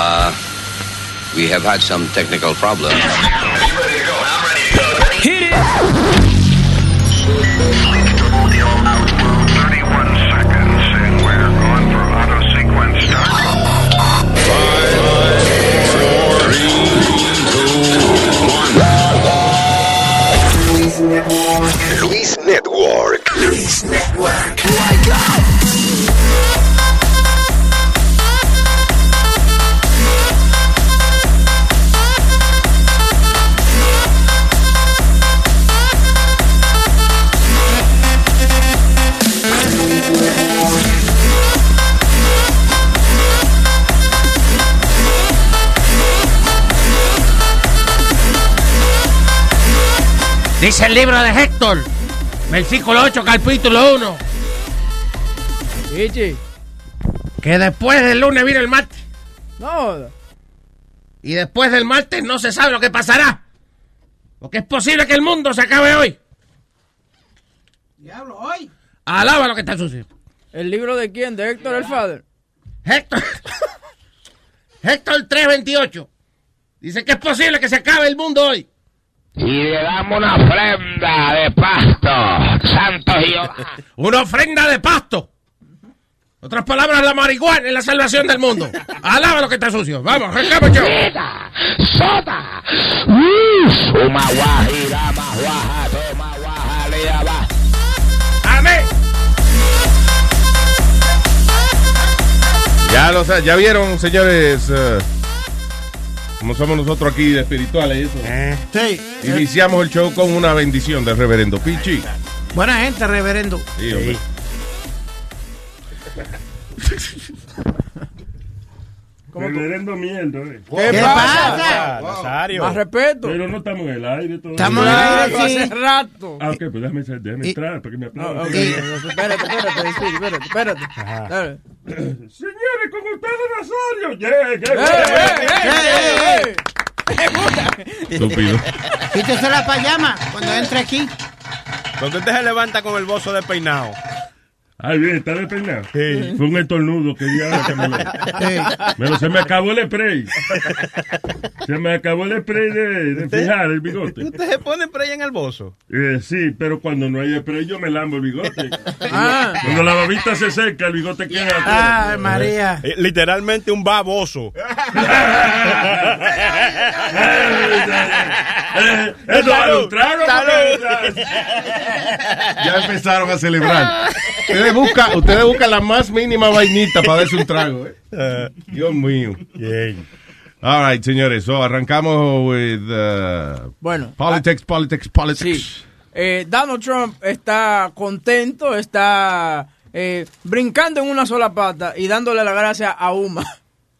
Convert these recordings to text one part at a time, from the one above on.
Uh, we have had some technical problems. Hit it! Select audio output 31 seconds, and we're going for auto sequence. Five, four, three, two, one. Luis Network. Luis Network. Oh Dice el libro de Héctor, versículo 8, capítulo 1, Ichi. que después del lunes viene el martes. No. Y después del martes no se sabe lo que pasará. Porque es posible que el mundo se acabe hoy. Diablo, hoy. Alaba lo que está sucio. ¿El libro de quién? ¿De Héctor el Father? Héctor. Héctor 328. Dice que es posible que se acabe el mundo hoy. Y le damos una ofrenda de pasto, Santo Jehová. Una ofrenda de pasto. Otras palabras, la marihuana es la salvación del mundo. Alaba lo que está sucio. Vamos, arrancamos yo. Sota, sota, uma guajira, mahuaja, toma guaja, le aba. Amén. Ya, lo, sa- ya vieron, señores, eh, como somos nosotros aquí de espirituales y eso. Sí. Iniciamos el show con una bendición del reverendo Pichi. Buena gente, reverendo. Sí, hombre. Reverendo mierda, eh. ¿Qué, ¿Qué pasa? pasa? Nazario. Más respeto. Pero no estamos en el aire todavía. Estamos en el aire, sí. hace rato. Ah, ok, pues déjame, déjame Y- entrar para que me No, aplaudan. ok, espérate, espérate, espérate, espérate. Dale. Señores, con ustedes, Nazario. Yeah, ¡Eh, yeah, eh, eh! Estúpido. Quítese la payama cuando entre aquí. Cuando usted se levanta con el bozo de peinado. Ay, bien, está despeinado. Sí. Fue un estornudo que ya que me lo- Pero se me acabó el spray. Se me acabó el spray de, de fijar el bigote. ¿Usted se pone ahí en el bozo? Eh, sí, pero cuando no hay spray yo me lambo el bigote. Ah. Cuando la babita se seca, el bigote queda... Ay, María. Eh, literalmente un baboso. Eh, Eso vale un trago. porque- Ya empezaron a celebrar. Ustedes buscan, ustedes buscan la más mínima vainita para darse un trago. ¿eh? Eh, Dios mío. bien. All right, señores. So, arrancamos with uh, Bueno, politics, politics, politics. Sí. Eh, Donald Trump está contento, está eh, brincando en una sola pata y dándole la gracia a Uma.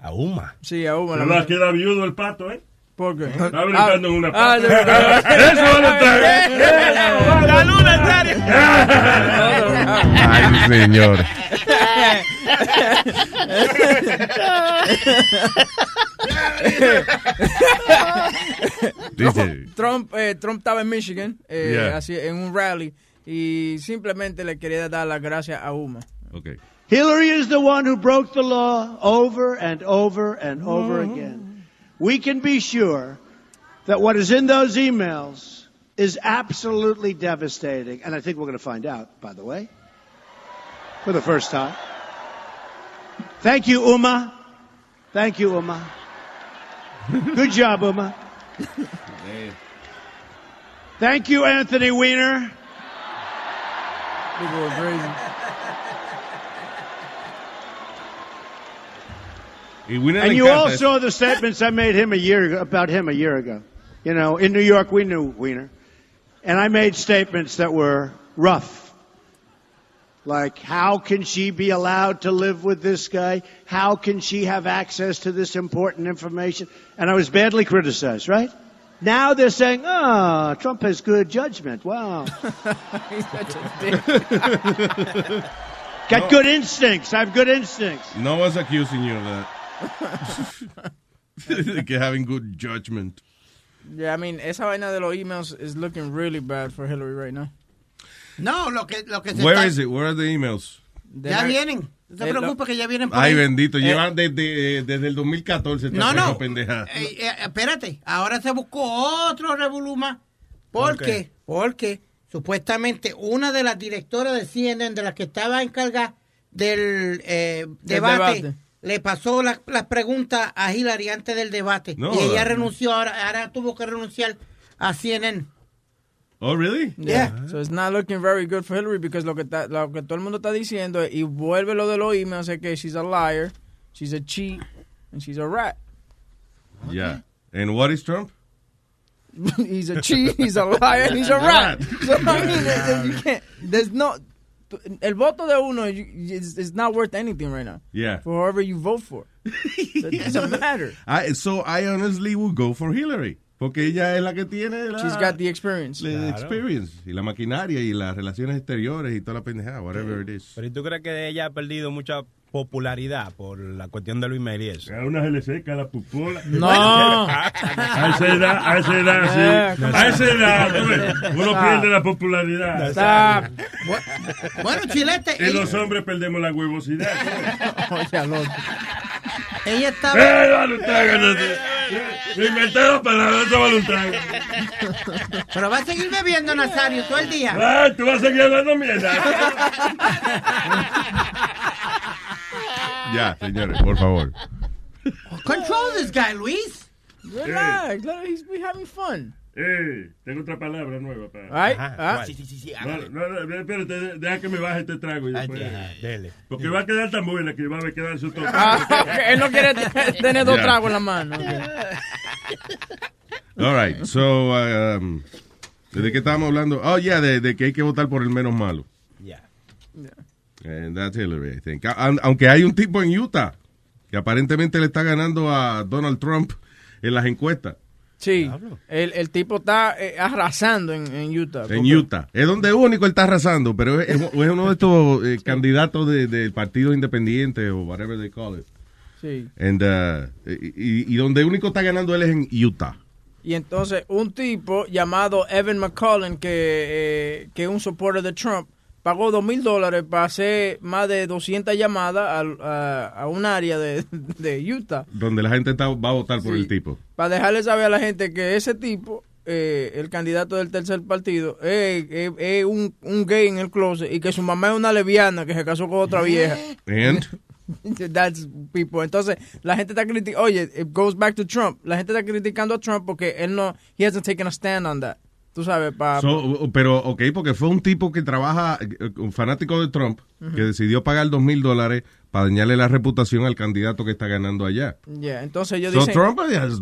A Uma. Sí, a Uma. Se la va a verdad. quedar viudo el pato, ¿eh? ¿Por qué? Está brincando en una Ah, pata. Eso un trago. ¡La luna, Nazario! Ay, señor. Dice. Trump, eh, Trump estaba en Michigan, eh, Yeah. así, en un rally, y simplemente le quería dar las gracias a Uma. Okay. Hillary is the one who broke the law over and over and over again. We can be sure that what is in those emails is absolutely devastating. And I think we're going to find out, by the way, for the first time. Thank you, Uma. Thank you, Uma. Good job, Uma. Thank you, Anthony Weiner. People were crazy. And you all saw the statements I made him a year ago, about him a year ago. You know, in New York, we knew Wiener. And I made statements that were rough. Like, how can she be allowed to live with this guy? How can she have access to this important information? And I was badly criticized, right? Now they're saying, oh, Trump has good judgment. Wow. He's such a dick. Got good instincts. I have good instincts. No one's accusing you of that. que having good judgment. Yeah, I mean, esa vaina de los emails is looking really bad for Hillary right now. No, lo que, lo que se Where está- is it? Where are the emails? De Ya vienen. No te preocupes que ya vienen por Ay, ahí. bendito. Eh, Llevan desde, desde el 2014 esta No, no. pendeja. Eh, eh, espérate, ahora se buscó otro revoluma. ¿Por, ¿Por qué? qué? Porque supuestamente una de las directoras de CNN, de las que estaba encargada del eh, debate, debate. Le pasó la- las preguntas a Hillary antes del debate. No, y ella renunció, ahora, ahora tuvo que renunciar a CNN. Oh, really? Yeah. So it's not looking very good for Hillary because lo que, está- lo que todo el mundo está diciendo es, y vuelve lo de los emails, es que she's a liar, she's a cheat, and she's a rat. Yeah. And what is Trump? he's a cheat, he's a liar, and he's a rat. So, I mean, you can't, there's no, el voto de uno is, is not worth anything right now. Yeah. For whoever you vote for. It doesn't matter. I, so I honestly would go for Hillary. Porque ella es la que tiene la, She's got the experience. la experience y la maquinaria y las relaciones exteriores y toda la pendejada, whatever it is. Pero ¿y tú crees que ella ha perdido mucha popularidad por la cuestión de Luis Mel y eso? A una se le seca la pupola. No. A esa edad, a esa edad, sí. A esa edad, uno pierde la popularidad. Stop. Bueno, Chilete, Y los hombres perdemos la huevosidad. ella estaba... ¡Eh, dale un trago! no te- Me inventé dos palabras, trago. Pero va a seguir bebiendo, Nazario, todo el día. Ah, tú vas a seguir hablando mierda. Ya, señores, por favor. Control this guy, Luis. Relax, let he's be having fun. Eh, tengo otra palabra nueva para. Ay, Ajá, ah. ¿cuál? Sí, sí, sí, no, no, no, espérate, de- deja que me baje este trago y después. ajá, dele. Porque va a quedar tan buena que va a quedar su toque. Ah, Él no quiere te- tener dos Ya. tragos en la mano. ok. All right, so, um, ¿de qué estábamos hablando? Oh, yeah, de, de que hay que votar por el menos malo. Yeah. And that's Hillary, I think. Aunque hay un tipo en Utah que aparentemente le está ganando a Donald Trump en las encuestas. Sí, el, el tipo está eh, arrasando en, en Utah. En porque- Utah. Es donde único él está arrasando, pero es, es uno de estos eh, candidatos de- del partido independiente o whatever they call it. Sí. And, uh, y, y donde único está ganando él es en Utah. Y entonces un tipo llamado Evan McCullen, que, eh, que es un supporter de Trump, pagó dos mil dólares para hacer más de 200 llamadas a, a un área de, de Utah. Donde la gente está- va a votar por Sí. el tipo. Para dejarle saber a la gente que ese tipo, eh, el candidato del tercer partido, es, es- es un, un gay en el closet y que su mamá es una lesbiana que se casó con otra vieja. And That's people. Entonces, la gente está criticando. Oye, it goes back to Trump. La gente está criticando a Trump porque él no. He hasn't taken a stand on that. Tú sabes, para. So, pero, ok, porque fue un tipo que trabaja, eh, un fanático de Trump, que decidió pagar dos mil dólares para dañarle la reputación al candidato que está ganando allá. Yeah, entonces ellos So dicen. Trump has,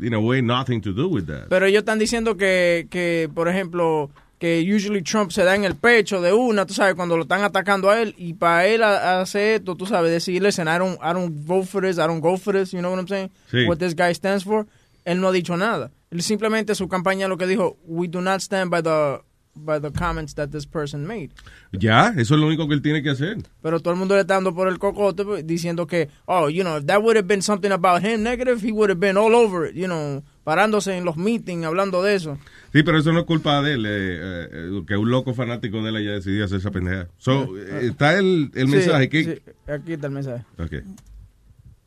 in a way, nothing to do with that. Pero ellos están diciendo que, que, por ejemplo, que usually Trump se da en el pecho de una, tú sabes, cuando lo están atacando a él. Y para él hacer esto, tú sabes, decirle, listen, I don't, I don't vote for this, I don't go for this, you know what I'm saying? Sí. What this guy stands for. Él no ha dicho nada. Él simplemente su campaña lo que dijo, we do not stand by the, by the comments that this person made. Ya, eso es lo único que él tiene que hacer. Pero todo el mundo le está dando por el cocote pues, diciendo que, oh, you know, if that would have been something about him negative, he would have been all over it, you know, parándose en los meetings hablando de eso. Sí, pero eso no es culpa de él, eh, eh, que un loco fanático de él haya decidido hacer esa pendeja. So, eh, está el, el Sí, mensaje que... sí, aquí está el mensaje. Ok.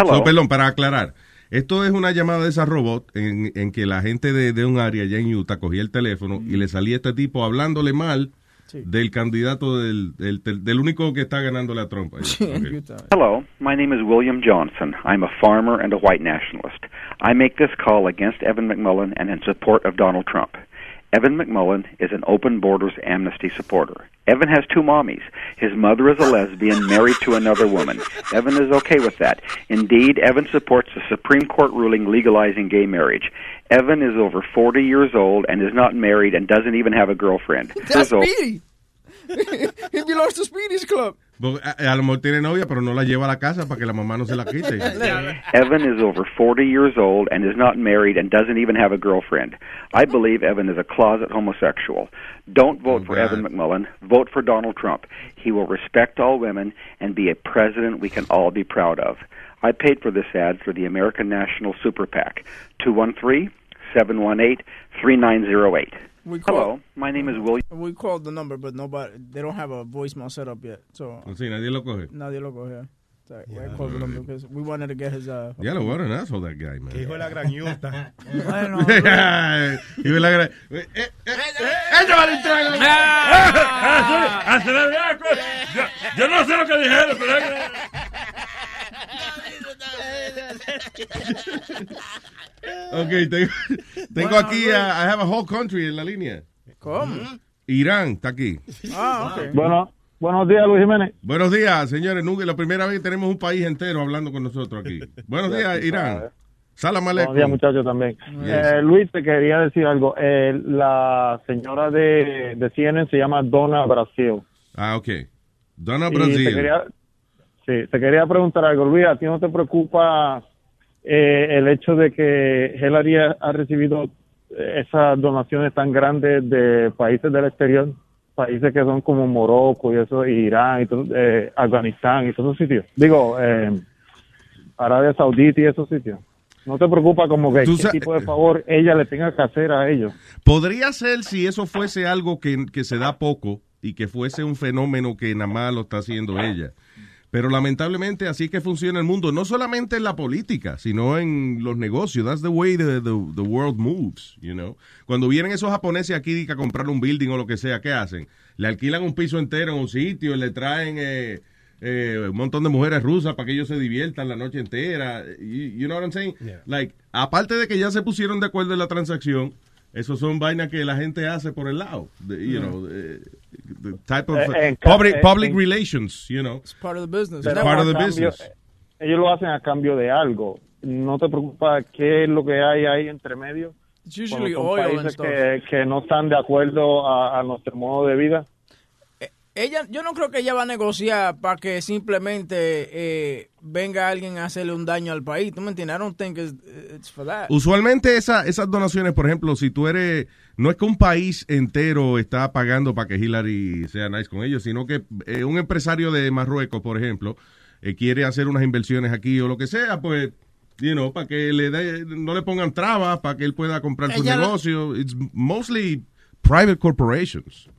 So, perdón, para aclarar. Esto es una llamada de esa robot en, en que la gente de, de un área allá en Utah cogía el teléfono y le salía este tipo hablándole mal Sí. del candidato del, del, del- del único que está ganándole a Trump. allá. Ok. Hello, my name is William Johnson. I'm a farmer and a white nationalist. I make this call against Evan McMullen and in support of Donald Trump. Evan McMullen is an open borders amnesty supporter. Evan has two mommies. His mother is a lesbian married to another woman. Evan is okay with that. Indeed, Evan supports the Supreme Court ruling legalizing gay marriage. Evan is over 40 years old and is not married and doesn't even have a girlfriend. That's Years Speedy. He belongs to Speedy's Club. Porque a, a lo mejor tiene novia, pero no la lleva a la casa para que la mamá no se la quite. Evan is over 40 years old and is not married and doesn't even have a girlfriend. I believe Evan is a closet homosexual. Don't vote for Evan McMullen. Vote for Donald Trump. He will respect all women and be a president we can all be proud of. I paid for this ad for the American National Super PAC. 213 718 3908. We Hello, my name is William. We called the number, but nobody, they don't have a voicemail set up yet. So oh, Sí, nadie lo coge. nadie lo cogió. So I called the number because we wanted to get his. Uh, Ya lo what an asshole that guy, man. Que hijo de la gran yuta. Bueno, y ve la gra- eh, eh, eh, ¡Ella trago! Se le vea, pues. yo, yo no sé lo que dijeron, pero Ok, tengo, tengo aquí a, I have a whole country en la línea. ¿Cómo? Irán está aquí. Ah, ok. Bueno, buenos días, Luis Jiménez. Buenos días, señores. Nunca, la primera vez que tenemos un país entero hablando con nosotros aquí. Buenos días, Irán. Salam aleikum. Buenos días, muchachos, también. Yes. Eh, Luis, te quería decir algo. Eh, la señora de, de CNN se llama Donna Brasil. Ah, ok. Donna Brasil. Te quería, sí, te quería preguntar algo. Luis, ¿a ti no te preocupa eh, el hecho de que Hillary ha, ha recibido eh, esas donaciones tan grandes de países del exterior? Países que son como Morocco y eso, y Irán, y todo, eh, Afganistán y todos esos sitios. Digo, eh, Arabia Saudita y esos sitios. ¿No te preocupa como que qué tipo de favor ella le tenga que hacer a ellos? Podría ser si eso fuese algo que, que se da poco y que fuese un fenómeno que nada más lo está haciendo ella. Pero lamentablemente así es que funciona el mundo, no solamente en la política, sino en los negocios. That's the way the, the, the world moves, you know. Cuando vienen esos japoneses aquí a comprar un building o lo que sea, ¿qué hacen? Le alquilan un piso entero en un sitio, le traen eh, eh, un montón de mujeres rusas para que ellos se diviertan la noche entera. You, you know what I'm saying? Like, aparte de que ya se pusieron de acuerdo en la transacción, esos son vainas que la gente hace por el lado. The- you know, the, the type of Eh, ca- public, eh, public relations, you know. It's part of the business. It's part of the cambio- business. Ellos lo hacen a cambio de algo. ¿No te preocupa qué es lo que hay ahí entre medio? It's usually son oil and países stuff. que, que no están de acuerdo a, a nuestro modo de vida. Ella, yo no creo que ella va a negociar para que simplemente eh, venga alguien a hacerle un daño al país. ¿Tú me entiendes? I don't think it's, it's for that. Usualmente esa- esas donaciones, por ejemplo, si tú eres, no es que un país entero está pagando para que Hillary sea nice con ellos, sino que eh, un empresario de Marruecos, por ejemplo, eh, quiere hacer unas inversiones aquí o lo que sea, pues, you know, para que le dé- no le pongan trabas, para que él pueda comprar su Ella lo- negocio. It's mostly private corporations.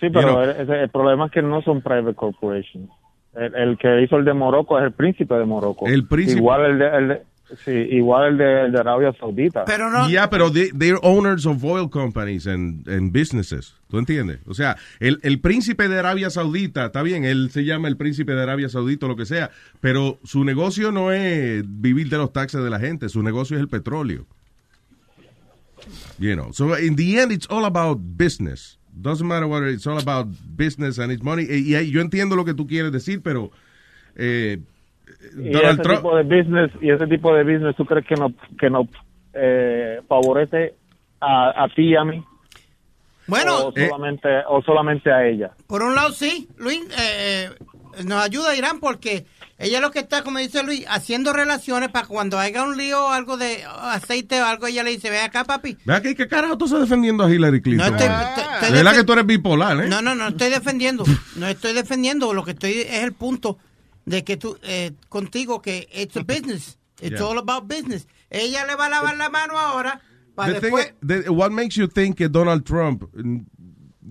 Sí, pero You know. el, el problema es que no son private corporations. El, el que hizo el de Morocco es el príncipe de Morocco. El príncipe. Igual el de, el de- sí, igual el de, el de Arabia Saudita. Pero no. Yeah, pero they, they're owners of oil companies and, and businesses. ¿Tú entiendes? O sea, el, el príncipe de Arabia Saudita, está bien, él se llama el príncipe de Arabia Saudita o lo que sea, pero su negocio no es vivir de los taxes de la gente, su negocio es el petróleo. You know, so in the end it's all about business. Doesn't matter what it's all about business and it's money. Y, y yo entiendo lo que tú quieres decir, pero eh, y Donald ese Trump tipo de business y ese tipo de business tú crees que no que no eh, favorece a, a ti y a mí Bueno, o solamente o solamente a ella por un lado sí, Luis, eh, eh, nos ayuda Irán porque ella lo que está, como dice Luis, haciendo relaciones para cuando haya un lío o algo de aceite o algo, ella le dice, ve acá papi. Ve aquí, ¿qué carajo tú estás defendiendo a Hillary No Clinton? estoy, ahora? estoy- De verdad que tú eres bipolar, ¿eh? No, no, no estoy defendiendo. No estoy defendiendo. Lo que estoy es el punto de que tú, eh, contigo, que it's a business. It's Yeah. all about business. Ella le va a lavar la mano ahora para thing después. is- the- what makes you think que Donald Trump,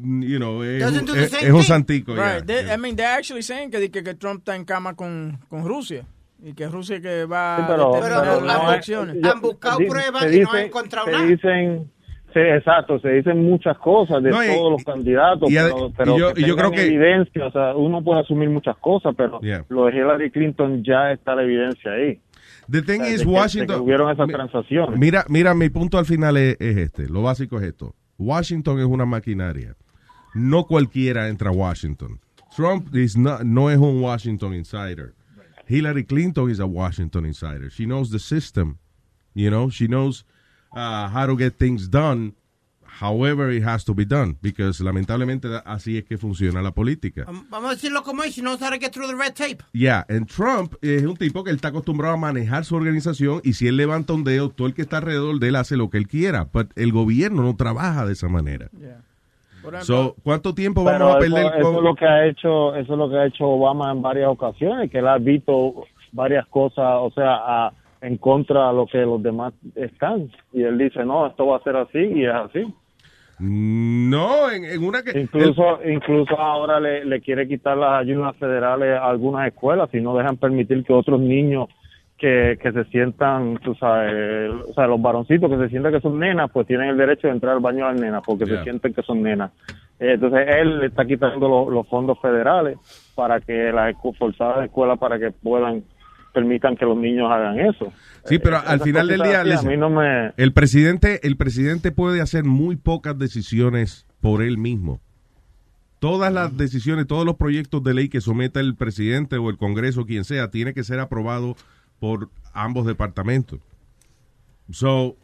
you know, es, Doesn't un- do the es- same es un thing. santico? yeah. Right. I mean, they're actually saying que, que, que Trump está en cama con, con Rusia. Y que Rusia que va Sí, pero- a determinar pero las no es- elecciones. yo- Han buscado pruebas y no han encontrado se nada. dicen sí, exacto se dicen muchas cosas de No, y- todos los candidatos y pero, pero y yo- que y yo creo que- evidencia o sea uno puede asumir muchas cosas pero Yeah. lo de Hillary Clinton ya está la evidencia ahí The thing O sea, is, de que- Washington. de que hubieron esas mi- transacciones Mira, mira, mi punto al final es, es este. Lo básico es esto. Washington es una maquinaria. No cualquiera entra a Washington. Trump is not- no es un Washington insider. Hillary Clinton is a Washington insider. She knows the system. You know, she knows uh, how to get things done however it has to be done. Because lamentablemente así es que funciona la política. Vamos a decirlo como es, she knows how to get through the red tape. Yeah, and Trump es un tipo que él está acostumbrado a manejar su organización y si él levanta un dedo, todo el que está alrededor de él hace lo que él quiera. Pero el gobierno no trabaja de esa manera. So, ¿Cuánto tiempo vamos Pero a eso, perder eso con- es lo que ha hecho eso es lo que ha hecho Obama en varias ocasiones que él ha visto varias cosas o sea a- en contra de lo que los demás están. Y él dice no esto va a ser así y es así No, en, en una que... Incluso, incluso ahora le, le quiere quitar las ayudas federales a algunas escuelas si no dejan permitir que otros niños que, que se sientan, tú sabes, o sea, los varoncitos que se sientan que son nenas, pues tienen el derecho de entrar al baño de las nenas porque Yeah. se sienten que son nenas. Eh, Entonces él está quitando lo- los fondos federales para que las forzadas escuelas para que puedan permitan que los niños hagan eso. Sí, pero al Esas final del día, así a listen, mí no me el presidente, el presidente puede hacer muy pocas decisiones por él mismo. Todas las decisiones, todos los proyectos de ley que someta el presidente o el Congreso, quien sea, tiene que ser aprobado por ambos departamentos. So,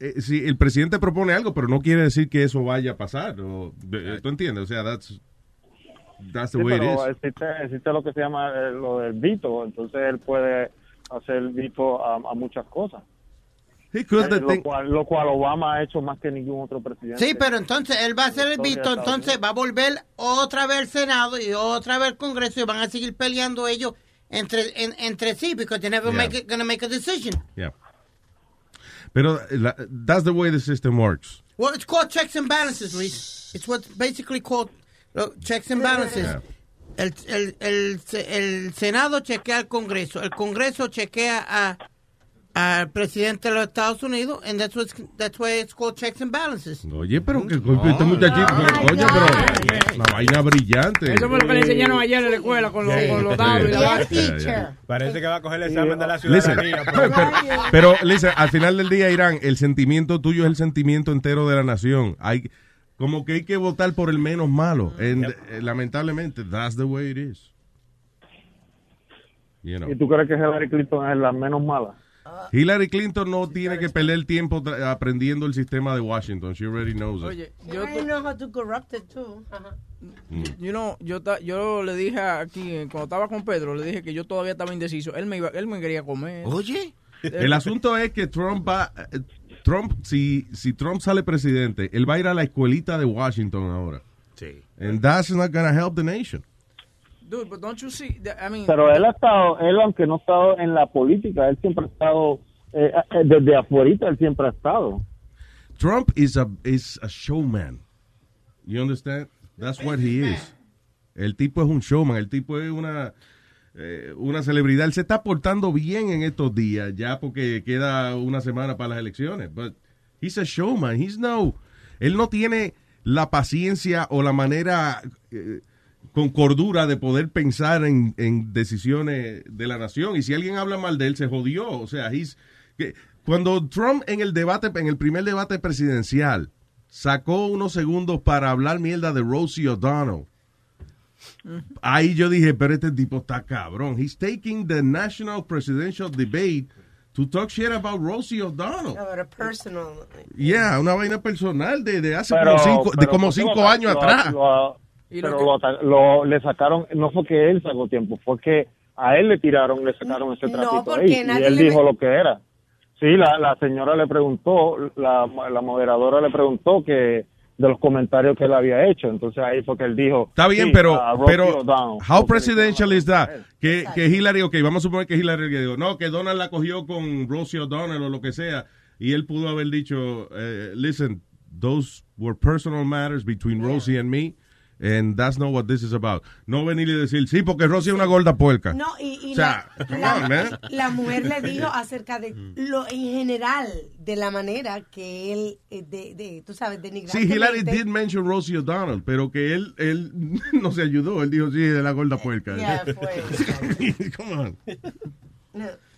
eh, si el presidente propone algo, pero no quiere decir que eso vaya a pasar. o- de- ¿Tú entiendes? O sea, that's, that's the Sí, way it is. existe, existe lo que se llama eh, lo del veto, entonces él puede hacer veto a, a muchas cosas. He could, Eh, the lo, cual, lo cual Obama ha hecho más que ningún otro presidente. Sí, pero entonces él va a hacer el visto, entonces va a volver otra vez al Senado y otra vez al Congreso y van a seguir peleando ellos entre en- entre sí because they're never Yeah. make it- gonna make a decision. Yeah. Pero la- that's the way the system works. Well, it's called checks and balances, Luis. It's what's basically called look, checks and balances. Yeah. El, el, el, el Senado chequea al Congreso, el Congreso chequea a al presidente de los Estados Unidos, and that's what's, that's why it's called checks and balances. Oye, pero que este muchachito, pero, coño, pero una vaina brillante. Eso fue lo que le enseñaron ayer en la escuela con, los- con los dados y la vaina. Yeah, yeah. Parece que va a coger el examen de la Listen, ciudadanía. pero, pero, listen, al final del día, Irán, el sentimiento tuyo es el sentimiento entero de la nación. Hay, como que hay que votar por el menos malo. And, eh, lamentablemente, that's the way it is. You know. ¿Y tú crees que Hillary Clinton es la menos mala? Hillary Clinton no tiene que perder tiempo tra- aprendiendo el sistema de Washington. She already knows it. Oye, yo, I know how to corrupt it too. you know, yo, ta- yo le dije aquí, eh, cuando estaba con Pedro, le dije que yo todavía estaba indeciso. Él me, iba, él me quería comer. Oye. El asunto es que Trump va, eh, Trump, si, si Trump sale presidente, él va a ir a la escuelita de Washington ahora. Sí. And that's not gonna help the nation. Dude, but don't you see, that- I mean, Pero él ha estado, él aunque no ha estado en la política, él siempre ha estado, eh, eh, desde afuera él siempre ha estado. Trump is a is a showman. You understand? That's what he is. El tipo es un showman, el tipo es una eh, una celebridad. Él se está portando bien en estos días, ya porque queda una semana para las elecciones. But he's a showman. He's no, él no tiene la paciencia o la manera eh, con cordura de poder pensar en, en decisiones de la nación. Y si alguien habla mal de él, se jodió. O sea, he's, que, cuando Trump en el debate, en el primer debate presidencial, sacó unos segundos para hablar mierda de Rosie O'Donnell. Ahí yo dije, pero este tipo está cabrón. He's taking the national presidential debate to talk shit about Rosie O'Donnell. About a personal. Yeah, una vaina personal de, de hace Pero- como cinco, de pero como ¿por qué cinco lo- años lo- atrás. Y pero que- lo le sacaron, no fue que él sacó tiempo, fue que a él le tiraron, le sacaron ese No, ahí. Y él le dijo lo que era. Sí, la, la señora le preguntó, la, la moderadora le preguntó que de los comentarios que él había hecho. Entonces ahí fue que él dijo. Está bien, sí, pero, Rosie pero O'Donnell. how presidential is that? Que, que Hillary, ok, vamos a suponer que Hillary que dijo, no, que Donald la cogió con Rosie O'Donnell o lo que sea, y él pudo haber dicho, eh, listen, those were personal matters between Rosie and me, and that's not what this is about. No venir y decir, sí, porque Rosie es una gorda puerca. No, y, y O sea, la, mujer le dijo acerca de lo en general, de la manera que él, eh, de, de, tú sabes, Sí. Hillary did mention Rosie O'Donnell, pero que él, él no se ayudó. Él dijo, sí, de la gorda puerca. Ya, fue. Come on.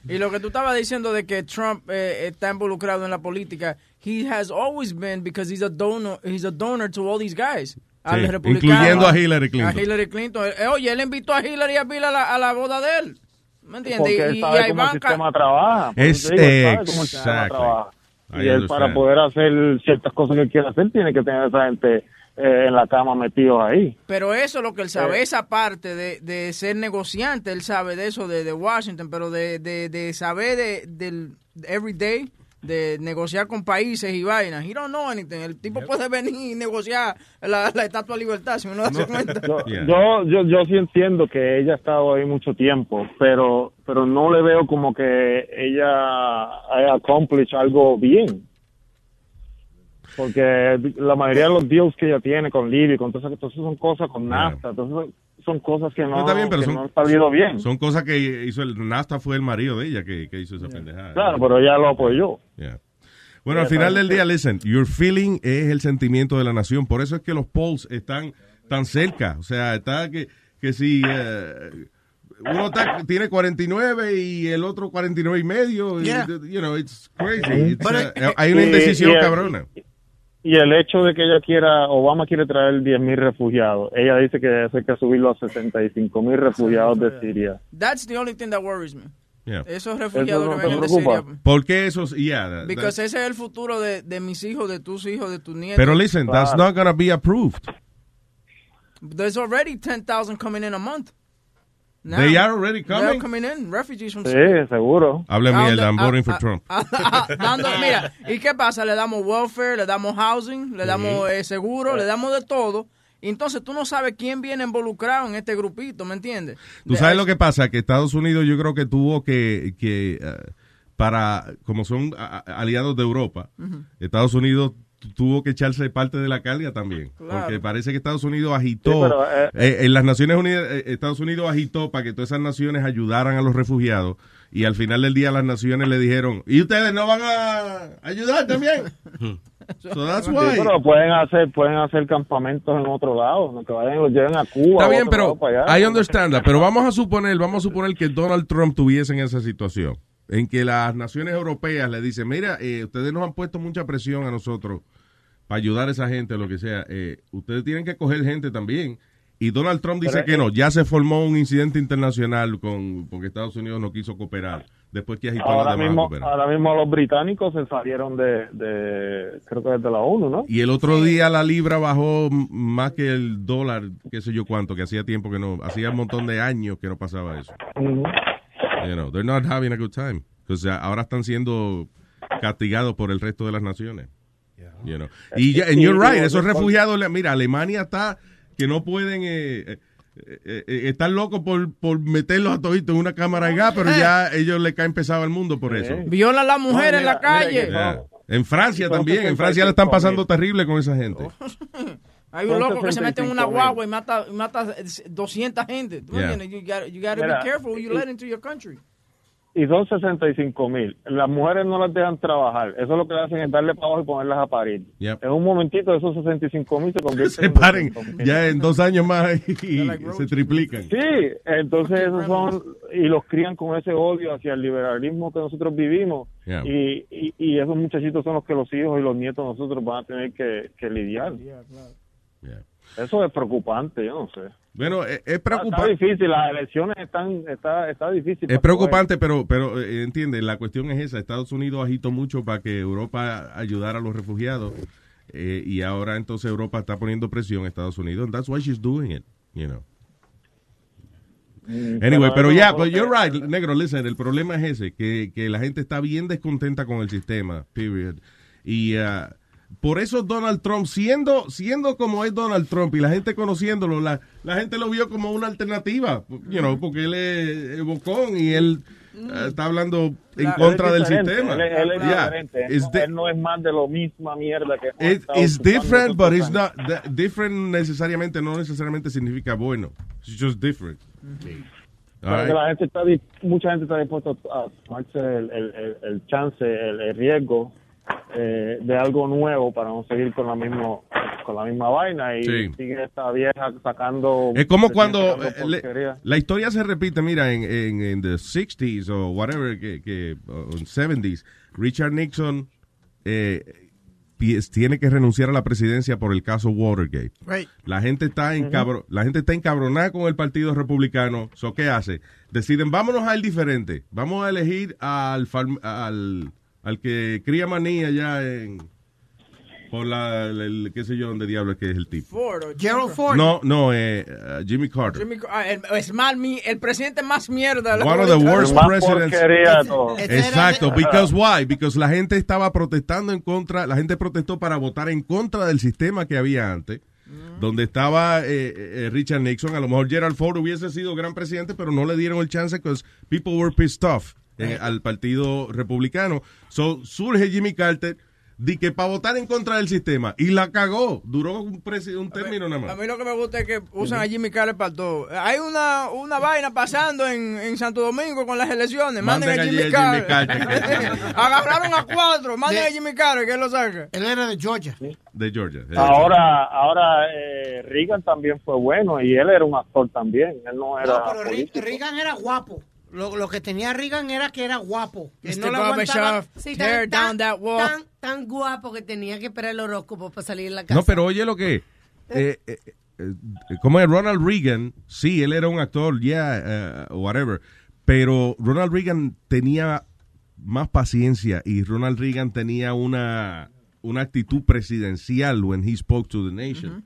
Y lo que tú estabas diciendo de que Trump eh, está involucrado en la política, he has always been because he's a donor, he's a donor to all these guys. Sí, incluyendo a Hillary Clinton. A Hillary Clinton. Eh, oye, él invitó a Hillary y a Bill a la, a la boda de él. ¿Me entiendes? Porque Y, él y sabe a cómo el Ivanka- sistema trabaja. Es eso te digo, él sabe cómo el sistema exactly. trabaja. I Y él para poder hacer ciertas cosas que él quiere hacer tiene que tener a esa gente eh, en la cama metidos ahí. Pero eso es lo que él sabe, Eh. esa parte de, de ser negociante, él sabe de eso de, de Washington, pero de, de, de saber de, del everyday, de negociar con países y vainas. He don't know anything. El tipo puede venir y negociar la, la Estatua de Libertad, si uno da cuenta. Yo, yo, yo, yo sí entiendo que ella ha estado ahí mucho tiempo, pero, pero no le veo como que ella haya accomplished algo bien. porque la mayoría de los deals que ella tiene con Libia, y con todas esas entonces son cosas con NAFTA, entonces son cosas que no, Está bien, pero que son, no han salido bien. son cosas que hizo el Nasta fue el marido de ella que, que hizo esa pendejada. Claro, pero ella lo apoyó. Yeah. Bueno, al final del día, listen, your feeling es el sentimiento de la nación. Por eso es que los polls están tan cerca. O sea, está que, que si eh, uno está- tiene 49 y el otro 49 y medio, y, Yeah. you know, it's crazy. It's, uh, hay una indecisión cabrona. Y el hecho de que ella quiera, Obama quiere traer 10 mil refugiados, ella dice que hay que subirlo a 65 mil refugiados de Siria. That's the only thing that worries me. Yeah. Esos refugiados Eso no que te vienen de. Siria. ¿Por qué eso? Yeah, ese es el futuro de, de mis hijos, de tus hijos, de tus nietos. pero listen, that's not gonna be approved. There's already 10,000 coming in a month. Now. They are already They're coming? coming in, refugees from Sí, Syria. seguro. Hable mierda, I'm voting for Trump. dando- mira, ¿y qué pasa? Le damos welfare, le damos housing, le damos eh, seguro, le damos de todo. Entonces tú no sabes quién viene involucrado en este grupito, ¿me entiendes? Tú sabes lo que pasa, que Estados Unidos yo creo que tuvo que, que eh, para, como son aliados de Europa. Estados Unidos tuvo que echarse parte de la carga también. Claro. Porque parece que Estados Unidos agitó, Sí, pero, eh, eh, en las Naciones Unidas, eh, Estados Unidos agitó para que todas esas naciones ayudaran a los refugiados y al final del día las naciones le dijeron, ¿y ustedes no van a ayudar también? so that's Sí, pero pueden hacer, pueden hacer campamentos en otro lado, no que vayan y los lleven a Cuba. Está bien, pero. I understand that, pero vamos a suponer, vamos a suponer que Donald Trump tuviese en esa situación, en que las naciones europeas le dicen, mira, eh, ustedes nos han puesto mucha presión a nosotros para ayudar a esa gente, o lo que sea, eh, ustedes tienen que coger gente también. Y Donald Trump dice Pero, que no, ya se formó un incidente internacional con porque Estados Unidos no quiso cooperar, después que agitó Ahora mismo, ahora mismo los británicos se salieron de, de creo que desde la ONU, ¿no? Y el otro día la libra bajó más que el dólar, qué sé yo cuánto, que hacía tiempo que no, hacía un montón de años que no pasaba eso. You know, they're not having a good time. O sea, ahora están siendo castigados por el resto de las naciones. You know. Y, ya- and you're right, esos refugiados, mira, Alemania está que no pueden eh, eh, eh, eh, estar locos por, por meterlos a toditos en una cámara de gas, pero ya ellos le caen pesado al mundo por eso. Viola a la mujer No, en la mira, mira calle. Yeah. En Francia también, en Francia le están 75 pasando terrible con esa gente. Hay un loco que se mete en una 65 mil. guagua y mata, y mata 200 gente. ¿Tú Yeah. entiendes? You gotta, you gotta Mira, be careful who you y- let into your country. Y son 65 mil. Las mujeres no las dejan trabajar. Eso lo que hacen es darle para abajo y ponerlas a parir. Yep. En un momentito esos 65 mil se convierten Se en paren 200,000. ya en dos años más y, se triplican. Sí, entonces esos son, y los crían con ese odio hacia el liberalismo que nosotros vivimos. Yeah. Y, y, y esos muchachitos son los que los hijos y los nietos de nosotros van a tener que, que lidiar. Yeah. Eso es preocupante, yo no sé. Bueno, es, es Está preocupante. difícil, las elecciones están, está, está difícil. Es preocupante, pero, pero eh, entiende, la cuestión es esa. Estados Unidos agitó mucho para que Europa ayudara a los refugiados eh, y ahora entonces Europa está poniendo presión a Estados Unidos. And that's why she's doing it, you know. Mm, Anyway, pero ya, but you're right, negro, listen, el problema es ese, que, que la gente está bien descontenta con el sistema, period. Y ah, por eso Donald Trump, siendo, siendo como es Donald Trump y la gente conociéndolo, la, la gente lo vio como una alternativa, you know, porque él es, es bocón y él ah, está hablando en contra del sistema. Él, él es Yeah. diferente. Él, no, di- él no es más de lo misma mierda que It- it's different, but it's not that- different necesariamente no necesariamente significa bueno. It's just different. Right. la gente está, mucha gente está dispuesta a tomarse el, el, el, el chance, el riesgo eh, de algo nuevo para no seguir con la mismo con la misma vaina y Sí. sigue esta vieja sacando Es como cuando eh, le- la historia se repite, mira, en, en, en the 60s o whatever, que, que o en 70s, Richard Nixon eh, tiene que renunciar a la presidencia por el caso Watergate. Right. La gente está encabro- la gente está encabronada con el Partido Republicano. So, ¿Qué hace? Deciden, vámonos a ir diferente. Vamos a elegir al, farm- al, al que cría manía allá en... Por la, el, el- qué sé yo, dónde diablo es que es el tipo. Ford o Gerald Ford. No, no, eh, uh, Jimmy Carter. Jimmy- ah, el, es mal, mi- el presidente más mierda. de la One of the worst Más presidents. Exacto, because why? Because la gente estaba protestando en contra, la gente protestó para votar en contra del sistema que había antes, donde estaba eh, eh, Richard Nixon. A lo mejor Gerald Ford hubiese sido gran presidente, pero no le dieron el chance because people were pissed off eh, al partido republicano. So surge Jimmy Carter, di que para votar en contra del sistema. Y la cagó. Duró un, un término nada A más. mí lo que me gusta es que usan a Jimmy Carter para todo. Hay una, una vaina pasando en, en Santo Domingo con las elecciones. Manden, Manden a Jimmy a Jimmy Carter. Agarraron a cuatro. Manden De- a Jimmy Carter, que él lo saque. Él era de Georgia. De Georgia. Ahora, ahora eh, Reagan también fue bueno y él era un actor también. Él no era No, pero político. Reagan era guapo. Lo, lo que tenía Reagan era que era guapo. Que Mr. no le aguantaba. Gorbachev, tear down that wall. Tan, tan guapo que tenía que esperar el horóscopo para salir de la casa. No, pero oye lo que. eh, eh, eh, como es Ronald Reagan, sí, él era un actor, yeah, uh, whatever. Pero Ronald Reagan tenía más paciencia y Ronald Reagan tenía una, una actitud presidencial when he spoke to the nation.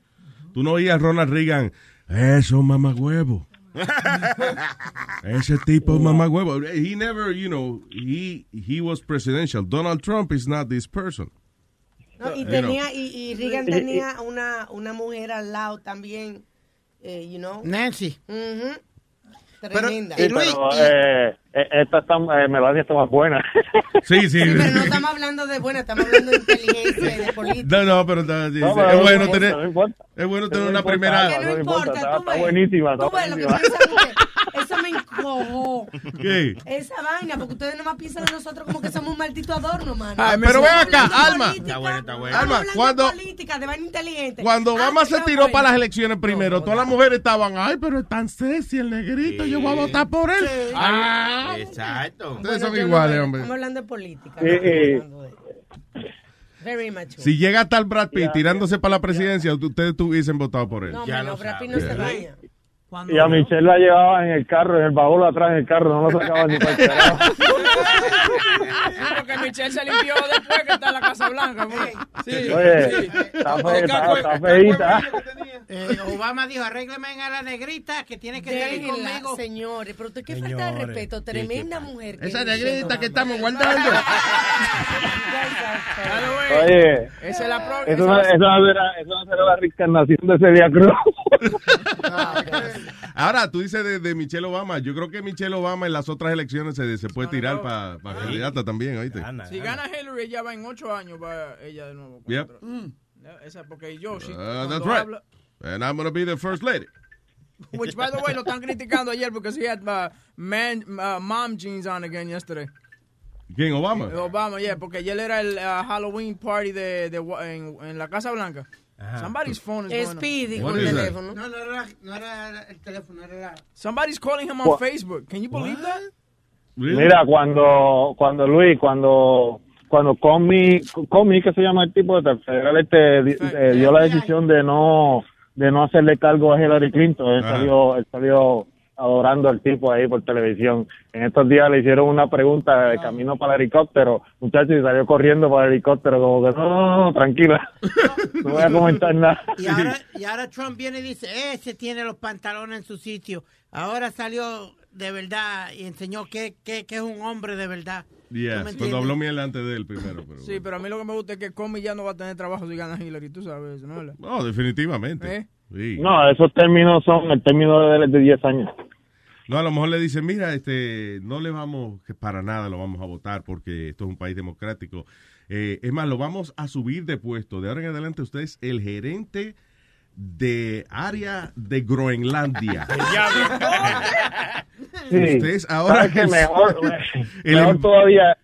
Tú no oías a Ronald Reagan, eso mamagüevo. Ese tipo es mamagüevo. He never, you know, he, he was presidential. Donald Trump is not this person. No, y tenía, y, y Reagan Y- y- tenía una, una mujer al lado también, eh, you know. Nancy. Ujú. Pero- Tremenda. Sí, pero eh, eh, esta está, eh, Melania está más buena. Sí, sí. Sí, pero no estamos hablando de buena, estamos hablando de inteligencia y de política. No, no, pero está- sí, No, pero es no bueno importa, tener, no es bueno tener No una importa, primera. No no importa, tú está buenísima, está Tú ves lo que buenísima. Eso me encojó. ¿Qué? Esa vaina, porque ustedes nomás piensan en nosotros como que somos un maldito adorno, mano. Ay, pero ven acá, Alma. de política, Está buena, está buena. Alma, cuando- de política, de vaina inteligente. Cuando Ah, Obama se tiró para las elecciones primero, todas las mujeres estaban, ay, pero es tan sexy el negrito, yo voy a votar por él. Sí. Ah, Exacto. ustedes Bueno, son no- iguales, hombre. Estamos hablando de política. No eh. hablando de- Very mature. Si llega tal Brad Pitt tirándose para la presidencia, ustedes tuviesen votado por él. no, ya mano, Brad Pitt no se Yeah. baña. Cuando- Y a Michelle la llevaba en el carro, en el baúl atrás en el carro, no lo sacaban ni para el carajo. Sí, porque Michelle se limpió después que está en la Casa Blanca. pues. Sí, Oye, sí. está, fe- está, está feíta. Eh, Obama dijo, arrégleme a la negrita que tiene que salir conmigo. señores, pero usted qué falta de Señores, respeto, tremenda qué mujer. que Esa es negrita que estamos guardando. Oye, Esa es la pro- eso esa no, es- eso eso no será la reencarnación de Celia Cruz. Ahora, tú dices de, de Michelle Obama. Yo creo que Michelle Obama en las otras elecciones se, se puede tirar para candidata también, ¿oíste? Gana, Si gana. Hillary, ella va en ocho años, va ella de nuevo. Yep. Esa, porque yo, sí, Uh, cuando that's right. habla- And I'm gonna be the first lady. Which, by the way, lo están criticando ayer porque he had uh, man, uh, mom jeans on again yesterday. ¿Quién, Obama? Obama, yeah, porque ayer era el uh, Halloween party de, de, en, en la Casa Blanca. Somebody's phone is. Speedy What con el teléfono. No, no era, no era el teléfono, era la... Somebody's calling him on What? Facebook. Can you believe that? Really? Mira, cuando, cuando Luis, cuando, cuando Comi, Comi, que se llama el tipo de federal, este, di- eh, dio la decisión de no, de no hacerle cargo a Hillary Clinton, él Ajá. salió, él salió adorando al tipo ahí por televisión. En estos días le hicieron una pregunta de camino para el helicóptero, muchacho, y salió corriendo para el helicóptero, como que no, no, no, tranquila, no voy a comentar nada. Y ahora, y ahora Trump viene y dice, ese tiene los pantalones en su sitio. Ahora salió de verdad y enseñó que, que, que es un hombre de verdad. Yes, ¿Tú me cuando habló miel antes de él primero. Pero, Sí, pero a mí lo que me gusta es que Comey ya no va a tener trabajo si gana Hillary, tú sabes ¿no? No, definitivamente. ¿Eh? Sí. No, esos términos son el término de, de 10 años. No, a lo mejor le dicen, mira, este, no le vamos, que para nada lo vamos a votar porque esto es un país democrático. Eh, es más, lo vamos a subir de puesto. De ahora en adelante usted es el gerente de área de Groenlandia. Sí. Ustedes ahora es- mejor, El mejor em- todavía,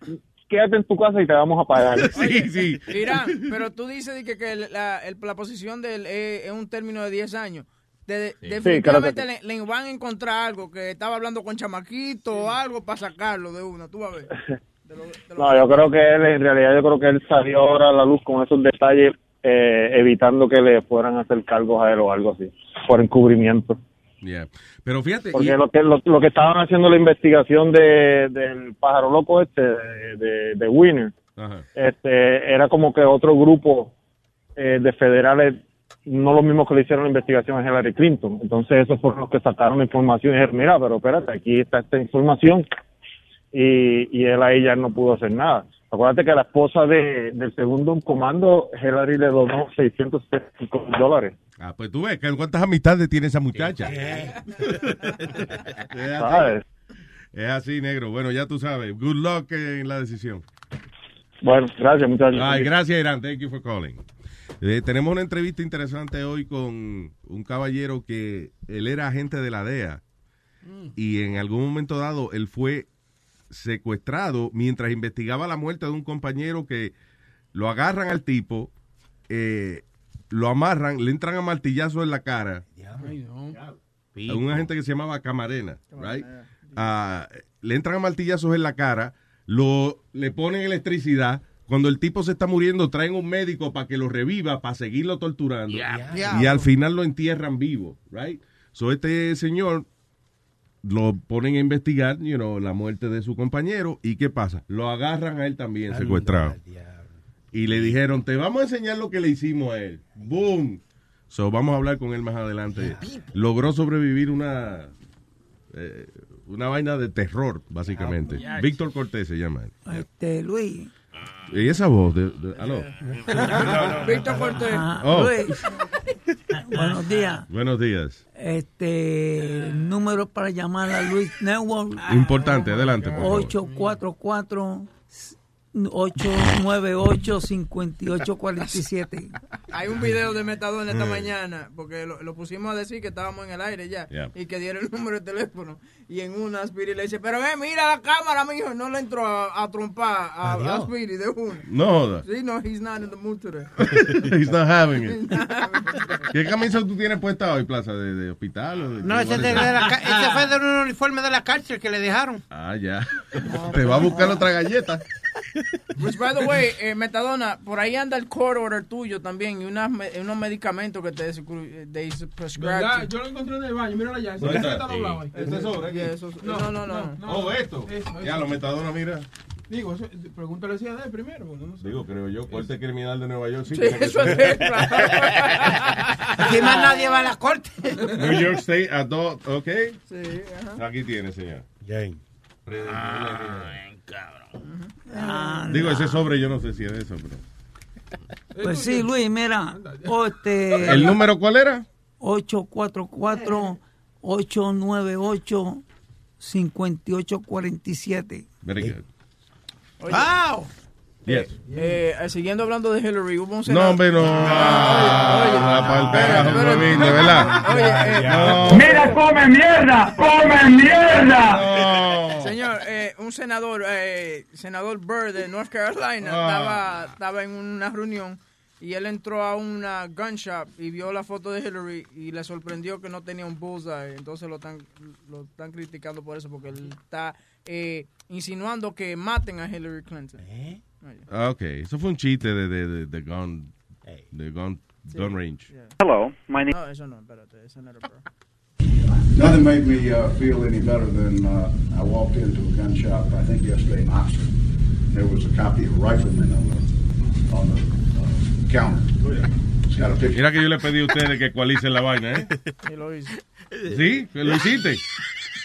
quédate en tu casa y te vamos a pagar. Sí, sí. Irán, pero tú dices que, que la, el- la posición de él es, es un término de 10 años. De- definitivamente claro que le, le van a encontrar algo, que estaba hablando con Chamaquito o algo para sacarlo de una, tú vas a ver. De lo- de lo- No, yo creo que él, en realidad, yo creo que él salió ahora a la luz con esos detalles, eh, evitando que le fueran a hacer cargos a él o algo así, por encubrimiento. Yeah. Pero fíjate, Porque y- lo que lo, lo que estaban haciendo la investigación de, del pájaro loco este, de, de, de Winner, Ajá. este, era como que otro grupo eh, de federales, no lo mismo que le hicieron la investigación a Hillary Clinton. Entonces, esos fueron los que sacaron la información y dijeron, mira, pero espérate, aquí está esta información. Y, y él ahí ya no pudo hacer nada. Acuérdate que la esposa de, del segundo en comando, Hillary le donó 675 dólares. Ah, pues tú ves, que ¿cuántas amistades tiene esa muchacha? Es ¿Sabes? así, Es así, negro. Bueno, ya tú sabes. Good luck en la decisión. Bueno, gracias, muchachos. Ay, gracias, Irán. Thank you for calling. Eh, tenemos una entrevista interesante hoy con un caballero que él era agente de la DEA y en algún momento dado él fue secuestrado mientras investigaba la muerte de un compañero que lo agarran al tipo, eh, lo amarran, le entran a martillazo en la cara. A un agente que se llamaba Camarena, right? Ah, le entran a martillazos en la cara, lo, le ponen electricidad. Cuando el tipo se está muriendo, traen un médico para que lo reviva, para seguirlo torturando. Y al final lo entierran vivo, right? So este señor lo ponen a investigar, you know, la muerte de su compañero. ¿Y qué pasa? Lo agarran a él también secuestrado. Y le dijeron, te vamos a enseñar lo que le hicimos a él. Boom. So vamos a hablar con él más adelante. Logró sobrevivir una eh, una vaina de terror, básicamente. Víctor Cortés se llama él. Este, Luis. Y esa voz de, de- aló. Víctor Cortés. Ah, Oh. Luis. Buenos días. Buenos días. Este, número para llamar a Luis Network. Importante, adelante, por favor. 844 898-5847. Hay un video de Metadona esta Mm. mañana, porque lo, lo pusimos a decir que estábamos en el aire ya, Yeah. y que dieron el número de teléfono. Y en una Speedy le dice, pero ve, mira la cámara, mijo. No le entró a, a trompar a, a. Speedy de una. No joda. Sí, no, he's not in the mood today. He's not having it. ¿Qué camisa tú tienes puesta hoy, Plaza? ¿De, de hospital? O de, No, ese, es de la ese fue de un uniforme de la cárcel que le dejaron. Ah, ya. Te va a buscar otra galleta. Which, by the way, eh, Metadona, por ahí anda el court order tuyo también y unas unos medicamentos que te they Yo lo encontré en el baño, míralo allá. Ese ¿Dónde ese está? está doblado ahí. ¿Este sobre aquí? Yeah, eso- no, no, no. Oh, esto. Ya, lo metadona, mira. Digo, eso, pregúntale si es de él primero. no sé. Digo, creo yo, corte criminal de Nueva York. Sí, Sí, eso es Aquí más nadie va a la corte. New York State Adult, ¿ok? Sí, ajá. Aquí tiene, señor. Ah, Digo, ese sobre yo no sé si es de eso, pero... Pues sí, Luis, mira. este, ¿El número cuál era? 844-898-5847. Very good. Wow. Yes. Eh, eh, siguiendo hablando de Hillary, hubo un No, senador. hombre, no. Ah, Huevín, de verdad. Oye, eh, No. Mira, come mierda, come mierda. Señor, eh, un senador, eh, senador Burr de North Carolina, Ah. estaba, estaba en una reunión y él entró a una gun shop y vio la foto de Hillary y le sorprendió que no tenía un bullseye. Entonces lo están, lo están criticando por eso, porque él está eh, insinuando que maten a Hillary Clinton. Oye. Ah, ok. Eso fue un chiste de, de, de, de gun, de gun, gun range. Hello, my name. No, eso no, espérate, eso no era Burr. Nothing made me uh, feel any better than uh, I walked into a gun shop, I think yesterday in Oxford. There was a copy of Rifleman on the, on the uh, counter. Picture. Mira que yo le pedí a ustedes que ecualicen la vaina, ¿eh? Sí, lo hice. ¿Sí? ¿Que ¿Lo hiciste?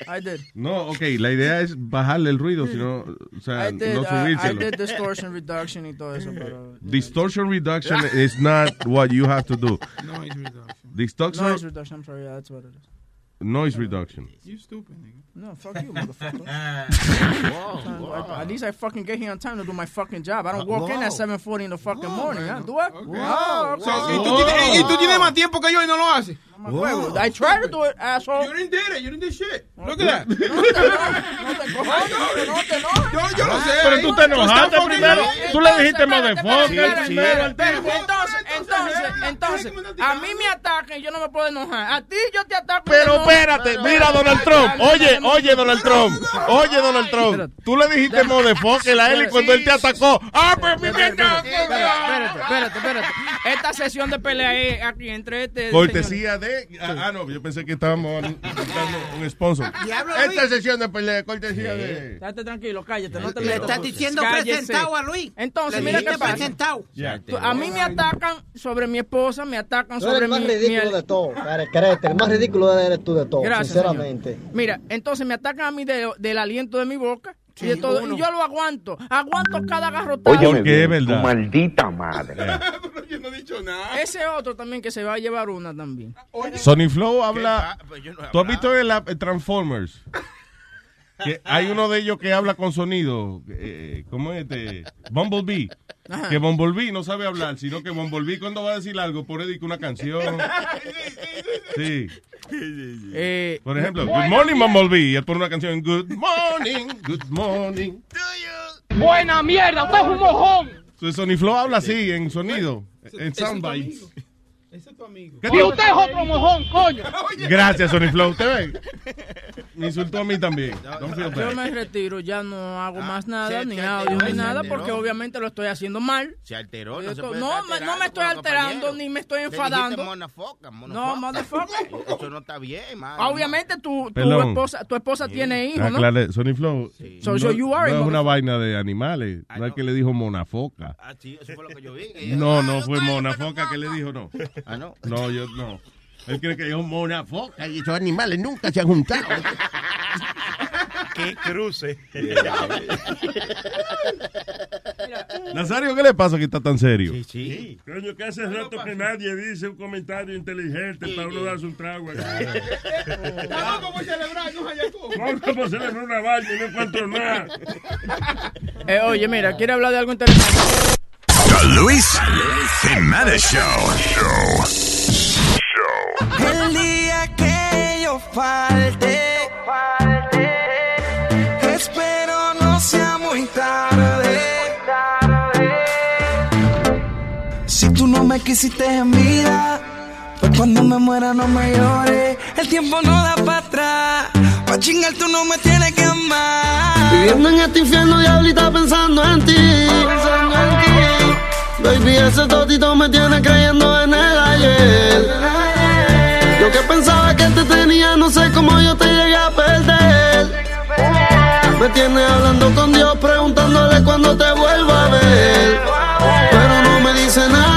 I did. No, ok. La idea es bajarle el ruido, sino, o sea, I did, no uh, I subírselo. did distortion reduction y todo eso, pero... Distortion reduction is not what you have to do. Noise reduction. Distortion, Noise reduction, I'm sorry, yeah, that's what it is. noise reduction. You stupid, nigga. No, fuck you, motherfucker. I- At least I fucking get here on time to do my fucking job. I don't walk in at 7.40 in the fucking morning? Do I? So, okay. y, tú tienes, y tú tienes más tiempo que yo y no lo haces. Huevo. I try to do it, asshole. You didn't do it. You didn't do shit. Look at that. Yo, yo lo sé. Pero tú te enojaste primero. Tú le dijiste motherfucker tipo. Entonces, entonces, entonces, a mí me atacan y yo no me puedo enojar. A ti yo te ataco. Pero te espérate, mira Donald Trump. Oye, oye Donald Trump. Oye Donald Trump. Tú le dijiste motherfucker a él y cuando él te atacó. Ah, pero mi Espérate, espérate, espérate, espérate. Esta sesión de pelea es aquí entre este. Cortesía de. Ah, ah, no, yo pensé que estábamos buscando un sponsor. Diablo, Esta sesión de pelea, cortesía de. Estate tranquilo, cállate, no te Le estás diciendo Cállese. presentado a Luis. Entonces, Le mira qué pasa. presentado. Ya. Tú- A mí me atacan sobre mi esposa, me atacan sobre el más mi, ridículo mi- de todo, Crete. El más ridículo eres tú de todo, Gracias, sinceramente. Mira, entonces me atacan a mí de- del aliento de mi boca y de todo. Y yo lo aguanto. Aguanto cada garrotazo. Es verdad. maldita madre. Yo no he dicho nada. Ese otro también que se va a llevar una también. Sonny Flow habla. ¿Qué pa- pues no ¿Tú has visto el, el Transformers? que hay uno de ellos que habla con sonido. Eh, ¿Cómo es este? Bumblebee. Ajá. Que Bumblebee no sabe hablar, sino que Bumblebee cuando va a decir algo pone una canción. Sí. Eh, Por ejemplo, Good Morning Bumblebee. Y él pone una canción. Good Morning, Good Morning. Buena mierda, usted es un mojón. So, Sony Flow habla así, en sonido, en soundbites. Ese es tu amigo. ¿Qué Y te- usted es otro mojón, coño. Gracias, Sony Flow. ¿Usted ve? Me insultó a mí también. Don't feel Yo me retiro, ya no hago más nada, se- ni se audio, alteró, ni nada, porque obviamente lo estoy haciendo mal. Se alteró, no se puede no, estar me- no me estoy alterando, ni me estoy enfadando. monafoca, No, monafoca. motherfucker. Eso no está bien, man. Obviamente tu, tu esposa, tu esposa tiene hijos, ¿no? Aclare, Sony Flow. So- no, so you are no es una vaina de animales. No es que le dijo monafoca. Ah, sí, eso fue lo que yo vi. No, no fue monafoca que le dijo, no. Ah, no. No, yo no. Él cree que dijo monafoca y esos animales nunca se han juntado. Qué cruce. Nazario, ¿qué le pasa que está tan serio? Sí. Coño, que hace rato que nadie dice un comentario inteligente para uno darse un trago. Estamos como celebrar, no haya Vamos a celebrar una vaina y no encuentro nada. Eh, oye, mira, quiere hablar de algo interesante. The Luis Jiménez Show. El día que yo falte, espero no sea muy tarde. Si tú no me quisiste en vida, pues cuando me muera no me llores. El tiempo no da para atrás, pa' chingar tú no me tienes que amar. Viviendo en este infierno, diablita, pensando en ti. Pensando en ti. Baby, ese totito me tiene creyendo en el ayer. Yo que pensaba que te tenía, no sé cómo yo te llegué a perder. Me tiene hablando con Dios, preguntándole cuándo te vuelva a ver. Pero no me dice nada.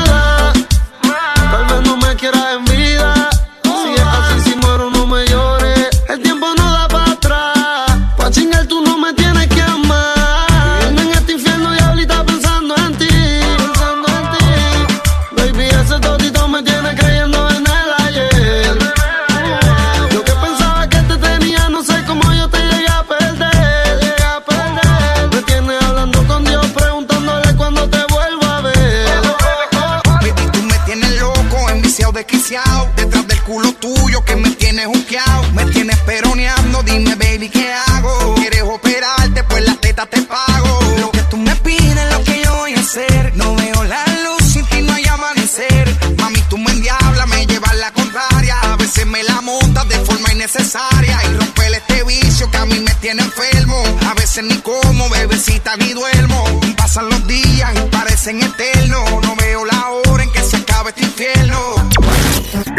A veces ni como, bebecita, ni duermo. Pasan los días y parecen eternos. No veo la hora en que se acabe este infierno.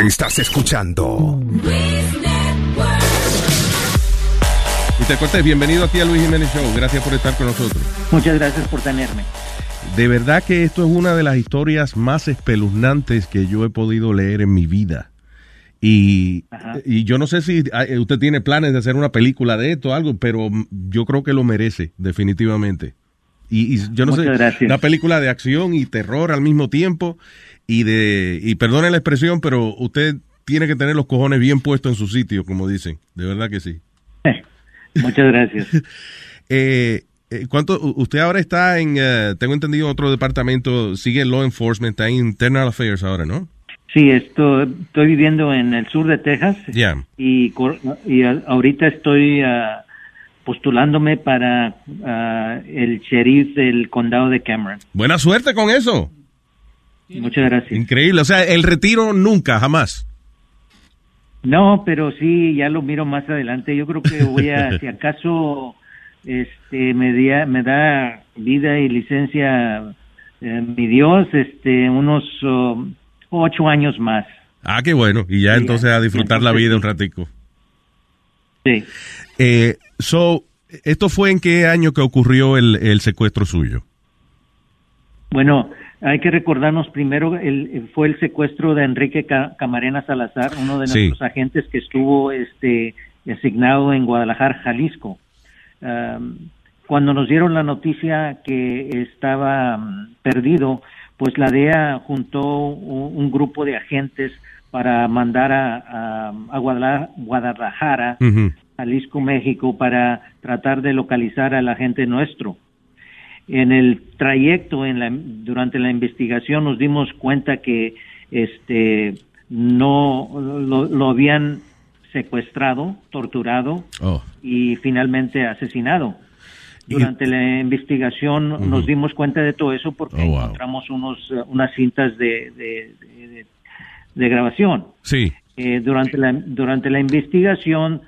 Estás escuchando Y te cortés, bienvenido aquí a Luis Jiménez Show. Gracias por estar con nosotros. Muchas gracias por tenerme. De verdad que esto es una de las historias más espeluznantes que yo he podido leer en mi vida. Y, y yo no sé si eh, usted tiene planes de hacer una película de esto o algo, pero mm, yo creo que lo merece, definitivamente. Y, y yo no Muchas sé, gracias. una película de acción y terror al mismo tiempo. Y de, y perdone la expresión, pero usted tiene que tener los cojones bien puestos en su sitio, como dicen. De verdad que sí. Muchas gracias. Eh, eh, ¿cuánto, usted ahora está en, eh, tengo entendido, en otro departamento, sigue en law enforcement, está en internal affairs ahora, ¿no? Sí, esto, estoy viviendo en el sur de Texas Ya. y, y ahorita estoy ah, postulándome para ah, el sheriff del condado de Cameron. Buena suerte con eso. Muchas gracias. Increíble. O sea, el retiro nunca, jamás. No, pero sí, ya lo miro más adelante. Yo creo que voy a, si acaso este, me, dia- me da vida y licencia eh, mi Dios, este, unos oh, ocho años más. Ah, qué bueno. Y ya Sí, entonces a disfrutar la vida un ratico. Sí. Eh, so, ¿esto fue en qué año que ocurrió el, el secuestro suyo? Bueno, hay que recordarnos primero, el, fue el secuestro de Enrique Ca- Camarena Salazar, uno de Sí. nuestros agentes que estuvo este, asignado en Guadalajara, Jalisco. Cuando nos dieron la noticia que estaba mm, perdido, pues la DEA juntó un, un grupo de agentes para mandar a, a- a Guadala- Guadalajara Ujú. Jalisco, México, para tratar de localizar a la gente nuestro. En el trayecto, en la, durante la investigación, nos dimos cuenta que este no lo, lo habían secuestrado, torturado Oh. y finalmente asesinado. Durante la investigación nos dimos cuenta de todo eso porque Oh, wow. encontramos unos, eh, unas cintas de, de- de- de- de grabación. Sí. Eh, durante, la, durante la investigación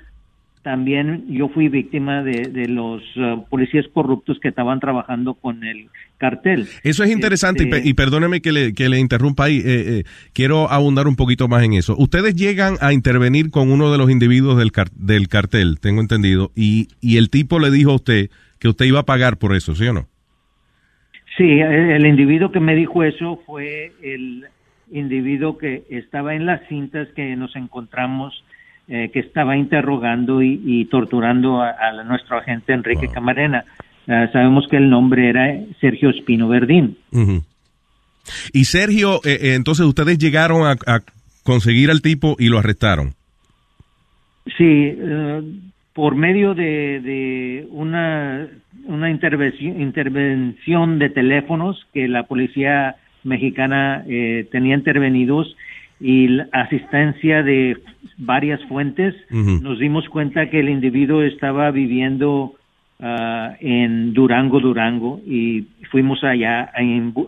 también yo fui víctima de, de los eh, policías corruptos que estaban trabajando con el cartel. Eso es interesante y, Este, pe- y perdóneme que le, que le interrumpa ahí. eh, eh, quiero abundar un poquito más en eso. Ustedes llegan a intervenir con uno de los individuos del, car- del cartel, tengo entendido, y, y el tipo le dijo a usted que usted iba a pagar por eso, ¿sí o no? Sí, el, individuo que me dijo eso fue el individuo que estaba en las cintas que nos encontramos, eh, que estaba interrogando y, y torturando a, a nuestro agente Enrique Camarena. Ah, sabemos que el nombre era Sergio Espino Verdín. Y Sergio, eh, eh, entonces ustedes llegaron a, a conseguir al tipo y lo arrestaron. Sí, eh, por medio de, de una, una intervención, intervención de teléfonos que la policía mexicana eh, tenía intervenidos y la asistencia de varias fuentes, nos dimos cuenta que el individuo estaba viviendo ah, en Durango, Durango, y fuimos allá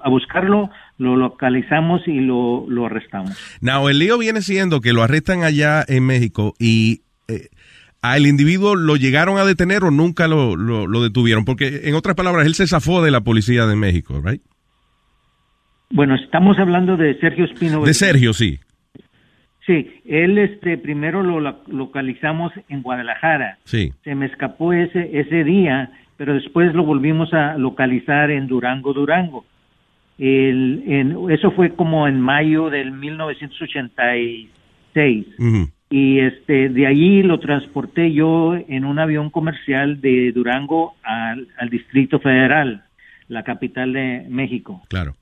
a buscarlo, lo localizamos y lo, lo arrestamos. Now, el lío viene siendo que lo arrestan allá en México y eh, al individuo lo llegaron a detener o nunca lo, lo, lo detuvieron. Porque, en otras palabras, él se zafó de la policía de México, ¿right? Bueno, estamos hablando de Sergio Espino. De Sergio, sí. Sí, él este primero lo localizamos en Guadalajara. Sí. Se me escapó ese ese día, pero después lo volvimos a localizar en Durango, Durango. El, en, eso fue como en mayo del 1986 Ujú. Y este de allí lo transporté yo en un avión comercial de Durango al, al Distrito Federal, la capital de México. Claro.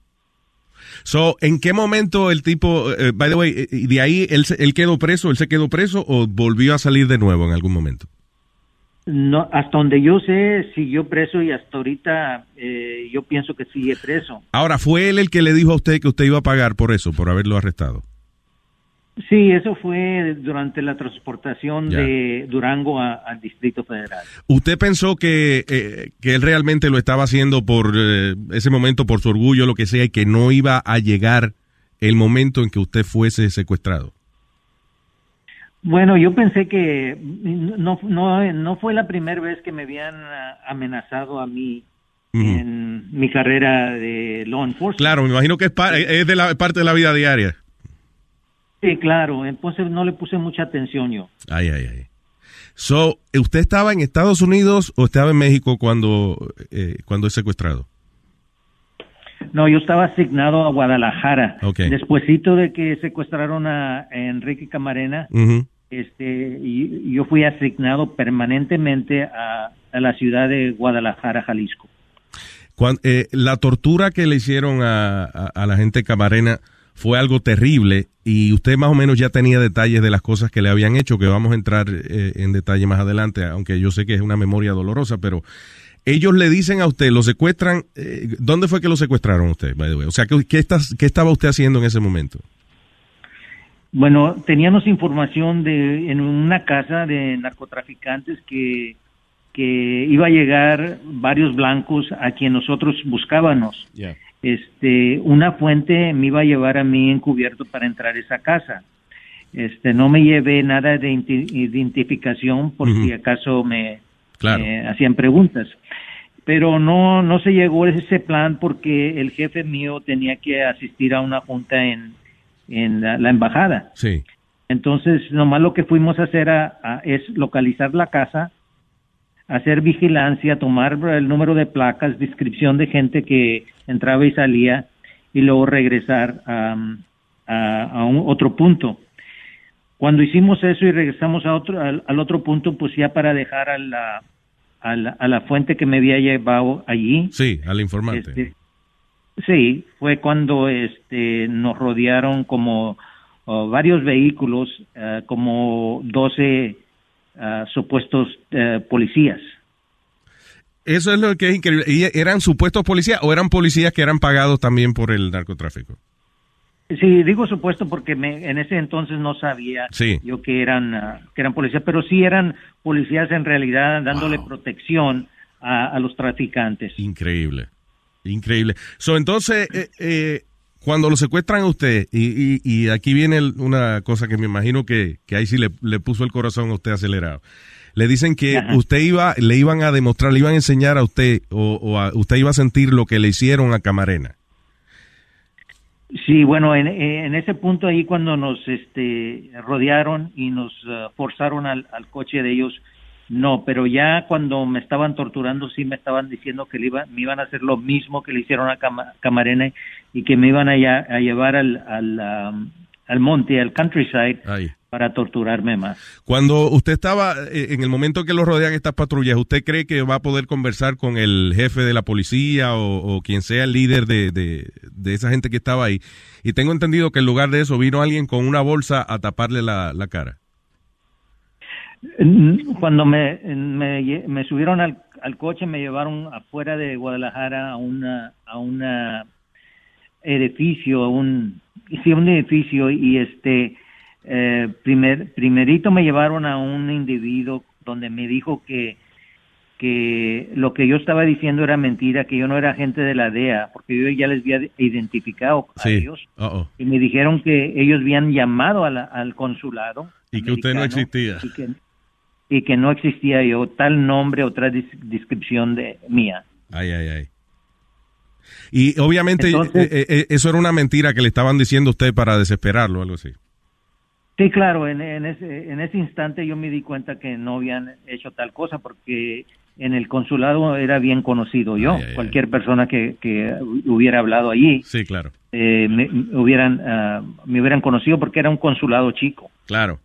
So, ¿en qué momento el tipo, eh, by the way, eh, de ahí él, él quedó preso, él se quedó preso o volvió a salir de nuevo en algún momento? No, hasta donde yo sé, siguió preso y hasta ahorita eh, yo pienso que sigue preso. Ahora, ¿fue él el que le dijo a usted que usted iba a pagar por eso, por haberlo arrestado? Sí, eso fue durante la transportación Ya. de Durango a- al Distrito Federal. ¿Usted pensó que, eh, que él realmente lo estaba haciendo por eh, ese momento, por su orgullo, lo que sea, y que no iba a llegar el momento en que usted fuese secuestrado? Bueno, yo pensé que no, no, no fue la primera vez que me habían amenazado a mí en mi carrera de law enforcement. Claro, me imagino que es, es de la parte de la vida diaria. Sí, claro, entonces no le puse mucha atención yo. Ay, ay, ay. So, ¿usted estaba en Estados Unidos o estaba en México cuando, eh, cuando es secuestrado? No, yo estaba asignado a Guadalajara. Ok. Despuésito de que secuestraron a Enrique Camarena, este, y- yo fui asignado permanentemente a, a la ciudad de Guadalajara, Jalisco. Eh, la tortura que le hicieron a, a- a la gente camarena fue algo terrible y usted más o menos ya tenía detalles de las cosas que le habían hecho, que vamos a entrar eh, en detalle más adelante, aunque yo sé que es una memoria dolorosa, pero ellos le dicen a usted, lo secuestran, eh, ¿dónde fue que lo secuestraron a usted, by the way? O sea, ¿qué, qué, estás- qué estaba usted haciendo en ese momento? Bueno, teníamos información de en una casa de narcotraficantes que, que iba a llegar varios blancos a quien nosotros buscábamos. Este, una fuente me iba a llevar a mí encubierto para entrar a esa casa. Este, no me llevé nada de identi- identificación por si acaso me, Claro. hacían preguntas. Pero no, no se llegó a ese plan porque el jefe mío tenía que asistir a una junta en, en la, la embajada. Sí. Entonces, nomás lo que fuimos a hacer a- a- es localizar la casa, hacer vigilancia, tomar el número de placas, descripción de gente que entraba y salía y luego regresar a, a- a un otro punto. Cuando hicimos eso y regresamos a otro, al, al otro punto, pues ya para dejar a la, a la, a la fuente que me había llevado allí, Sí, al informante. este, sí, fue cuando este, nos rodearon como oh, varios vehículos, eh, como 12 ah, supuestos eh, policías. Eso es lo que es increíble. ¿Y eran supuestos policías o eran policías que eran pagados también por el narcotráfico? Sí, digo supuesto porque me, en ese entonces no sabía Sí. yo que eran, ah, que eran policías, pero sí eran policías en realidad dándole protección a, a los traficantes. Increíble. Increíble. So, entonces, eh, eh, cuando lo secuestran a usted, y, y- y aquí viene el- una cosa que me imagino que, que ahí sí le, le puso el corazón a usted acelerado. Le dicen que Ajá. usted iba, le iban a demostrar, le iban a enseñar a usted, o, o a- usted iba a sentir lo que le hicieron a Camarena. Sí, bueno, en, en ese punto ahí cuando nos este, rodearon y nos ah, forzaron al, al coche de ellos, no, pero ya cuando me estaban torturando sí me estaban diciendo que le iba, me iban a hacer lo mismo que le hicieron a Cama- Camarena y que me iban a, ya- a llevar al, al, al monte, al countryside, Ahí. para torturarme más. Cuando usted estaba, eh, en el momento que lo rodean estas patrullas, ¿usted cree que va a poder conversar con el jefe de la policía o, o quien sea el líder de, de- de esa gente que estaba ahí? Y tengo entendido que en lugar de eso vino alguien con una bolsa a taparle la, la cara. Cuando me, me, me subieron al, al coche, me llevaron afuera de Guadalajara a una a una edificio, a un sí, un edificio y este eh, primer primerito me llevaron a un individuo donde me dijo que que lo que yo estaba diciendo era mentira, que yo no era agente de la DEA, porque yo ya les había identificado a Sí. ellos y me dijeron que ellos habían llamado a la- al consulado Y que usted no existía. y que, y que no existía yo tal nombre otra dis- descripción de mía Ay, ay, ay. Y obviamente Entonces- eh, eh, eso era una mentira que le estaban diciendo a usted para desesperarlo o algo así. sí claro en, en ese en ese instante yo me di cuenta que no habían hecho tal cosa porque en el consulado era bien conocido yo cualquier persona que, que hubiera hablado allí Sí, claro. eh, me, hubieran ah, me hubieran conocido porque era un consulado chico Claro.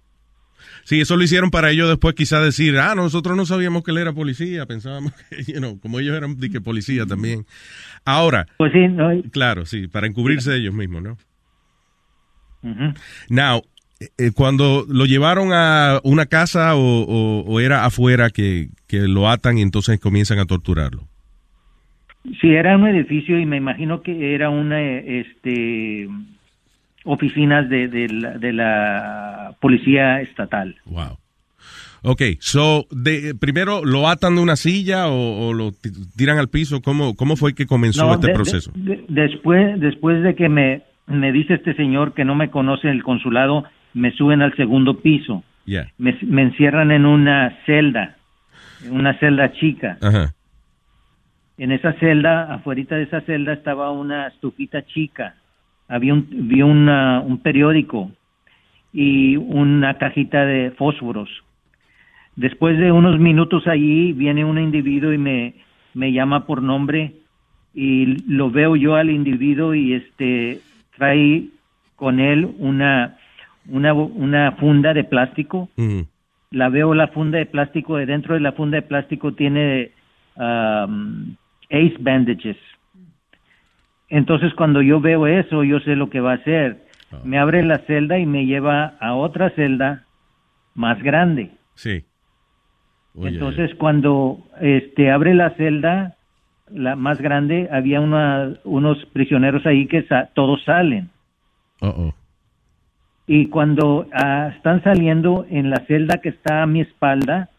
Sí, eso lo hicieron para ellos después quizá decir, ah, nosotros no sabíamos que él era policía, pensábamos que, you know, como ellos eran de que policía también. Ahora. Pues sí, no. Claro, sí, para encubrirse ellos mismos, ¿no? Now, eh, eh, cuando lo llevaron a una casa o, o- o era afuera que, que lo atan y entonces comienzan a torturarlo. Sí, era un edificio y me imagino que era una, eh, este, oficinas de, de la, de la policía estatal. Wow. Ok, so, de, primero lo atan de una silla o, o lo ti- tiran al piso. ¿Cómo, cómo fue que comenzó No, este de- proceso? de- después, después de que me, me dice este señor que no me conoce en el consulado, me suben al segundo piso. Ya. Me, me encierran en una celda, en una celda chica. Ajá. En esa celda, afuera de esa celda estaba una estufita chica. Había un, había una- un periódico y una cajita de fósforos. Después de unos minutos allí viene un individuo y me, me llama por nombre y lo veo yo al individuo y este trae con él una, una, una funda de plástico Ujú. la veo la funda de plástico, de dentro de la funda de plástico tiene um, ace bandages. Entonces cuando yo veo eso, yo sé lo que va a hacer. Me abre la celda y me lleva a otra celda más grande. Sí. Entonces cuando este abre la celda, la más grande, había una, unos prisioneros ahí que sa- todos salen. Uh-oh. Y cuando ah, están saliendo en la celda que está a mi espalda,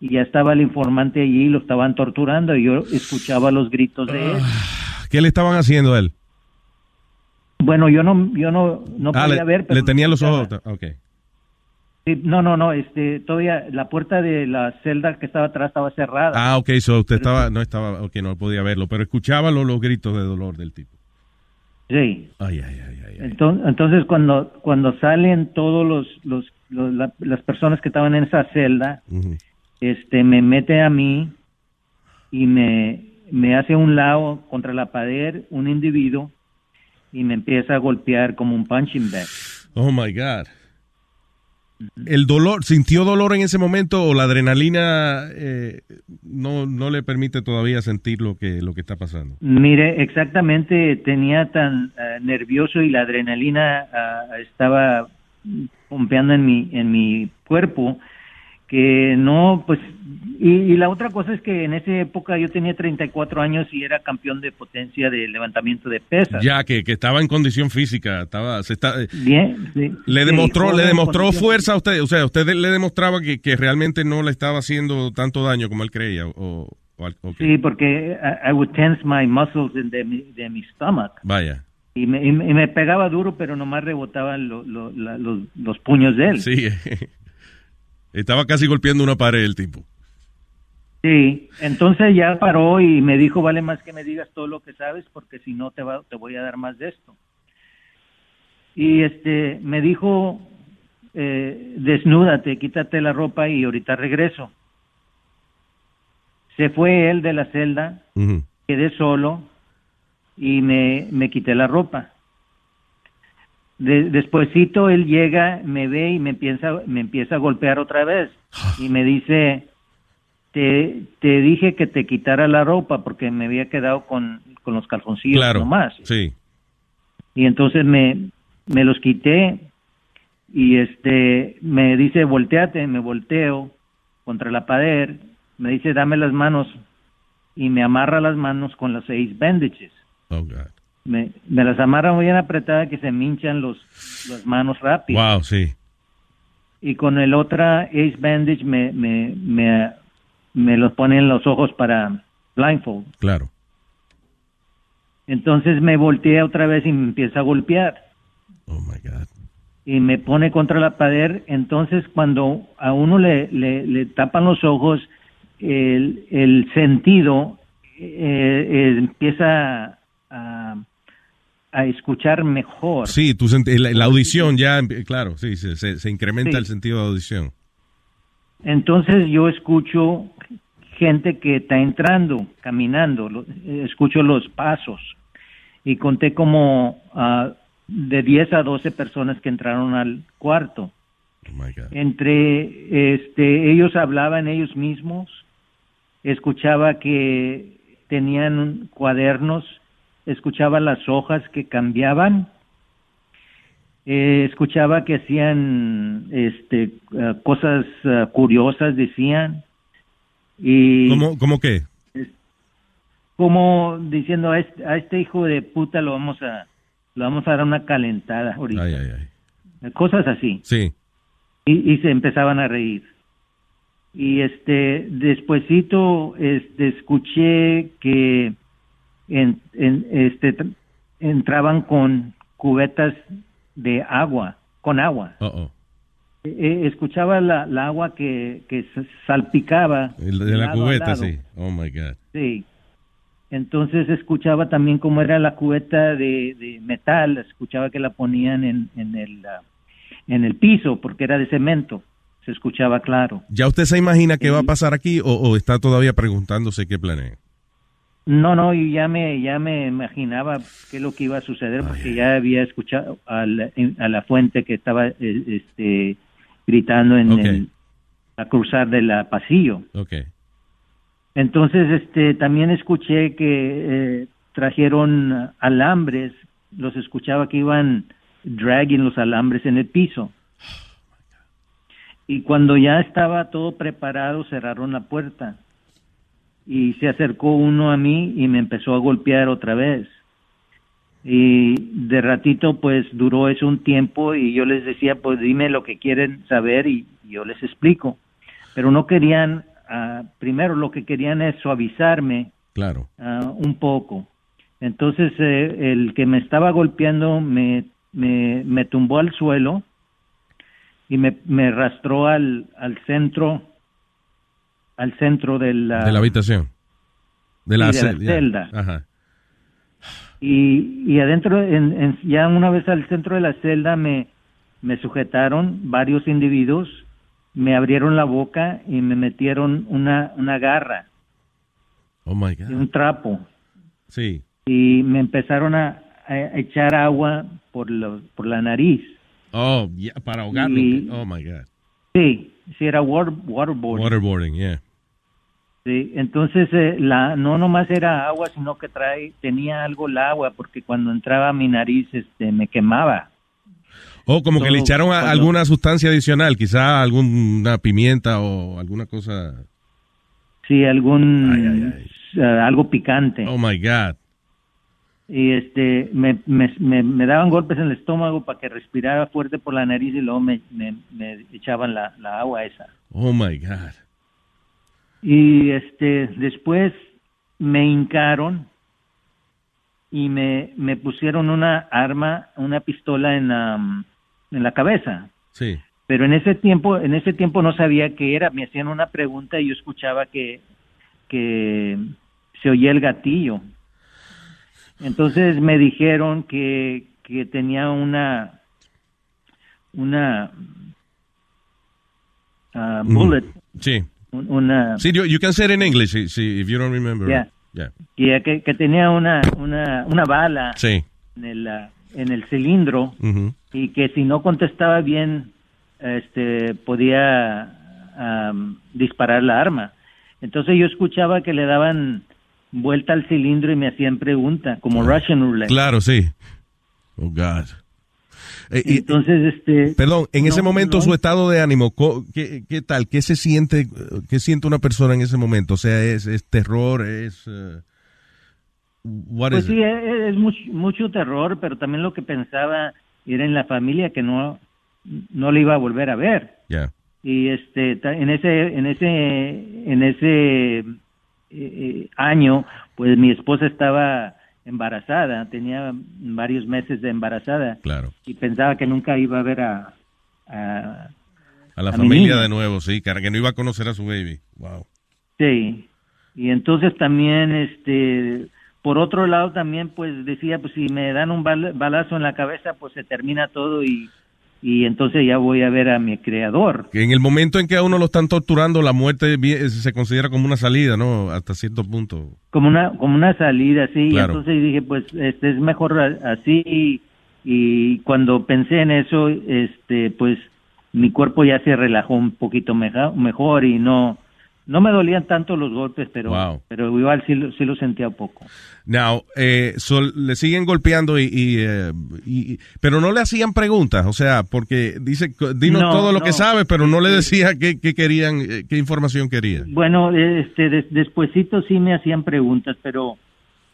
y ya estaba el informante allí y lo estaban torturando, y yo escuchaba los gritos de él. ¿Qué le estaban haciendo a él? Bueno, yo no, yo no, no ah, podía le, ver, pero le tenía los ojos. Ok. Sí, no, no, no, este, todavía la puerta de la celda que estaba atrás estaba cerrada. Ah, ok, so usted estaba, no estaba, ok, no podía verlo, pero escuchaba lo- los gritos de dolor del tipo. Sí. Ay, ay, ay, ay. Entonces, entonces cuando cuando salen todos los, los, los- la- las personas que estaban en esa celda, este me mete a mí y me, me hace a un lado contra la pared un individuo y me empieza a golpear como un punching bag. Oh my God. ¿El dolor, sintió dolor en ese momento o la adrenalina eh, no, no le permite todavía sentir lo que, lo que está pasando? Mire, exactamente tenía tan eh, nervioso y la adrenalina ah, estaba pompeando en mi en mi cuerpo que no, pues, y, y la otra cosa es que en esa época yo tenía 34 años y era campeón de potencia de levantamiento de pesas. Ya, que, que estaba en condición física, estaba, se está, eh, Bien, sí. le Sí, demostró, le joven, demostró fuerza a usted, o sea, usted le demostraba que, que realmente no le estaba haciendo tanto daño como él creía, o, o al- o qué. Sí, porque I, I would tense my muscles in de, mi, de mi stomach. Vaya. Y me, y me- y me pegaba duro, pero nomás rebotaban lo- lo- la- los, los puños de él. Sí, estaba casi golpeando una pared el tipo. Sí, entonces ya paró y me dijo, vale más que me digas todo lo que sabes, porque si no te, va, te voy a dar más de esto. Y este me dijo, eh, desnúdate, quítate la ropa y ahorita regreso. Se fue él de la celda, quedé solo y me, me quité la ropa. De, despuésito él llega, me ve y me empieza, me empieza a golpear otra vez y me dice, te, te dije que te quitara la ropa porque me había quedado con, con los calzoncillos Claro. nomás. Sí. Y entonces me, me los quité y este me dice, volteate, me volteo contra la pared, me dice, dame las manos y me amarra las manos con las seis bandages. Oh, God. Me, me las amarra muy bien apretadas que se me hinchan los, las manos rápido. Wow, sí. Y con el otra ace bandage me, me, me, me los pone en los ojos para blindfold. Claro. Entonces me voltea otra vez y me empieza a golpear. Oh my God. Y me pone contra la pared. Entonces, cuando a uno le, le, le tapan los ojos, el, el sentido eh, eh, empieza a, a escuchar mejor. Sí, tu la, la audición ya, claro, sí, se, se- se incrementa Sí. el sentido de audición. Entonces yo escucho gente que está entrando, caminando, lo- eh, escucho los pasos. Y conté como ah, de 10 a 12 personas que entraron al cuarto. Entre este ellos hablaban ellos mismos, escuchaba que tenían cuadernos, escuchaba las hojas que cambiaban, eh, escuchaba que hacían este ah, cosas ah, curiosas decían y ¿Cómo, cómo qué? como diciendo a este, a este hijo de puta lo vamos a lo vamos a dar una calentada ahorita Ay, ay, ay. cosas así Sí. y, y se empezaban a reír y este despuesito este escuché que en, en- este tr- entraban con cubetas de agua con agua Uh-oh. Eh, escuchaba la, la agua que, que salpicaba El de la cubeta, sí. Oh my God. Sí. Entonces escuchaba también cómo era la cubeta de, de metal, escuchaba que la ponían en, en, el, ah, en el piso porque era de cemento, se escuchaba claro. ¿Ya usted se imagina qué va a pasar aquí o, o está todavía preguntándose qué planea? No, no, y ya me, ya me imaginaba qué es lo que iba a suceder porque ya había escuchado a la, a la fuente que estaba eh, este, gritando en Ok. el, a cruzar del pasillo. Ok. Entonces, este, también escuché que eh, trajeron alambres, los escuchaba que iban dragging los alambres en el piso. Y cuando ya estaba todo preparado, cerraron la puerta. Y se acercó uno a mí y me empezó a golpear otra vez. Y de ratito, pues duró eso un tiempo y yo les decía, pues dime lo que quieren saber y yo les explico. Pero no querían, ah, primero lo que querían es suavizarme Claro. ah, un poco. Entonces eh, el que me estaba golpeando me, me, me tumbó al suelo y me, me arrastró al, al centro al centro de la, De la habitación. De Sí, la, de la celda. Ajá. Y, y adentro en, en- ya una vez al centro de la celda me, me sujetaron varios individuos me abrieron la boca y me metieron una, una garra Oh my y God. un trapo Sí. y me empezaron a, a echar agua por, lo- por la nariz. Oh, ya, para ahogarlo. Y- Oh my God. Sí, sí era water, waterboarding. Waterboarding, yeah. Sí, entonces eh, la no nomás era agua, sino que trae tenía algo el agua porque cuando entraba a mi nariz este me quemaba. O como que le echaron a- cuando- alguna sustancia adicional, quizá alguna pimienta o alguna cosa. Sí, algún eh, algo picante. Oh my God. Y este me, me, me, me daban golpes en el estómago para que respirara fuerte por la nariz y luego me, me, me echaban la, la agua esa. Oh my God. Y este después me hincaron y me, me pusieron una arma, una pistola en la, en la cabeza. Sí. Pero en ese tiempo, en ese tiempo no sabía qué era. Me hacían una pregunta y yo escuchaba que, que se oía el gatillo. Entonces me dijeron que, que tenía una una ah, bullet, Sí. Un- una Sí, you, you can say it in English si- si- if you don't remember. Yeah. Yeah. que, que, que tenía una, una, una bala Sí. en el, en el cilindro y que si no contestaba bien este podía am, disparar la arma entonces yo escuchaba que le daban vuelta al cilindro y me hacían preguntas como Russian roulette Claro, sí. Oh God. Eh, entonces este Perdón, en ese momento no. su estado de ánimo, ¿qué, qué tal? ¿Qué se siente, qué siente una persona en ese momento? O sea, es, es terror, es eh, pues sí it? es, es mucho, mucho terror pero también lo que pensaba era en la familia que no no le iba a volver a ver Yeah. y este en ese en ese en ese eh, año pues mi esposa estaba embarazada tenía varios meses de embarazada Claro. y pensaba que nunca iba a ver a, a- A la a familia de nuevo, sí, cara, que no iba a conocer a su baby. Wow. sí y entonces también este por otro lado también pues decía pues si me dan un bal- balazo en la cabeza pues se termina todo y y entonces ya voy a ver a mi creador Que en el momento en que a uno lo están torturando, la muerte vi- se considera como una salida, ¿no? Hasta cierto punto. como una como una salida sí Claro. entonces dije pues este es mejor así y, y cuando pensé en eso este pues mi cuerpo ya se relajó un poquito meja- mejor y no no me dolían tanto los golpes pero Wow. pero igual sí lo, sí lo sentía un poco Now, eh, so, le siguen golpeando y, y, eh, y- pero no le hacían preguntas, o sea, porque dice, dinos No, todo lo no. que sabe, pero no le decía qué, qué querían, eh, qué información quería. Bueno, este, des- despuesito sí me hacían preguntas, pero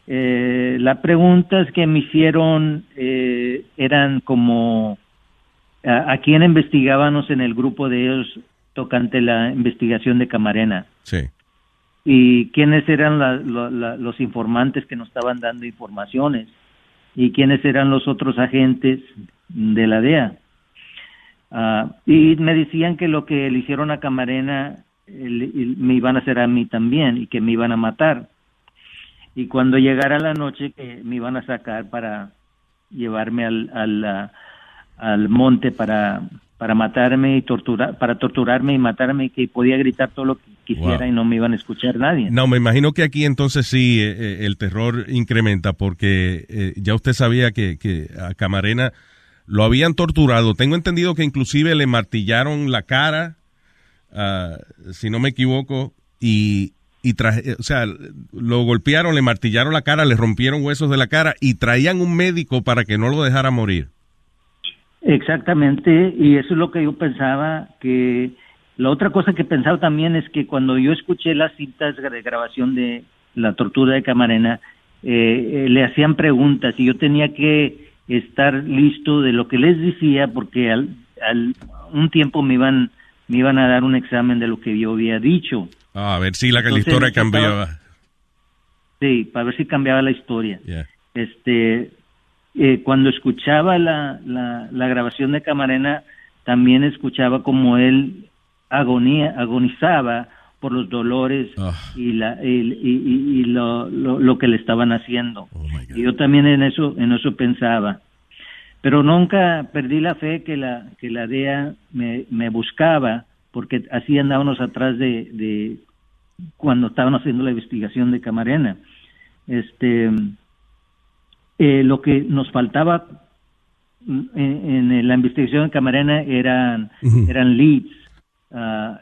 eh, las preguntas que me hicieron eh, eran como a, a quién investigábamos en el grupo de ellos tocante la investigación de Camarena Sí. y quiénes eran la- lo- la- los informantes que nos estaban dando informaciones y quiénes eran los otros agentes de la DEA. Ah, y me decían que lo que le hicieron a Camarena el- el- me iban a hacer a mí también y que me iban a matar. Y cuando llegara la noche que me iban a sacar para llevarme al, al, ah, al monte para, para matarme y torturar, para torturarme y matarme que podía gritar todo lo que quisiera Wow. y no me iban a escuchar nadie. No, me imagino que aquí entonces sí eh, eh, el terror incrementa porque eh, ya usted sabía que, que a Camarena lo habían torturado. Tengo entendido que inclusive le martillaron la cara, ah, si no me equivoco, y, y traje- o sea, lo golpearon, le martillaron la cara, le rompieron huesos de la cara y traían un médico para que no lo dejara morir. Exactamente, y eso es lo que yo pensaba, que la otra cosa que pensaba también es que cuando yo escuché las cintas de grabación de la tortura de Camarena, eh, eh, le hacían preguntas y yo tenía que estar listo de lo que les decía porque al, al un tiempo me iban me iban a dar un examen de lo que yo había dicho. Ah, a ver si la, historia cambiaba. Sí, para ver si cambiaba la historia. Yeah. Este, eh, cuando escuchaba la, la, la grabación de Camarena, también escuchaba como él agonía, agonizaba por los dolores y, la, y, y- y- y lo, lo, lo que le estaban haciendo. y yo también en eso, en eso pensaba. Pero nunca perdí la fe que la, que la DEA me, me buscaba, porque así andábamos atrás de, de cuando estaban haciendo la investigación de Camarena. Este, eh, lo que nos faltaba mm, en, en la investigación de Camarena eran, eran leads. Ah,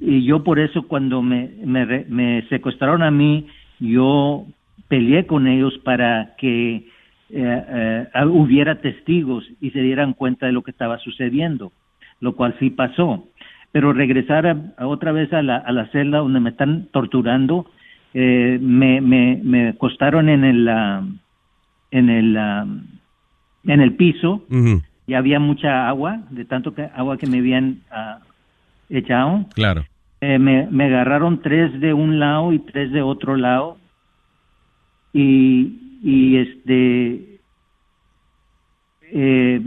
y yo por eso cuando me, me, me secuestraron a mí, yo peleé con ellos para que eh, eh, hubiera testigos y se dieran cuenta de lo que estaba sucediendo, lo cual sí pasó. Pero regresar a- a otra vez a la, a la celda donde me están torturando, eh, me, me, me acostaron en el, ah, en el, en el piso Ujú, y había mucha agua, de tanto que, agua que me habían ah, echado. Claro. Eh, me, me agarraron tres de un lado y tres de otro lado y, y este eh,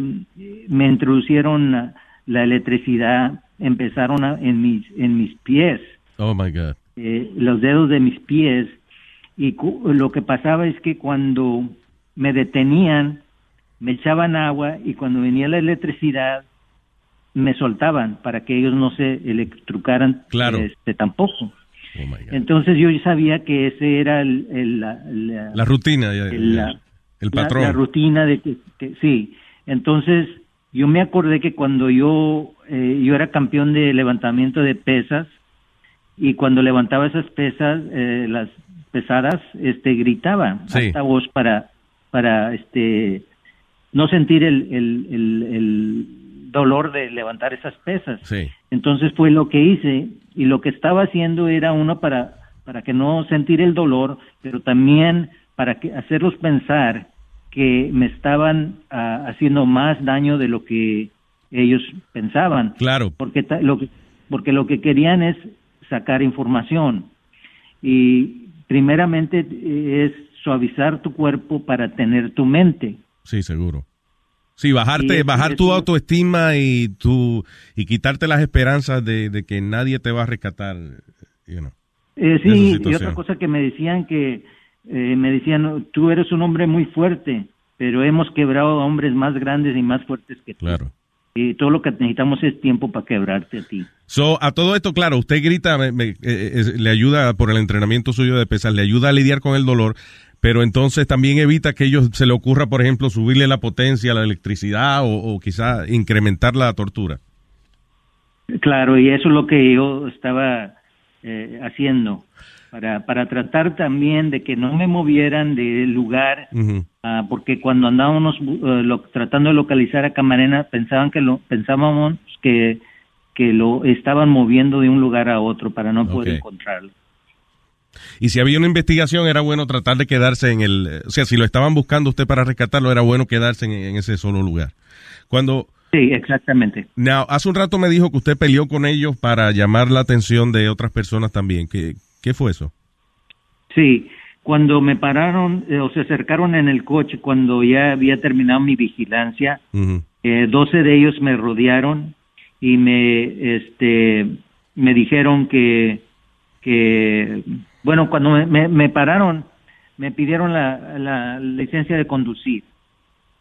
me introducieron la, la electricidad empezaron a- en mis en mis pies Oh my God. eh, los dedos de mis pies y lo que pasaba es que cuando me detenían me echaban agua y cuando venía la electricidad me soltaban para que ellos no se electrocutaran Claro. este, tampoco. Entonces yo sabía que ese era el, el- la, la- La rutina, ya- el, ya. la- el la- patrón. La, rutina de que, que- sí. Entonces yo me acordé que cuando yo eh, yo era campeón de levantamiento de pesas y cuando levantaba esas pesas eh, las pesadas este gritaba Sí. esta voz para para este no sentir el, el, el, el dolor de levantar esas pesas Sí. entonces fue lo que hice y lo que estaba haciendo era uno para para que no sentir el dolor, pero también para que hacerlos pensar que me estaban ah, haciendo más daño de lo que ellos pensaban. Claro. Porque lo que porque lo que querían es sacar información y primeramente eh, es suavizar tu cuerpo para tener tu mente. Sí, seguro. Sí, bajarte, bajar tu autoestima y tu y quitarte las esperanzas de, de que nadie te va a rescatar. you know, Eh, sí, y otra cosa que me decían que eh, me decían, tú eres un hombre muy fuerte, pero hemos quebrado a hombres más grandes y más fuertes que tú. Claro. Y todo lo que necesitamos es tiempo para quebrarte a ti. So, a todo esto, claro, usted grita, me- me- eh, eh, le ayuda por el entrenamiento suyo de pesas, le ayuda a lidiar con el dolor, pero entonces también evita que ellos se le ocurra, por ejemplo, subirle la potencia a la electricidad o, o quizá incrementar la tortura. Claro, y eso es lo que yo estaba eh, haciendo para, para tratar también de que no me movieran del lugar, ah, porque cuando andábamos eh, lo- tratando de localizar a Camarena pensaban que lo pensábamos que que lo estaban moviendo de un lugar a otro para no poder encontrarlo. Y si había una investigación, era bueno tratar de quedarse en el... O sea, si lo estaban buscando usted para rescatarlo, era bueno quedarse en, en ese solo lugar. Cuando... Sí, exactamente. Now, hace un rato me dijo que usted peleó con ellos para llamar la atención de otras personas también. ¿Qué, qué fue eso? Sí, cuando me pararon eh, o se acercaron en el coche cuando ya había terminado mi vigilancia, eh, 12 de ellos me rodearon y me este me dijeron que que bueno cuando me, me- me pararon me pidieron la, la licencia de conducir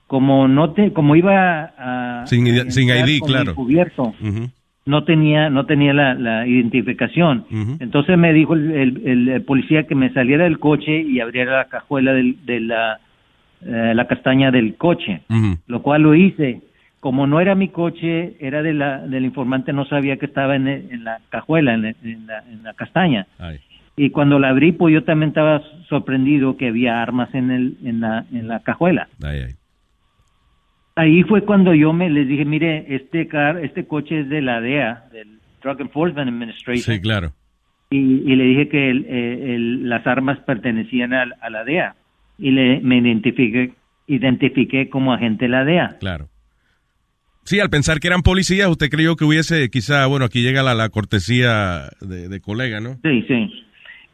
como no te como iba a Sin ID, claro. cubierto Ujú. No tenía no tenía la, la identificación entonces me dijo el, el- el policía que me saliera del coche y abriera la cajuela del- de la eh, la castaña del coche lo cual lo hice. Como no era mi coche, era de la, del informante, no sabía que estaba en, en la cajuela, en, en la, en la castaña. Ay. Y cuando la abrí, pues yo también estaba sorprendido que había armas en, el, en, la, en la cajuela. Ay, ay. Ahí fue cuando yo me les dije, mire, este car, este coche es de la DEA, del Drug Enforcement Administration. Sí, claro. y, y le dije que el- eh, el- las armas pertenecían a, la DEA y le me identifiqué identifiqué como agente de la DEA. Claro. Sí, al pensar que eran policías, usted creyó que hubiese, quizá, bueno, aquí llega la, la cortesía de, de colega, ¿no? Sí, sí.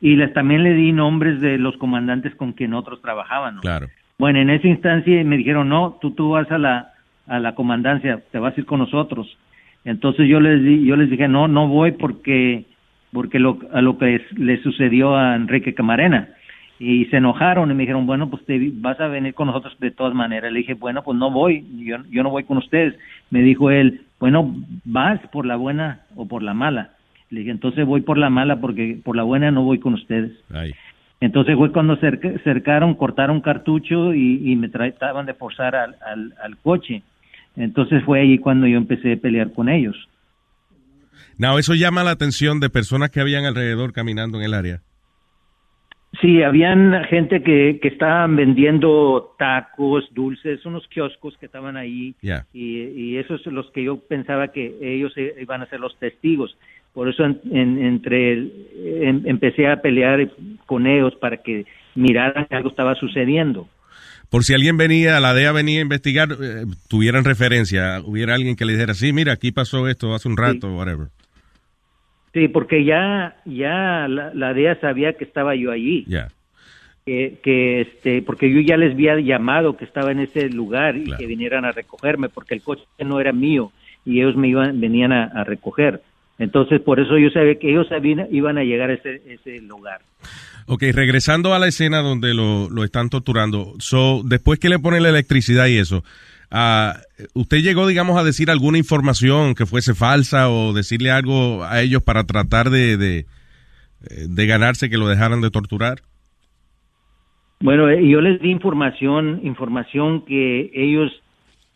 Y les también le di nombres de los comandantes con quien otros trabajaban. ¿no? Claro. Bueno, en esa instancia me dijeron, no, tú, tú vas a la, a la comandancia, te vas a ir con nosotros. Entonces yo les, di, yo les dije, no, no voy porque, porque lo, a lo que le sucedió a Enrique Camarena. Y se enojaron y me dijeron, bueno, pues te vas a venir con nosotros de todas maneras. Le dije, bueno, pues no voy, yo, yo no voy con ustedes. Me dijo él, bueno, vas por la buena o por la mala. Le dije, entonces voy por la mala porque por la buena no voy con ustedes. Entonces fue cuando cerca- cercaron, cortaron cartucho y, y me trataban de forzar al, al, al coche. Entonces fue ahí cuando yo empecé a pelear con ellos. No, eso llama la atención de personas que habían alrededor caminando en el área. Sí, habían gente que, que estaban vendiendo tacos, dulces, unos kioscos que estaban ahí. Y, y esos son los que yo pensaba que ellos eh, iban a ser los testigos. Por eso en- en- entre el- em- empecé a pelear con ellos para que miraran que algo estaba sucediendo. Por si alguien venía, la DEA venía a investigar, eh, tuvieran referencia, hubiera alguien que le dijera, sí, mira, aquí pasó esto hace un rato, whatever. Sí, porque ya ya la, la DEA sabía que estaba yo allí. Ya. que, que este porque yo ya les había llamado que estaba en ese lugar y que vinieran a recogerme porque el coche no era mío y ellos me iban venían a, a recoger entonces por eso yo sabía que ellos sabían- iban a llegar a ese, ese lugar Ok, regresando a la escena donde lo, lo están torturando, so, después que le ponen la electricidad y eso, ah, ¿usted llegó, digamos, a decir alguna información que fuese falsa o decirle algo a ellos para tratar de, de, eh, de ganarse que lo dejaran de torturar? bueno eh, yo les di información información que ellos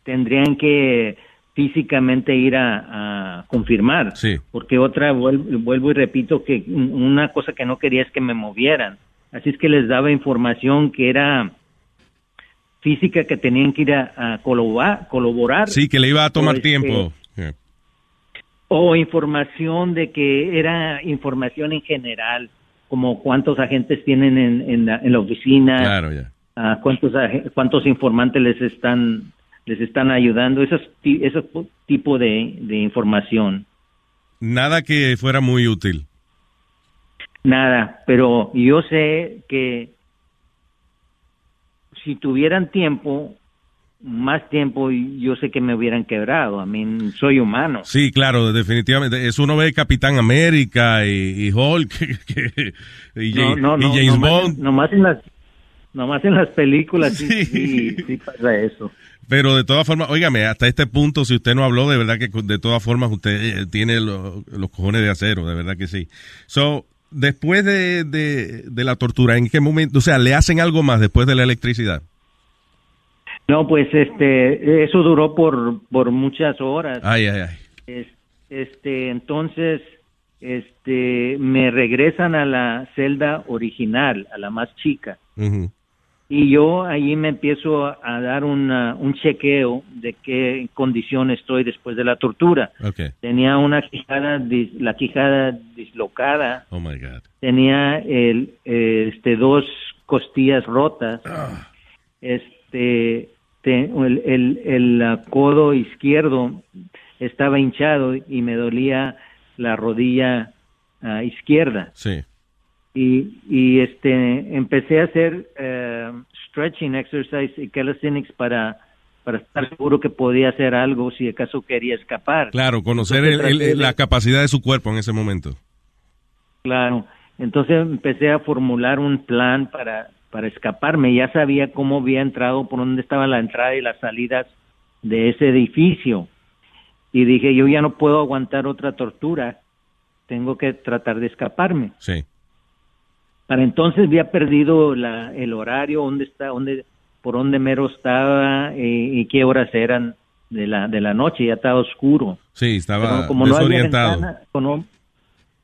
tendrían que físicamente ir a, a confirmar Sí. porque otra vuelvo, vuelvo y repito que una cosa que no quería es que me movieran así es que les daba información que era física que tenían que ir a, a colaborar, colaborar Sí, que le iba a tomar este, tiempo. Yeah. o información de que era información en general como cuántos agentes tienen en, en, la, en la oficina Claro, ah, cuántos cuántos informantes les están les están ayudando esos esos tipo de, de información Nada que fuera muy útil. Nada, pero yo sé que si tuvieran tiempo, más tiempo, yo sé que me hubieran quebrado. A mí, soy humano. Sí, claro, definitivamente. Eso uno ve Capitán América y, y Hulk que- y, No, no, y James Bond. Nomás en las, nomás en las películas sí, sí, sí pasa eso. Pero de todas formas, óigame, hasta este punto, si usted no habló, de verdad que de todas formas usted eh, tiene lo- los cojones de acero, de verdad que sí. So, después de, de, de la tortura, ¿en qué momento? O sea, ¿le hacen algo más después de la electricidad? No, pues este, eso duró por, por muchas horas. Ay, ay, ay. Es- Este, entonces, este, me regresan a la celda original, a la más chica. Y yo ahí me empiezo a, dar una- un chequeo de qué condición estoy después de la tortura. Okay. Tenía una quijada, dis- la quijada dislocada, Oh my God. tenía el, este, dos costillas rotas, este, te- el, el, el, ah, codo izquierdo estaba hinchado y me dolía la rodilla ah, izquierda Sí. Y, y este empecé a hacer eh, stretching exercise y calisthenics para para estar seguro que podía hacer algo si acaso quería escapar. Claro, conocer Entonces, el- la capacidad de su cuerpo en ese momento. Claro. Entonces empecé a formular un plan para para escaparme. Ya sabía cómo había entrado, por dónde estaba la entrada y las salidas de ese edificio. Y dije, yo ya no puedo aguantar otra tortura. Tengo que tratar de escaparme. Sí. Para entonces había perdido la, el horario, dónde está, dónde, por dónde mero estaba eh, y qué horas eran de la, de la noche, ya estaba oscuro. Sí, estaba Pero como no había desorientado. ventana- como,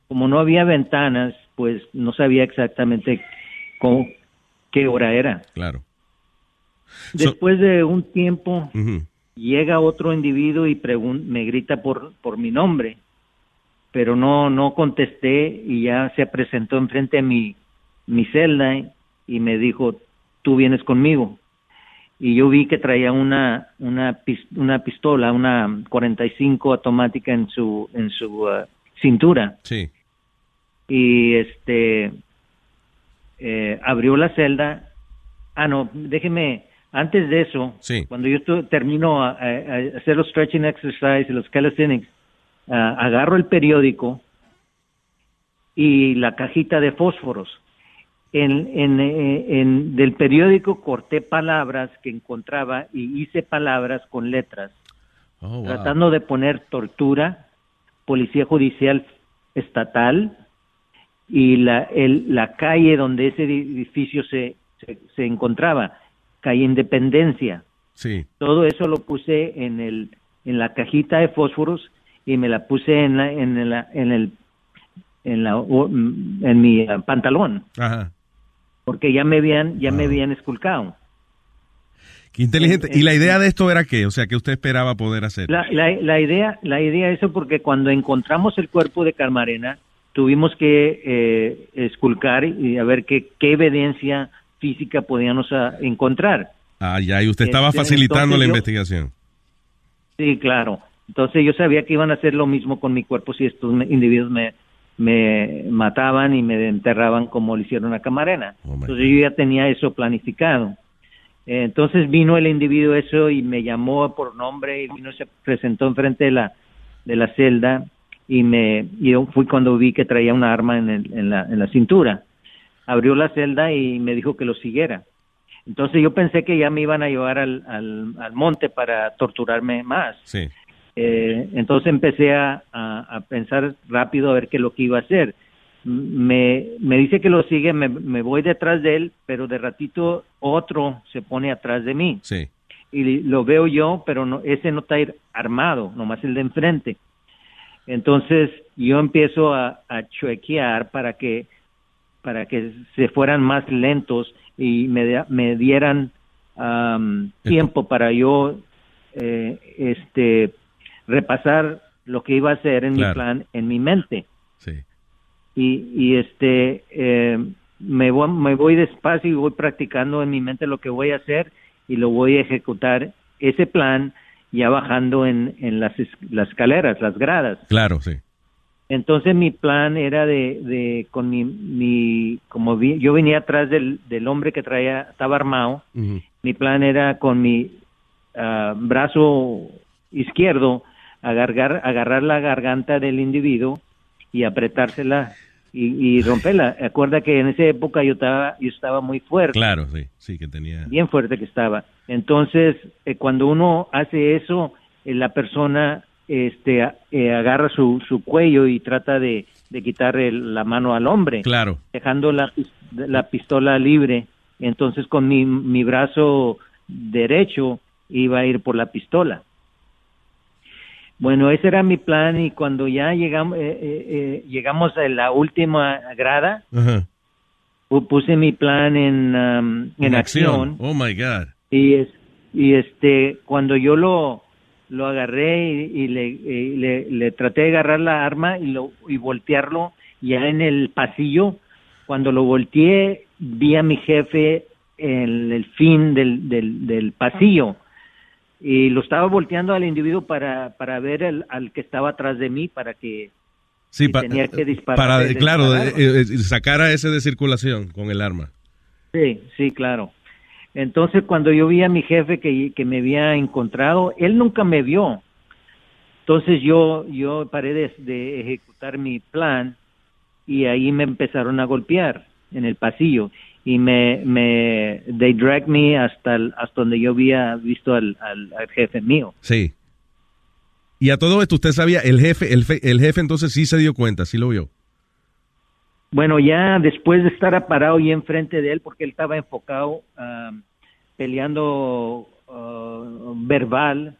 como no había ventanas, pues no sabía exactamente cómo- qué hora era. Claro. Después de un tiempo, llega otro individuo y me grita por, por mi nombre, pero no, no contesté y ya se presentó enfrente de mi, mi celda y me dijo, tú vienes conmigo. Y yo vi que traía una, una, una pistola, una 45 automática en su, en su ah, cintura. Sí. Y este, eh, abrió la celda. Ah, no, déjeme, antes de eso, Sí. cuando yo termino a, a- a hacer los stretching exercise y los calisthenics, ah, agarro el periódico y la cajita de fósforos. En, en, eh, en- del periódico corté palabras que encontraba y hice palabras con letras, Oh, wow. tratando de poner tortura, policía judicial estatal y la, el- la calle donde ese edificio se, se, se encontraba, calle Independencia. Sí. Todo eso lo puse en el en la cajita de fósforos y me la puse en la, en la, en el en la en mi eh, pantalón Ajá. Porque ya me habían, ya me habían esculcado. Qué inteligente. En- ¿Y la idea de esto era qué? O sea, ¿qué usted esperaba poder hacer? La, la, la idea, la idea eso porque cuando encontramos el cuerpo de Carmarena, tuvimos que eh, esculcar y a ver qué, qué evidencia física podíamos ah, encontrar. Ah, ya, y usted estaba Este, facilitando la yo- investigación. Sí, claro. Entonces yo sabía que iban a hacer lo mismo con mi cuerpo si estos individuos me, me mataban y me enterraban como lo hicieron a Camarena. Entonces yo ya tenía eso planificado. Entonces vino el individuo eso y me llamó por nombre y vino se presentó enfrente de la de la celda y me y yo fui cuando vi que traía una arma en, el- en la, en la cintura. Abrió la celda y me dijo que lo siguiera. Entonces yo pensé que ya me iban a llevar al, al, al monte para torturarme más. Sí. Eh, entonces empecé a, a- a pensar rápido a ver qué es lo que iba a hacer. Me, me dice que lo sigue, me, me voy detrás de él, pero de ratito otro se pone atrás de mí. Sí. Y lo veo yo, pero no, ese no está ir- armado, nomás el de enfrente. Entonces yo empiezo a, a chuequear para que para que se fueran más lentos y me, dieran am, tiempo para yo eh, este repasar lo que iba a hacer en Claro. mi plan en mi mente Sí. y, y este eh, me voy me voy despacio y voy practicando en mi mente lo que voy a hacer y lo voy a ejecutar ese plan ya bajando en, en las, las escaleras las gradas Claro, sí. entonces mi plan era de, de con mi, mi como vi- yo venía atrás del, del hombre que traía, estaba armado, mi plan era con mi ah, brazo izquierdo agarrar, agarrar la garganta del individuo y apretársela y, y romperla. Acuerda que en esa época yo estaba, yo estaba muy fuerte Claro, sí. Sí, que tenía. bien fuerte que estaba. Entonces, eh, cuando uno hace eso, eh, la persona este, eh, agarra su, su cuello y trata de, de quitar el- la mano al hombre, Claro. dejando la, la pistola libre. Entonces, con mi, mi brazo derecho iba a ir por la pistola. Bueno, ese era mi plan y cuando ya llegamos, eh, eh, eh, llegamos a la última grada, Ajá. pu- puse mi plan en, um, en, acción Oh my God. y es y este cuando yo lo lo agarré y, y le, y le le traté de agarrar la arma y lo y voltearlo ya en el pasillo cuando lo volteé vi a mi jefe en el fin del, del, del pasillo y lo estaba volteando al individuo para para ver el- al que estaba atrás de mí para que Sí, pa- tenía que disparar para, de- claro, eh, eh, sacar a ese de circulación con el arma. Sí, sí, claro. Entonces, cuando yo vi a mi jefe que, que me había encontrado, él nunca me vio. Entonces yo, yo paré de, de ejecutar mi plan y ahí me empezaron a golpear en el pasillo y me, me, they dragged me hasta, el- hasta donde yo había visto al, al, al jefe mío. Sí. Y a todo esto, usted sabía, el jefe, el, fe- el jefe entonces sí se dio cuenta, sí lo vio. Bueno, ya después de estar parado y enfrente de él, porque él estaba enfocado ah, peleando ah, verbal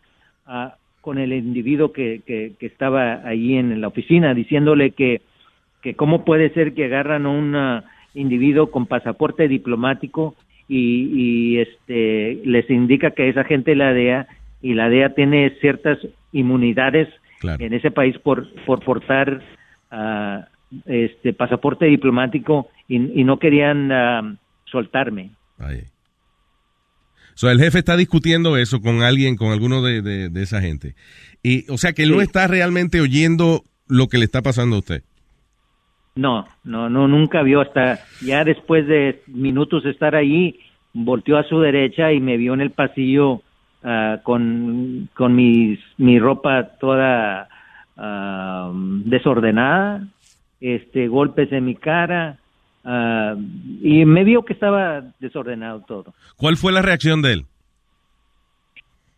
ah, con el individuo que, que, que estaba allí en la oficina, diciéndole que, que cómo puede ser que agarran a un ah, individuo con pasaporte diplomático y, y, este les indica que es agente de la DEA y la DEA tiene ciertas inmunidades en ese país por, por portar ah, este pasaporte diplomático y, y no querían ah, soltarme. So, el jefe está discutiendo eso con alguien, con alguno de, de- de esa gente. Y, o sea, que él no está realmente oyendo lo que le está pasando a usted. No, no, no, nunca vio hasta ya después de minutos de estar allí, volteó a su derecha y me vio en el pasillo ah, con, con mis, mi ropa toda ah, desordenada, este, golpes en mi cara, ah, y me vio que estaba desordenado todo. ¿Cuál fue la reacción de él?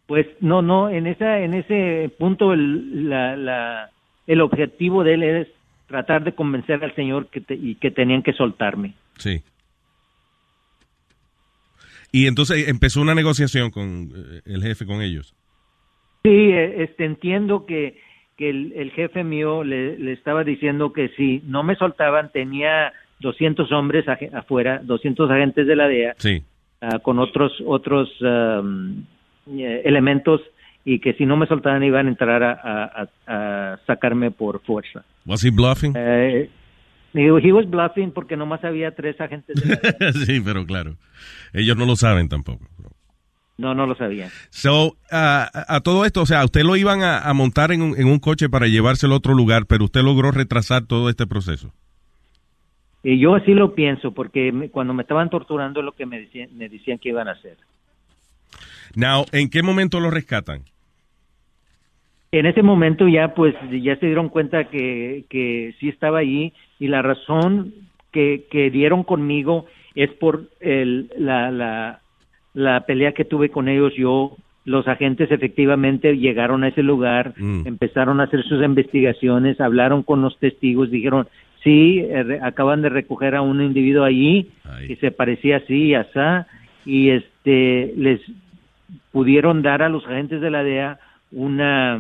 Pues no, no, en esa, en ese punto el, la, la, el objetivo de él es tratar de convencer al señor que te- y que tenían que soltarme. Sí. Y entonces empezó una negociación con eh, el jefe, con ellos. Sí, eh, este, entiendo que, que el, el jefe mío le, le estaba diciendo que si no me soltaban tenía 200 hombres afuera, 200 agentes de la DEA Sí. ah, con otros otros um, eh, elementos y que si no me soltaban iban a entrar a, a- a- a sacarme por fuerza. Was he bluffing? Eh, digo, he was bluffing porque nomás había tres agentes de la sí, pero claro. Ellos no lo saben tampoco. No, no lo sabían. So, ah, a todo esto, o sea, usted lo iban a, a montar en un, en un coche para llevárselo a otro lugar, pero usted logró retrasar todo este proceso. Y yo así lo pienso porque me- cuando me estaban torturando es lo que me decían, me decían que iban a hacer. Now, ¿en qué momento lo rescatan? En ese momento ya pues ya se dieron cuenta que, que sí estaba allí y la razón que, que dieron conmigo es por el, la, la, la pelea que tuve con ellos. Yo, los agentes efectivamente llegaron a ese lugar, Mm. empezaron a hacer sus investigaciones, hablaron con los testigos, dijeron, sí, eh, acaban de recoger a un individuo allí que se parecía así y asá, y este, les pudieron dar a los agentes de la DEA una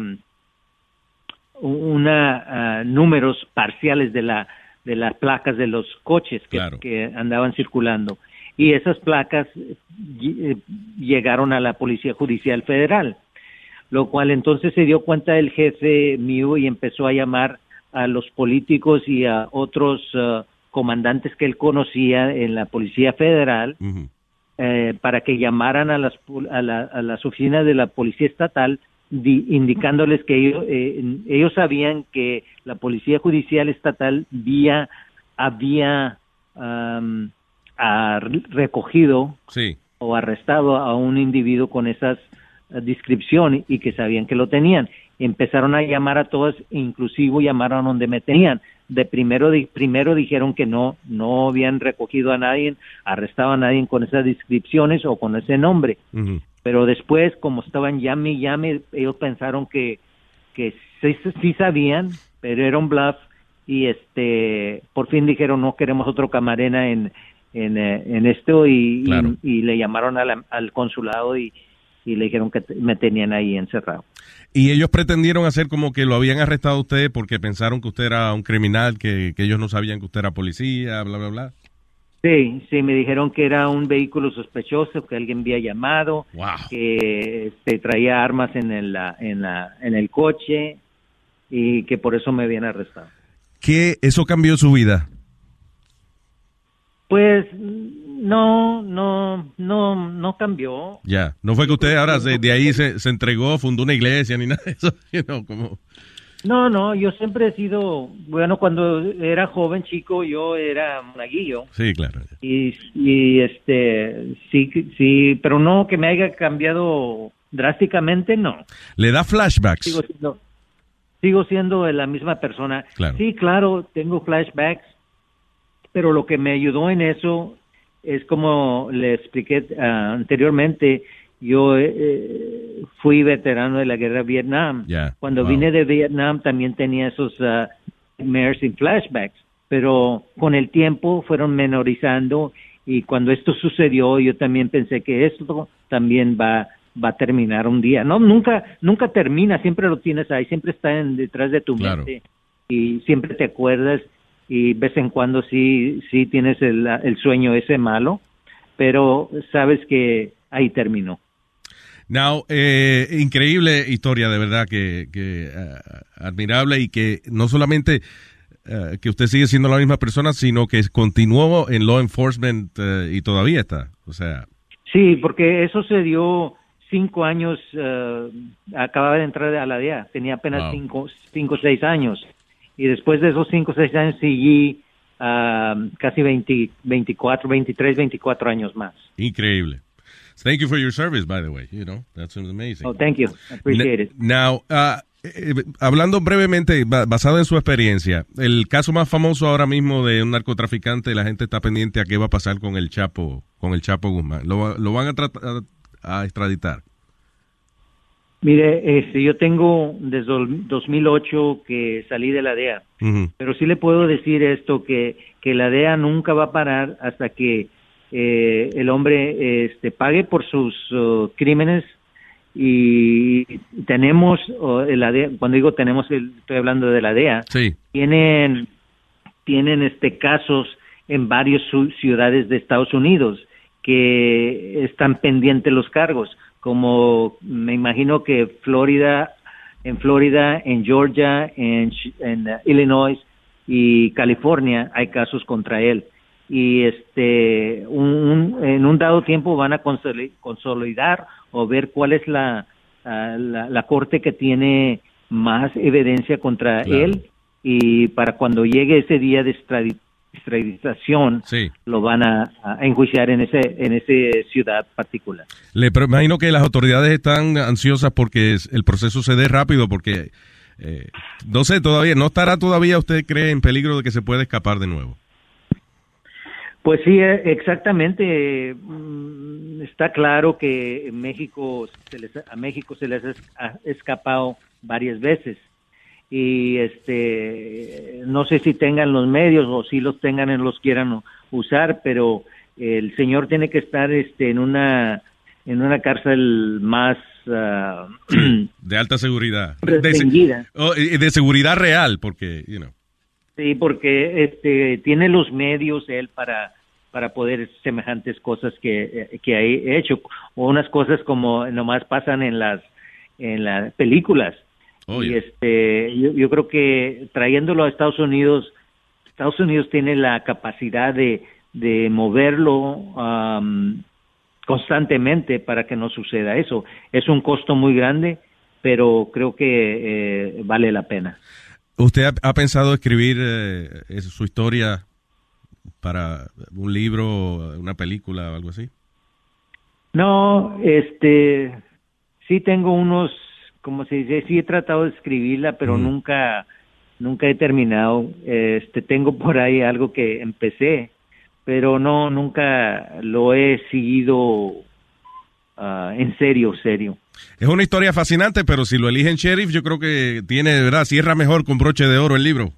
una ah, números parciales de la de las placas de los coches que, que andaban circulando. Y esas placas eh, ll- llegaron a la policía judicial federal lo cual entonces se dio cuenta el jefe mío y empezó a llamar a los políticos y a otros ah, comandantes que él conocía en la policía federal eh, para que llamaran a las, a, la- a las oficinas de la policía estatal di- indicándoles que ellos, eh, ellos sabían que la policía judicial estatal vía, había ah, recogido Sí. o arrestado a un individuo con esas eh, descripción y que sabían que lo tenían. Empezaron a llamar a todos, inclusive llamaron donde me tenían. De primero, primero dijeron que no, no habían recogido a nadie, arrestado a nadie con esas descripciones o con ese nombre. Pero después, como estaban llame y llame, ellos pensaron que, que sí, sí sabían, pero era un bluff y este por fin dijeron no queremos otro camarena en en, eh, en esto y, y- Claro. y, le llamaron la- al consulado y, y le dijeron que me tenían ahí encerrado. Y ellos pretendieron hacer como que lo habían arrestado a usted porque pensaron que usted era un criminal, que, que ellos no sabían que usted era policía, bla, bla, bla. Sí, sí, me dijeron que era un vehículo sospechoso, que alguien había llamado, que este, traía armas en el, en, la, en el coche y que por eso me habían arrestado. ¿Qué? ¿Eso cambió su vida? Pues no, no, no, no cambió. Ya. No fue que usted ahora se- de ahí se, se entregó, fundó una iglesia ni nada de eso. you know, como... No, no, yo siempre he sido, bueno, cuando era joven chico yo era monaguillo Sí, claro. y, y este, sí, sí, pero no que me haya cambiado drásticamente, no. Le da flashbacks. Sigo siendo, sigo siendo la misma persona. Claro. Sí, claro, tengo flashbacks, pero lo que me ayudó en eso es como le expliqué ah, anteriormente, yo eh, fui veterano de la guerra de Vietnam. Cuando Wow. vine de Vietnam también tenía esos nightmares y flashbacks, pero con el tiempo fueron menorizando y cuando esto sucedió yo también pensé que esto también va va a terminar un día. No, nunca nunca termina, siempre lo tienes ahí, siempre está en, detrás de tu Claro. mente y siempre te acuerdas y vez en cuando sí sí tienes el, el sueño ese malo, pero sabes que ahí terminó. Now, eh, increíble historia, de verdad, que, que eh, admirable y que no solamente eh, que usted sigue siendo la misma persona, sino que continuó en law enforcement eh, y todavía está. O sea, Sí, porque eso se dio cinco años, acababa de entrar a la DEA, tenía apenas Wow. cinco, cinco seis años. Y después de esos cinco seis años seguí ah, casi 20, 24, 23, 24 años más. increíble. Thank you for your service, by the way. You know, that's amazing. Oh, thank you. I appreciate it. Now, ah, eh, hablando brevemente, ba- basado en su experiencia, el caso más famoso ahora mismo de un narcotraficante, la gente está pendiente a qué va a pasar con el Chapo, con el Chapo Guzmán. Lo, lo van a tratar a extraditar. Mire, este, yo tengo desde el 2008 que salí de la DEA. Pero sí le puedo decir esto, que, que la DEA nunca va a parar hasta que eh, el hombre este, pague por sus uh, crímenes y tenemos, o la DEA, cuando digo tenemos, el- estoy hablando de la DEA, Sí. tienen, tienen este casos en varias ciudades de Estados Unidos que están pendientes los cargos, como me imagino que Florida, en Florida, en Georgia, en, uh, Illinois y California hay casos contra él. Y este, un- un- en un dado tiempo van a consoli- consolidar o ver cuál es la, ah, la, la corte que tiene más evidencia contra Claro. él y para cuando llegue ese día de extradi- extraditación Sí. lo van a, a enjuiciar en ese en esa ciudad particular. Le pero imagino que las autoridades están ansiosas porque es- el proceso se dé rápido porque eh, no sé todavía, no estará todavía usted cree en peligro de que se pueda escapar de nuevo. Pues sí, eh, exactamente. Mm, Está claro que México se les, a México se les ha escapado varias veces y este no sé si tengan los medios o si los tengan y los quieran usar, pero el señor tiene que estar este en una en una cárcel más ah, De alta seguridad. De, de- oh, de seguridad real porque, you know. Sí, porque este tiene los medios él para para poder semejantes cosas que, eh, que ha hecho o unas cosas como nomás pasan en las en las películas. Y este yo, yo creo que trayéndolo a Estados Unidos Estados Unidos tiene la capacidad de de moverlo am, constantemente para que no suceda eso. Es un costo muy grande pero creo que eh, vale la pena ¿Usted ha, ha pensado escribir eh, es- su historia para un libro, una película o algo así? No, este, sí tengo unos, como se dice, sí he tratado de escribirla, pero nunca, nunca he terminado. Este, tengo por ahí algo que empecé, pero no, nunca lo he seguido ah, en serio, serio. Es una historia fascinante, pero si lo eligen sheriff, yo creo que tiene, de verdad, cierra mejor con broche de oro el libro.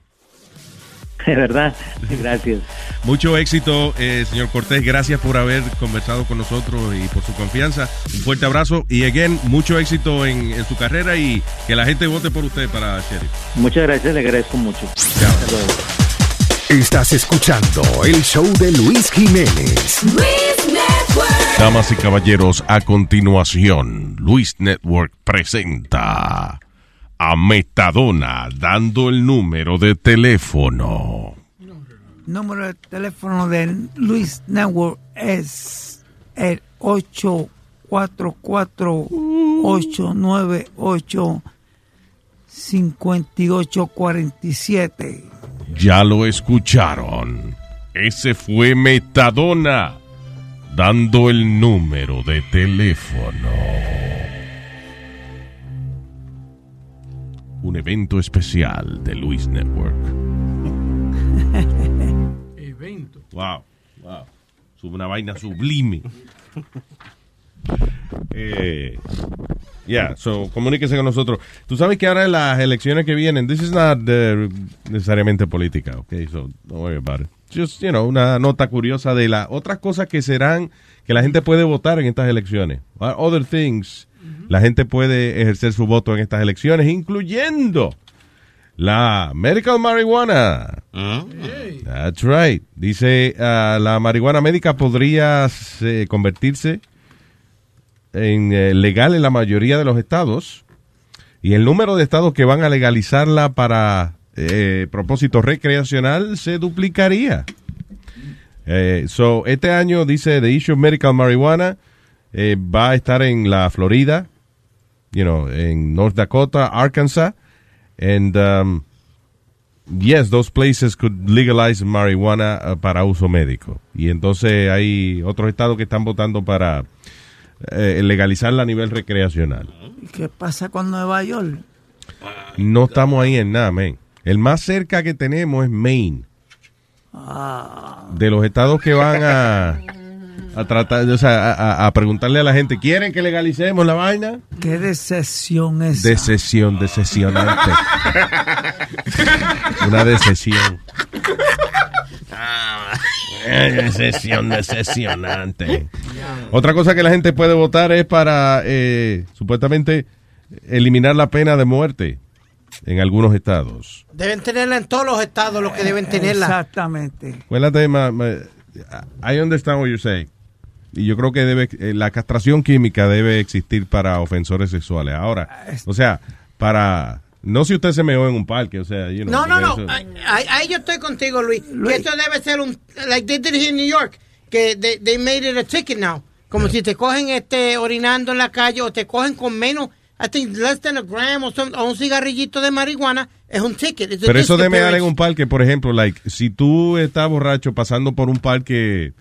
De verdad, gracias. Mucho éxito, eh, señor Cortés. Gracias por haber conversado con nosotros y por su confianza. Un fuerte abrazo y, again, mucho éxito en, en su carrera y que la gente vote por usted para sheriff. Muchas gracias, le agradezco mucho. Hasta luego. Estás escuchando el show de Luis Jiménez. Damas y caballeros, a continuación, Luis Network presenta a Metadona dando el número de teléfono. Número de teléfono de Luis Network es el 844-898-5847. Ya lo escucharon. Ese fue Metadona dando el número de teléfono. Un evento especial de Luis Network. Evento. Wow, wow. Es una vaina sublime. Eh, yeah, so comuníquese con nosotros. Tú sabes que ahora en las elecciones que vienen, this is not uh, necesariamente política, okay, so don't worry about it. Just, you know, una nota curiosa de las otras cosas que serán que la gente puede votar en estas elecciones. Other things, la gente puede ejercer su voto en estas elecciones, incluyendo la medical marijuana. That's right. Dice, ah, la marihuana médica podría eh, convertirse en eh, legal en la mayoría de los estados y el número de estados que van a legalizarla para eh, propósito recreacional se duplicaría. Eh, so, este año dice The Issue of Medical Marijuana eh, va a estar en la Florida, you know, en North Dakota, Arkansas, and um, yes, those places could legalize marijuana uh, para uso médico. Y entonces hay otros estados que están votando para eh, legalizarla a nivel recreacional. ¿Y qué pasa con Nueva York? No estamos ahí en nada, man. El más cerca que tenemos es Maine. Ah, De los estados que van a, a tratar, o sea, a, a- preguntarle a la gente, ¿quieren que legalicemos la vaina? qué decepción es. De sesión, decepcionante. Una decesión. Eh, Sesión decepcionante. Otra cosa que la gente puede votar es para, eh, supuestamente, eliminar la pena de muerte. En algunos estados. Deben tenerla en todos los estados, los que deben tenerla. Exactamente. Acuérdate, ma- ma- I understand what you're saying. Y yo creo que debe eh, la castración química debe existir para ofensores sexuales. Ahora, o sea, para no si usted se meó en un parque, o sea, you know, No, no, no. Ahí, yo estoy contigo, Luis. Que esto debe ser un. Like they did here in New York. Que they, they made it a ticket now. Como si te cogen este orinando en la calle o te cogen con menos. I think less than a gram o, some- o un cigarrillito de marihuana. Es un ticket. It's a Pero eso de mear en un parque, por ejemplo, like, si tú estás borracho pasando por un parque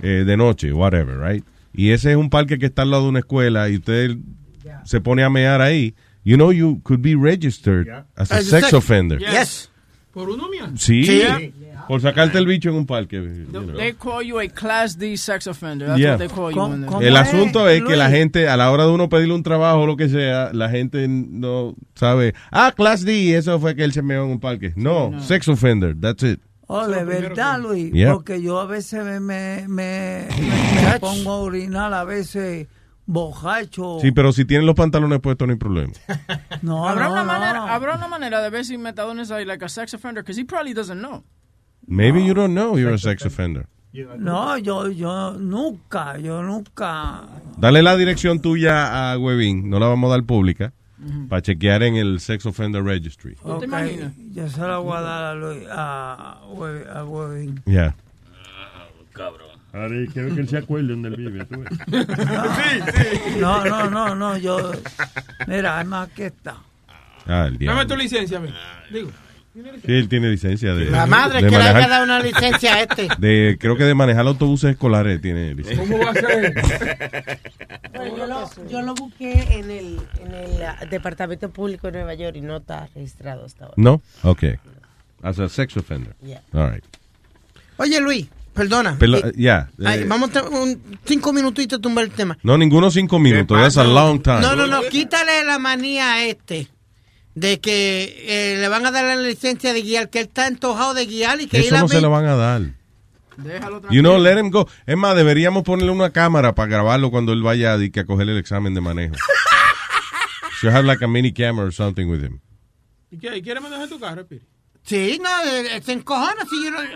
eh, de noche, whatever, right? Y ese es un parque que está al lado de una escuela y usted se pone a mear ahí, you know you could be registered as a As a sex sex- offender. Yes. Por uno mío. Sí, Sí. Por sacarte el bicho en un parque. you know. They call you a Class D sex offender. That's Yeah. what they call you. El asunto es que la gente, a la hora de uno pedirle un trabajo o lo que sea, la gente no sabe, ah, Class D, eso fue que él se meó en un parque. No, sex offender, that's it. Oh, de verdad, Luis, Yeah. porque yo a veces me, me, me, me- me pongo a orinar, a veces borracho. Sí, pero si tienen los pantalones puestos no hay problema. No, ¿Habrá, no, una no. manera, ¿Habrá una manera de ver si Metadona es like a sex offender? Because he probably doesn't know. Maybe you don't know you're a sex offender. No, yo, yo nunca, yo nunca. Dale la dirección tuya a Webin, no la vamos a dar pública, para chequear en el Sex Offender Registry. Ok, Yo se la voy a dar a Luis, a, a Webin. Ya. Ahora quiero que él se acuerde donde él vive. ¿tú ves? No, no, no, no, yo. Mira, además que está. Ah, el Dame tu licencia a mí. Digo. Sí, él tiene licencia de La madre de que le haya dado una licencia a este. de creo que de manejar autobuses escolares tiene licencia. ¿Cómo va a ser? Bueno, yo, lo, yo lo busqué en el, en el ah, Departamento Público de Nueva York y no está registrado hasta ahora. No, okay. As a sex offender. Yeah. All right. Oye, Luis, perdona. Pero, Eh, ya. ay, eh, vamos a un, cinco minutitos a tumbar el tema. no, ninguno cinco minutos. That's a long time. No, no, no, quítale la manía a este de que eh, le van a dar la licencia de guiar, que él está antojado de guiar y que Eso ir a no se lo van a dar. Déjalo You know, let him go. Es más, deberíamos ponerle una cámara para grabarlo cuando él vaya a, di que a coger el examen de manejo. Should have like a mini camera or something with him. ¿Y qué? ¿Y ¿Quieres manejar tu carro, Piri? Sí, no, eh, se encojona si yo no...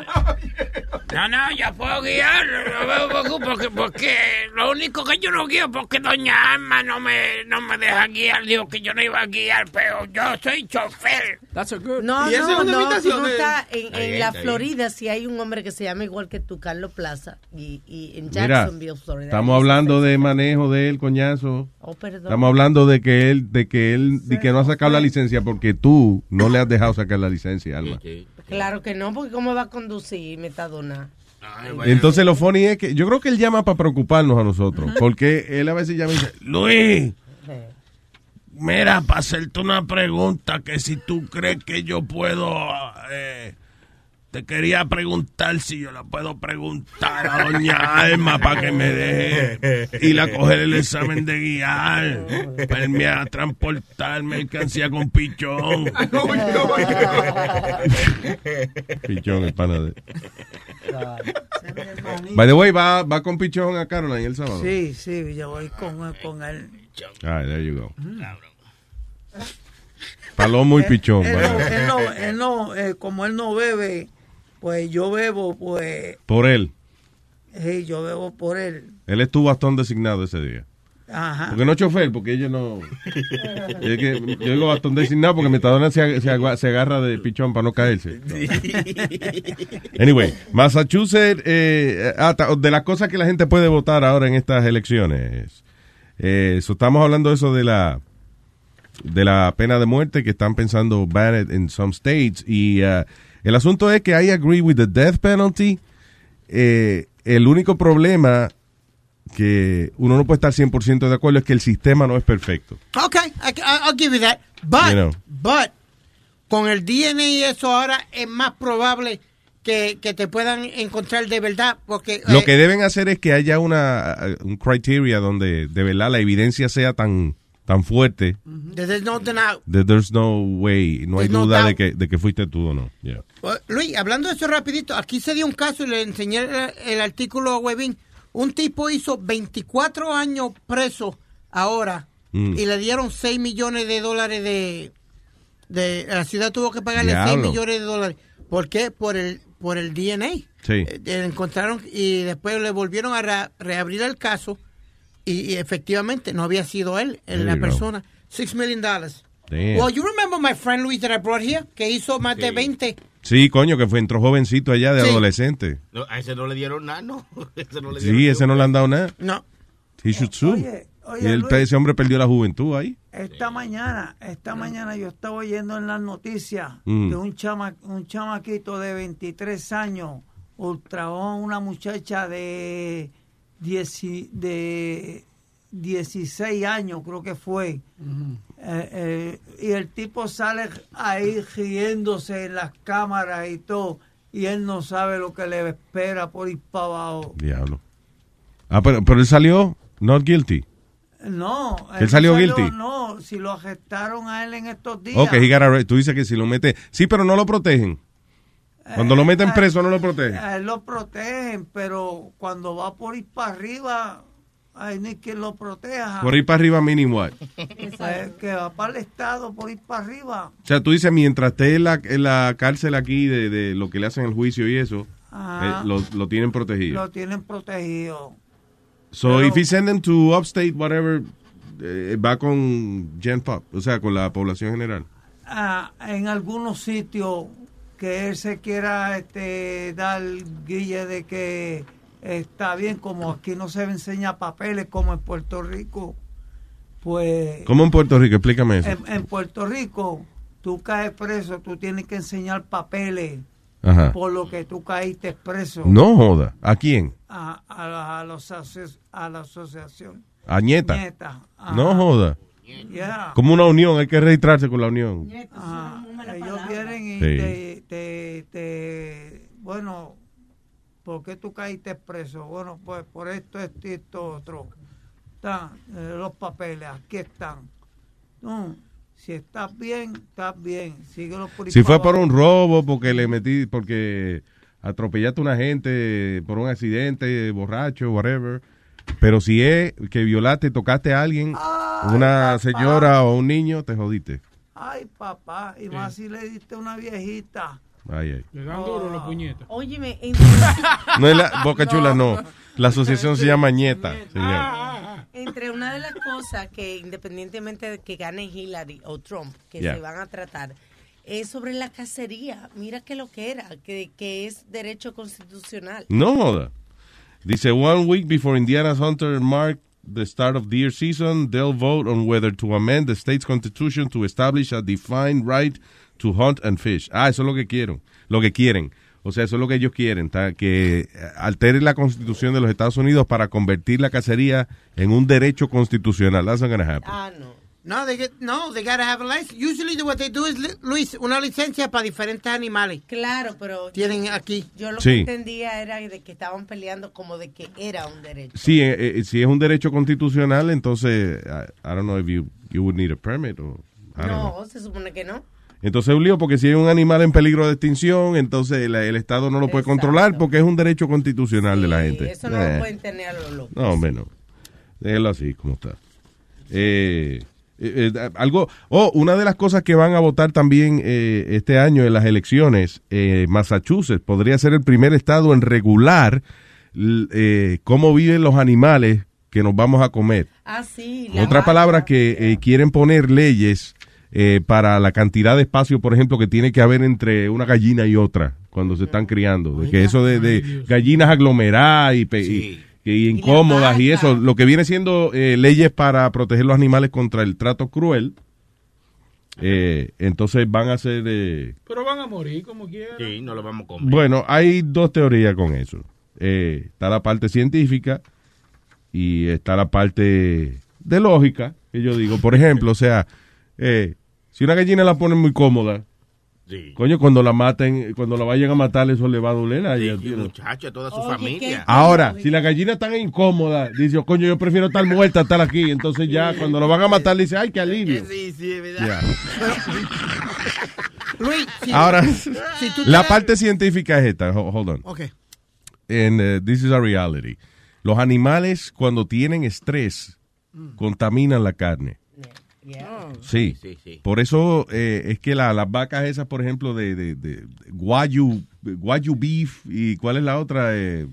No, no, ya puedo guiar, no me preocupo, porque, porque lo único que yo no guío porque doña Alma no me, no me deja guiar, dijo que yo no iba a guiar, pero yo soy chofer. That's a good. No, ¿Y es no, no, de- estás en, Está en la. Florida, si hay un hombre que se llama igual que tú, Carlos Plaza, y, y en Mira, Jacksonville, Florida. estamos hablando de manejo de él, coñazo. Oh, perdón. Estamos hablando de que él, de que él, de que no ha sacado la licencia porque tú no le has dejado sacar la licencia, Alma. Claro que no, porque ¿cómo va a conducir Metadona? Entonces lo funny es que yo creo que él llama para preocuparnos a nosotros, porque él a veces llama y dice, Luis, mira, para hacerte una pregunta, que si tú crees que yo puedo, eh, te quería preguntar si yo la puedo preguntar a doña Alma para que me deje ir a coger el examen de guiar, para irme a transportar mercancía con pichón. Pichón, el pana de... By the way, va, va con Pichón a Caroline el sábado. Sí, sí, yo voy con, con él. All right, there you go. Palomo y Pichón. Él, él no- él no, eh, como él no bebe, pues yo bebo, pues, Por él. sí, yo bebo por él. Él es tu bastón designado ese día. Ajá. Porque no es chofer, porque ellos no. Es que yo digo bastón designado porque Metadona se, se, se agarra de pichón para no caerse. Anyway, Massachusetts, eh, ah, ta- de las cosas que la gente puede votar ahora en estas elecciones. Eh, so estamos hablando de eso de la de la pena de muerte que están pensando ban it in some states y uh, el asunto es que I agree with the death penalty. Eh, el único problema que uno no puede estar 100% de acuerdo es que el sistema no es perfecto. Ok, I, I'll give you that. But, You know. but, con el DNA y eso ahora es más probable que, que te puedan encontrar de verdad. Porque Lo eh, que deben hacer es que haya una un criteria donde de verdad la evidencia sea tan tan fuerte there's no that there's no way, no hay no duda de que, de que fuiste tú o no. Yeah. Luis, hablando de eso rapidito, aquí se dio un caso y le enseñé el, el artículo a Webin. Un tipo hizo 24 años preso ahora Mm. y le dieron 6 millones de dólares de, De, la ciudad tuvo que pagarle 6 Diablo. millones de dólares. ¿Por qué? Por el, por el DNA. Sí. Eh, eh, encontraron y después le volvieron a re- reabrir el caso y, y efectivamente no había sido él, en la persona. 6 million dollars. Damn. Well, you remember my friend Luis that I brought here, que hizo más de 20. Sí, coño, que fue entró jovencito allá de Sí. adolescente. No, a ese no le dieron nada, no. Ese no le dieron Sí, ese no le han dado nada. No. He should sue. Oye, oye, y él- Luis. ese hombre perdió la juventud ahí. Esta mañana, esta mañana yo estaba oyendo en las noticias Mm. de un chama, un chamaquito de 23 años ultrajó a una muchacha de, 10 de 16 años, creo que fue. Eh, eh, y el tipo sale ahí riéndose en las cámaras y todo, y él no sabe lo que le espera por ir para abajo. Diablo. Ah, pero, pero él salió not guilty. No, ¿Que él salió guilty? No, si lo arrestaron a él en estos días. Ok, he got tú dices que si lo mete... Sí, pero no lo protegen. Cuando lo meten Eh, preso no lo protegen. A él lo protegen, pero cuando va por ir para arriba, hay ni quien lo proteja. Por ir para arriba mínimo. what? Eh, que va para el Estado por ir para arriba. O sea, tú dices, mientras esté en la, en la cárcel aquí de, de lo que le hacen el juicio y eso, eh, lo, lo tienen protegido. Lo tienen protegido. So, Pero- if he send them to upstate, whatever, eh, va con Gen Pop, o sea, con la población general. Ah, en algunos sitios que él se quiera este, dar guille de que está bien, como aquí no se enseña papeles como en Puerto Rico, pues ¿Cómo en Puerto Rico? Explícame eso. en, en Puerto Rico tú caes preso, tú tienes que enseñar papeles Ajá. por lo que tú caíste preso. No joda. ¿A quién? A, a la- a los a la asociación. A Nieta. Nieta. No joda. Yeah. Como una unión, hay que registrarse con la unión. Ellos vienen y Sí. te, te, te- bueno, ¿por qué tú caíste preso? Bueno, pues por esto, esto y esto otro. Están eh, los papeles, aquí están. No, si estás bien, estás bien. Síguelo por Si fue por un robo, porque le metí, porque atropellaste a una gente por un accidente, borracho, whatever. Pero si es que violaste, tocaste a alguien, una señora o un niño, te jodiste. Ay, papá, y más si le diste una viejita. Ay, ay. Le dan duro la puñeta. Óyeme, No es la Boca Chula, no. La asociación se llama Ñeta, señor. Entre una de las cosas que independientemente de que gane Hillary o Trump, que Yeah. se van a tratar, es sobre la cacería. Mira que lo que era, que, que es derecho constitucional. No joda. Dice, one week before Indiana's Hunter mark the start of deer season, they'll vote on whether to amend the state's constitution to establish a defined right to hunt and fish. Ah, eso es lo que quieren. Lo que quieren. O sea, eso es lo que ellos quieren, ta- que eh, altere la constitución de los Estados Unidos para convertir la cacería en un derecho constitucional. That's not gonna happen. Ah, no. No, they get, no, they gotta have a license. Usually what they do is, li- Luis, una licencia para diferentes animales. Claro, pero Tienen aquí. yo lo Sí. que entendía era de que estaban peleando como de que era un derecho. Sí, eh, eh, si es un derecho constitucional, entonces, I, I don't know if you, you would need a permit or, I don't know. No, se supone que no. Entonces es un lío porque si hay un animal en peligro de extinción, entonces el, el Estado no lo puede controlar porque es un derecho constitucional de la gente. Eso no Eh. lo pueden tener a los locos. No, hombre, no. Déjelo así, como está. Eh, eh, eh, algo, oh, una de las cosas que van a votar también eh, este año en las elecciones, eh, Massachusetts podría ser el primer estado en regular eh, cómo viven los animales que nos vamos a comer. Ah, sí. En otras palabras, que eh, quieren poner leyes eh, para la cantidad de espacio, por ejemplo, que tiene que haber entre una gallina y otra cuando se están criando. De que eso de, de gallinas aglomeradas y, pe- y- y incómodas y eso, lo que viene siendo eh, leyes para proteger los animales contra el trato cruel. eh, entonces van a ser... eh, Pero van a morir como quieran. Sí, no lo vamos a comer. bueno, hay dos teorías con eso. Eh, está la parte científica y está la parte de lógica, que yo digo. Por ejemplo, o sea, eh, si una gallina la ponen muy cómoda, coño, cuando la maten, cuando la vayan a matar, eso le va a doler a ella. Tío. muchacho, a toda su familia. Ahora, si la gallina está incómoda, dice, oh, coño, yo prefiero estar muerta a estar aquí. Entonces ya, cuando lo van a matar, dice, ay, qué alivio. Sí, sí, es verdad. Luis, si- Ahora, si tú la te- parte científica es esta. Ho- Hold on. Ok. And uh, this is a reality. Los animales cuando tienen estrés Mm. contaminan la carne. Sí. Por eso eh, es que la- las vacas esas, por ejemplo, de, de, de Wagyu, Wagyu beef y ¿cuál es la otra? Eh,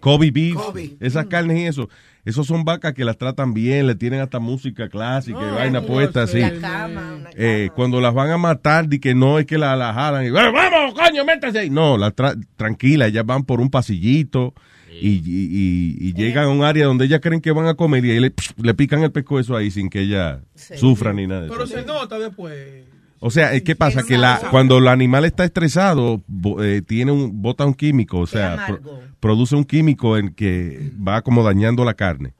Kobe beef. Kobe. Esas carnes y eso. Esos son vacas que las tratan bien, le tienen hasta música clásica y vaina puesta así. La cama, una Eh, cuando las van a matar, di que no es que la, la jalan y "Bueno, vamos, coño, métase ahí. No, la tra- tranquila, ellas van por un pasillito y, y- llegan a un área donde ellas creen que van a comer y ahí le, le pican el pescuezo ahí sin que ella sufra ni nada de Pero eso. se nota después. O sea, es que pasa que la, cuando el animal está estresado, eh, tiene un, bota un químico, o sea, pro- produce un químico en que va como dañando la carne.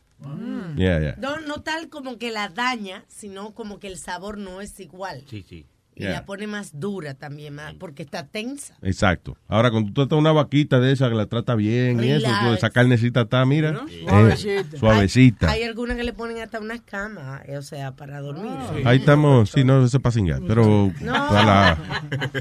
Yeah, yeah. No, no tal como que la daña, sino como que el sabor no es igual. Sí, sí. Y Yeah. la pone más dura también, más, porque está tensa. Exacto. Ahora, cuando tú tratas una vaquita de esa que la trata bien y eso, esa carnecita está, mira, eh, Suavecita. suavecita. Hay, hay algunas que le ponen hasta unas camas, eh, o sea, para dormir. Ahí estamos, sí, no, para cingar, pero No. la...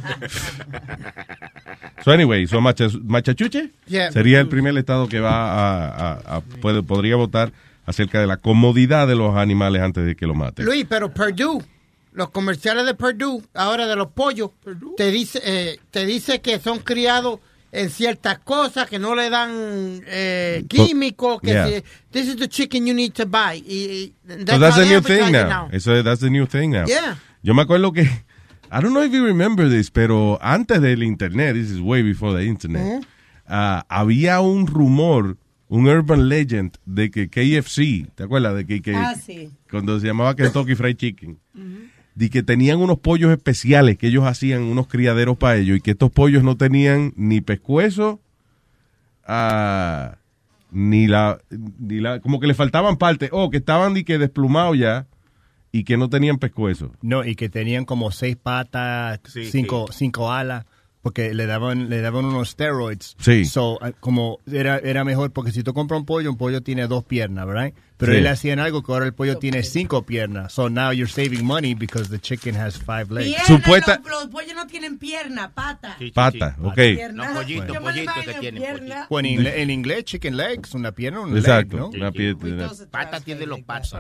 So anyway, so Macha- Machachuche Yeah. sería el primer estado que va a, a- a- puede- podría votar acerca de la comodidad de los animales antes de que lo maten. Luis, pero Purdue, los comerciales de Purdue, ahora de los pollos, te dice, eh, te dice que son criados en ciertas cosas, que no le dan eh, químicos, que Yeah. si- this is the chicken you need to buy. Y, y So that's the new thing now. Eso, that's the new thing now. Yeah. Yo me acuerdo que, I don't know if you remember this, pero antes del internet, this is way before the internet, Ujú. ah, había un rumor, un urban legend de que KFC, ¿te acuerdas? De que, que Ah, sí. cuando se llamaba Kentucky Fried Chicken, de que tenían unos pollos especiales que ellos hacían unos criaderos para ellos y que estos pollos no tenían ni pescuezo, ah, ni la, ni la, como que le faltaban partes, o que estaban de que desplumados ya y que no tenían pescuezo. No, y que tenían como seis patas, Sí, cinco, cinco alas, porque le daban, le daban unos steroids. Sí. So, eh, como era, era mejor, porque si tú compras un pollo, un pollo tiene dos piernas, ¿verdad? Pero Sí. él hacían algo que ahora el pollo tiene cinco piernas. So now you're saving money because the chicken has five legs. Pierna, Supuesta- los, los pollos no tienen pierna, pata. Pata, ok. Pierna. No, pollito, me pollito que imagino tienen, pierna. Bueno, en, en inglés, chicken legs, una pierna, un Exacto, leg, ¿no? una pierna. Pata tiene los patas.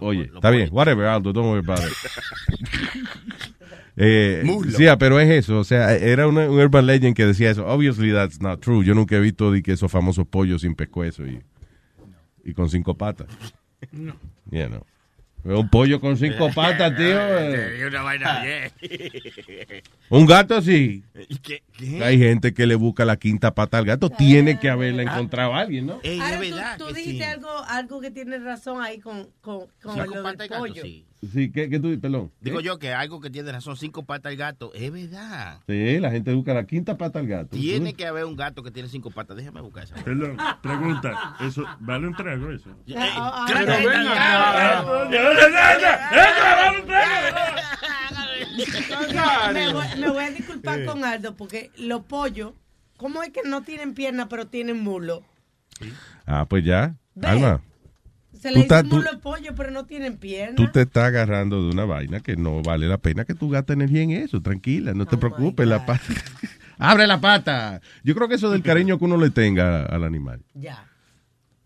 Oye, los está bien, whatever, Aldo, don't worry about it. Eh, Muslo. sí, ah, pero es eso, o sea, era una- un urban legend que decía eso. Obviously that's not true. Yo nunca he visto de que esos famosos pollos sin pescuezo y, y con cinco patas. No. Yeah, no. Un pollo con cinco patas, tío. Te eh. dio una vaina bien. Un gato sí. ¿Y qué? qué? Hay gente que le busca la quinta pata al gato. Tiene que haberla encontrado alguien, ¿no? Ahora, es tú- verdad tú, dijiste sí. algo, algo que tiene razón ahí con, con, con lo patas del gato, pollo. sí. Sí, ¿qué, qué tú dices? Perdón. Digo yo que algo que tiene razón, cinco patas el gato, es verdad. Sí, la gente busca la quinta pata al gato. Tiene que haber un gato que tiene cinco patas. Déjame buscar esa. Perdón, pregunta, ¿eso vale un trago eso? Eh, me, voy, me voy a disculpar con Aldo porque los pollos, ¿cómo es que no tienen pierna pero tienen mulo? Ah, pues ya. Alma, Se Tú le estás- dice tú- mulo al pollo pero no tienen pierna. tú te estás agarrando de una vaina que no vale la pena que tú gastes energía en eso. Tranquila, no te preocupes. La pata. Abre la pata. Yo creo que eso del cariño que uno le tenga al animal. Ya.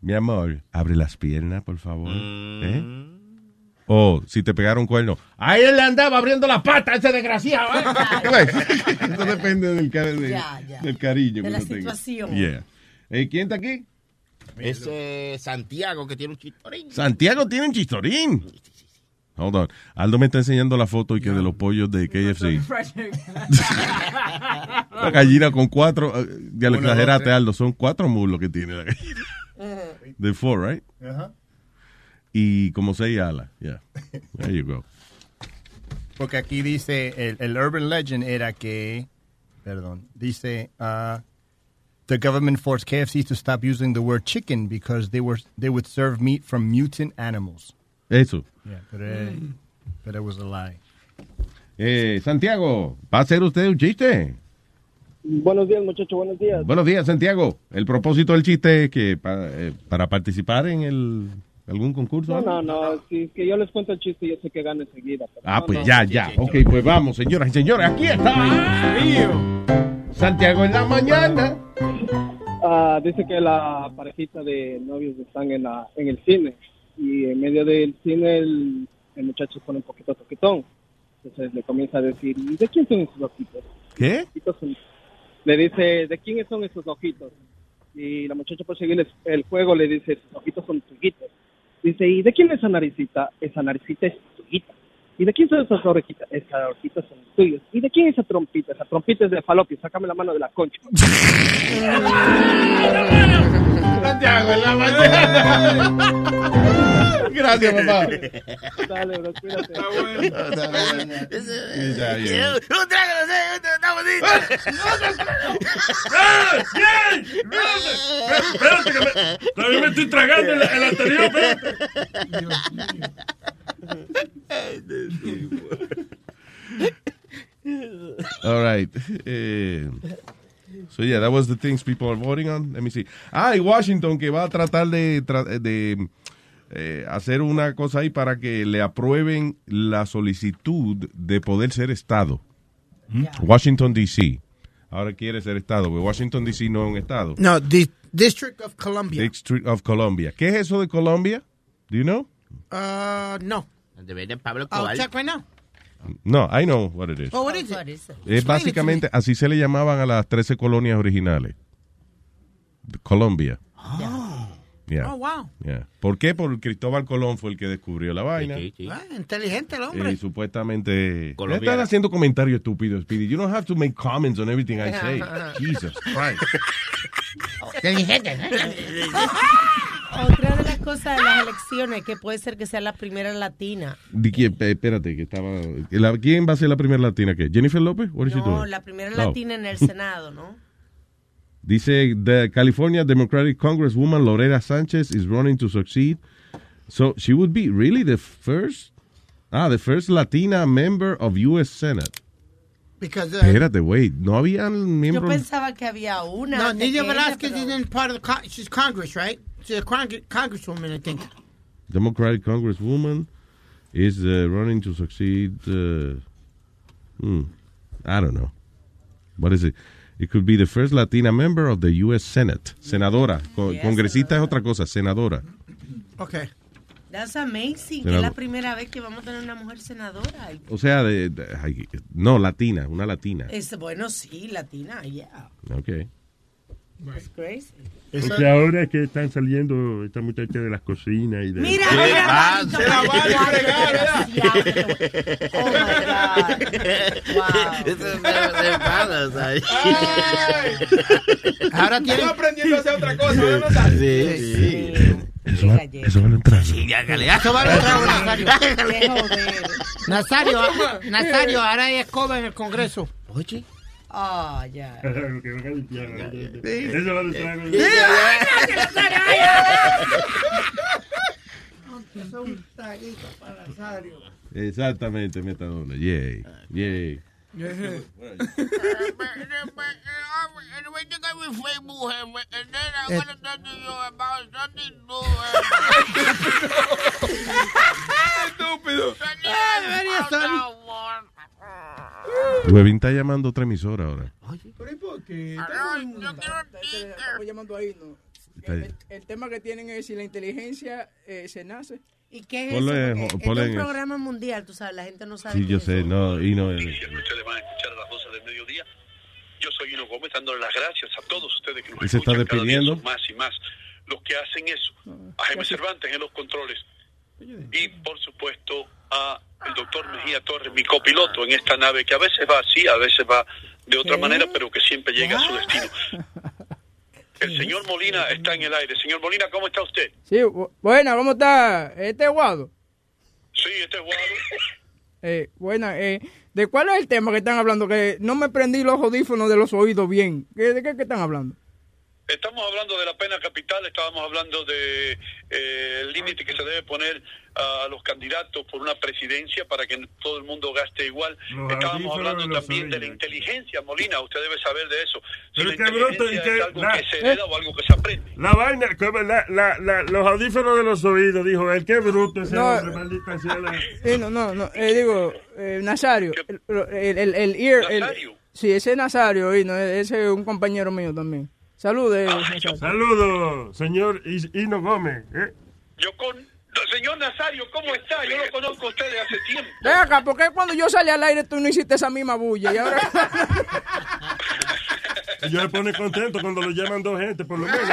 Mi amor, abre las piernas, por favor. Mm. ¿Eh? O si te pegaron cuerno. Ahí él le andaba abriendo la pata, ese desgraciado. ¿eh? Eso depende del, ca- de- Ya, ya. del cariño De que la uno tenga. situación. Yeah. Eh, ¿Quién está aquí? Ese Santiago que tiene un chistorín. Santiago tiene un chistorín. Hold on. Aldo me está enseñando la foto y que de los pollos de KFC. La gallina con cuatro. eh, Ya le Uno, exageraste. Aldo. Son cuatro muslos que tiene la gallina. De four, right? Ajá. Y como seis alas. Yeah. There you go. Porque aquí dice, el, el urban legend era que, perdón, dice, uh, the government forced KFC to stop using the word chicken because they were they would serve meat from mutant animals. Eso. Yeah, pero, eh, pero it was a lie. Eh, Santiago, ¿va a hacer usted un chiste? Buenos días, muchachos, buenos días. Buenos días, Santiago. El propósito del chiste es que eh, para participar en el algún concurso. No, no, no, si es que yo les cuento el chiste, yo sé que gano enseguida. Ah, no, pues no. ya, ya. Ok, pues vamos, señoras y señores. Aquí está. Santiago en la mañana. Ah, dice que la parejita de novios están en, la, en el cine y en medio del cine el, el muchacho pone un poquito toquetón. Entonces le comienza a decir, ¿y de quién son esos ojitos? ¿Qué? Le dice, ¿de quién son esos ojitos? Y la muchacha por seguir el juego le dice, esos ojitos son tuyitos. Dice, ¿y de quién es esa naricita? Esa naricita es tuyita. ¿Y de quién son esas orejitas? Esas orejitas son tuyas. ¿Y de quién es esa trompita? Esa trompita es de falopio. Sácame la mano de la concha. Santiago, en la mañana. Gracias, papá. Dale, bro, cuídate. Ya, ya. Un trago, no sé, está bonito. Espérate, que me, todavía me estoy tragando el, el anterior. espérate. All right. Eh, so yeah, that was the things people are voting on. Let me see. Ah, y Washington que va a tratar de, de eh, hacer una cosa ahí para que le aprueben la solicitud de poder ser estado. Washington D.C. Ahora quiere ser estado, porque Washington D.C. no es un estado. No, the District of Columbia. District of Columbia. ¿Qué es eso de Colombia? Do you know? Uh, no. Debería Pablo I'll Cobal. check right now. No, I know what it is. Oh, what is it? Es Explain it básicamente, así se le llamaban a las 13 colonias originales. Colombia. Yeah. Oh, wow. Yeah. ¿Por qué? Porque Cristóbal Colón fue el que descubrió la vaina. Ah, inteligente el hombre. Y supuestamente. Colombiana. Están haciendo comentarios estúpidos, Speedy. You don't have to make comments on everything I say. Jesus Christ. Inteligente. Otra de las cosas de las elecciones que puede ser que sea la primera latina. Di quién- eh, espérate, que estaba. ¿Quién va a ser la primera latina? ¿Qué? ¿Jennifer López? No, la primera Oh. latina en el Senado, ¿no? Dice, the California Democratic Congresswoman Lorena Sanchez is running to succeed. So she would be really the first, ah, the first Latina member of U.S. Senate. Because, uh, Espérate, wait, no había Yo miembros. pensaba que había una. no, antes Nidia que ella, Velázquez pero- isn't part of the con- she's Congress, right? She's a con- congresswoman, I think. Democratic Congresswoman is uh, running to succeed. Uh, hmm, I don't know. What is it? It could be the first Latina member of the U.S. Senate. Senadora. Co- Yes, congresista es otra cosa, senadora. Okay. That's amazing. Que Senado- es la primera vez que vamos a tener una mujer senadora. O sea, de, de- no, latina, una latina. Es, bueno, sí, latina, yeah. Ok. It's crazy. Porque ahora es que están saliendo esta muchacha de las cocinas y de... Mira, ¿Qué mira, se la va a Oh es de panas ahí. Ahora tiene... Estoy aprendiendo a hacer otra cosa, ¿verdad? Sí, sí. Eso va, eso va a entrar. Sí, hágale. Eso va a entrar, Nazario. Nazario, Nazario, ahora hay escoba en el Congreso. Oye. Ah, ya. Eso es un para Nazario. Exactamente, metadona. Yay. Yay. Estúpido. Webin está llamando a otra emisora ahora. Pero ¿y por qué? Estamos llamando ahí, ¿no? El, tema que tienen es si la inteligencia eh, se nace. ¿Y qué es Ponle, eso? Porque ponle es un en- programa mundial, tú sabes, la gente no sabe. Sí, yo sé, eso. no, y no. eh, Ustedes van a escuchar a las 12 del mediodía. Yo soy Hino Gómez dándole las gracias a todos ustedes que nos Él se está escuchan cada día despidiendo. son más y más los que hacen eso. A Jaime Cervantes en los controles. Y por supuesto a el doctor Mejía Torres, mi copiloto en esta nave que a veces va así, a veces va de otra ¿Qué? manera, pero que siempre llega a su destino. El señor Molina está en el aire. Señor Molina, ¿cómo está usted? Sí, bu- buena, ¿cómo está? Este Guado. Sí, este es Guado. Eh, buena, eh, ¿de cuál es el tema que están hablando? Que no me prendí los audífonos de los oídos bien. ¿Qué- ¿De qué, qué están hablando? Estamos hablando de la pena capital, estábamos hablando de eh, el límite que se debe poner a los candidatos por una presidencia para que todo el mundo gaste igual. Los estábamos hablando también de la inteligencia, Molina, usted debe saber de eso. Si Pero la qué bruto, y inteligencia que es algo la- que se hereda o algo que se aprende. La vaina, como la, la, la, los audífonos de los oídos, dijo él, qué bruto ese No, hombre, maldita sea la... Eh, no, no, no, eh, digo, eh, Nazario, el, el, el, el ear, sí, ese es Nazario, y no, ese es un compañero mío también. Saludos, Nazario. Saludos, señor Hino Gómez. ¿eh? Yo con Señor Nazario, ¿cómo está? Yo lo conozco a usted de hace tiempo. Ven acá, ¿por qué cuando yo salí al aire tú no hiciste esa misma bulla? Y ahora... Yo me pone contento cuando lo llaman dos gente, por lo menos.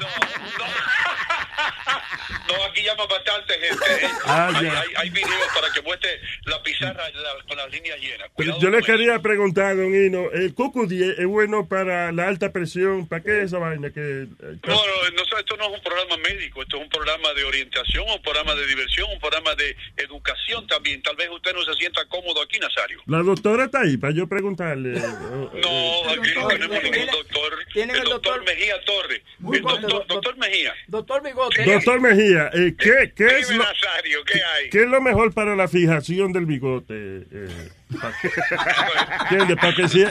No, aquí llama bastante gente. ¿eh? Ah, hay, ya. hay, hay videos para que muestre la pizarra la- con las líneas llenas. Pero yo le quería preguntar, don Hino, ¿el cucudí es bueno para la alta presión? ¿Para qué esa vaina? que eh, No, no, no, esto no es un programa médico, esto es un programa de orientación, un programa de diversión, un programa de educación también. Tal vez usted no se sienta cómodo aquí, Nazario. La doctora está ahí para yo preguntarle. No, aquí no tenemos ningún doctor. Tienen El el doctor doctor- Mejía Torre. El doctor, doctor Mejía. Doctor Bigote. Doctor Mejía, eh, ¿qué, qué, es lo, Nazario, ¿qué hay? ¿qué es lo mejor para la fijación del bigote? Eh, ¿Entiendes? Para que si-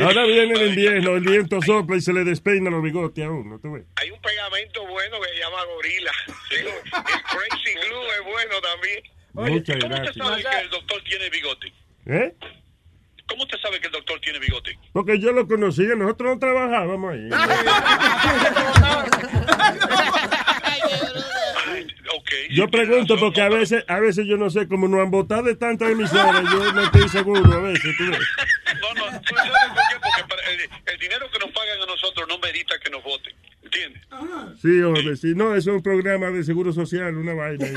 Ahora viene el invierno, el viento sopla y se le despeina los bigotes a uno, ¿tú ves? Hay un pegamento bueno que se llama Gorila. Sí, El Crazy Glue es bueno también. Muchas ¿Cómo usted gracias. sabe que el doctor tiene bigote? ¿Eh? ¿Cómo usted sabe que el doctor tiene bigote? Porque yo lo conocía, nosotros no trabajábamos ahí. Yo pregunto porque a veces, a veces yo no sé, como nos han votado de tantas emisoras, yo no estoy seguro a veces. ¿tú ves? No, no, ¿tú sabes por qué? Porque para el, el dinero que nos pagan a nosotros no merita que nos voten. ¿Entiendes? Sí, hombre, sí, no, eso es un programa de seguro social, una vaina.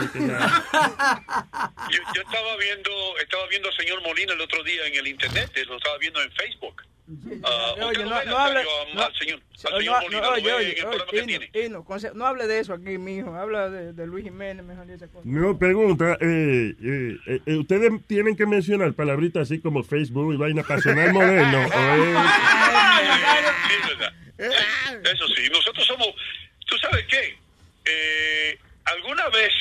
Yo, yo estaba viendo estaba viendo al señor Molina el otro día en el internet, lo estaba viendo en Facebook. No, hable, de eso aquí, mijo. Habla de, de Luis Jiménez, mejor esa cosa. No, pregunta, eh, eh, eh, ustedes tienen que mencionar palabritas así como Facebook y vaina para sonar moderno. Eso sí, nosotros somos, ¿tú sabes qué? Eh, alguna vez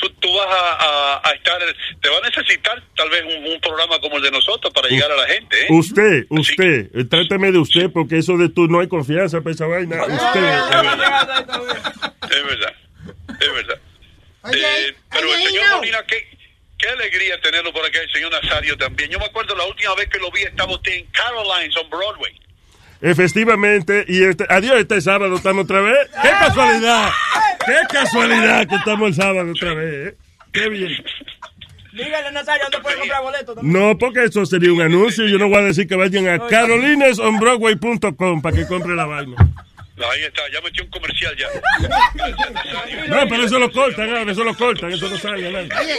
tú, tú vas a, a- a estar, te va a necesitar tal vez un, un programa como el de nosotros para llegar a la gente, ¿eh? Usted, usted, eh, tráteme de usted porque eso de tú no hay confianza para esa vaina. Usted. Es verdad, es verdad. Eh, pero el señor Hino. Molina, qué, qué alegría tenerlo por acá, el señor Nazario también. Yo me acuerdo la última vez que lo vi, estaba usted en Carolines on Broadway. Efectivamente, y este, adiós, este sábado estamos otra vez. ¡Qué casualidad! ¡Qué casualidad que estamos el sábado otra vez! eh! ¡Qué bien! Dígale, Nazario, ¿dónde puede comprar boletos? No, porque eso sería un anuncio. Yo no voy a decir que vayan a carolinesonbroadway.com para que compre la vaina. Ahí está, ya metió un comercial ya. No, pero eso lo cortan, ahora, eso lo cortan, eso no sale. adelante. Oye,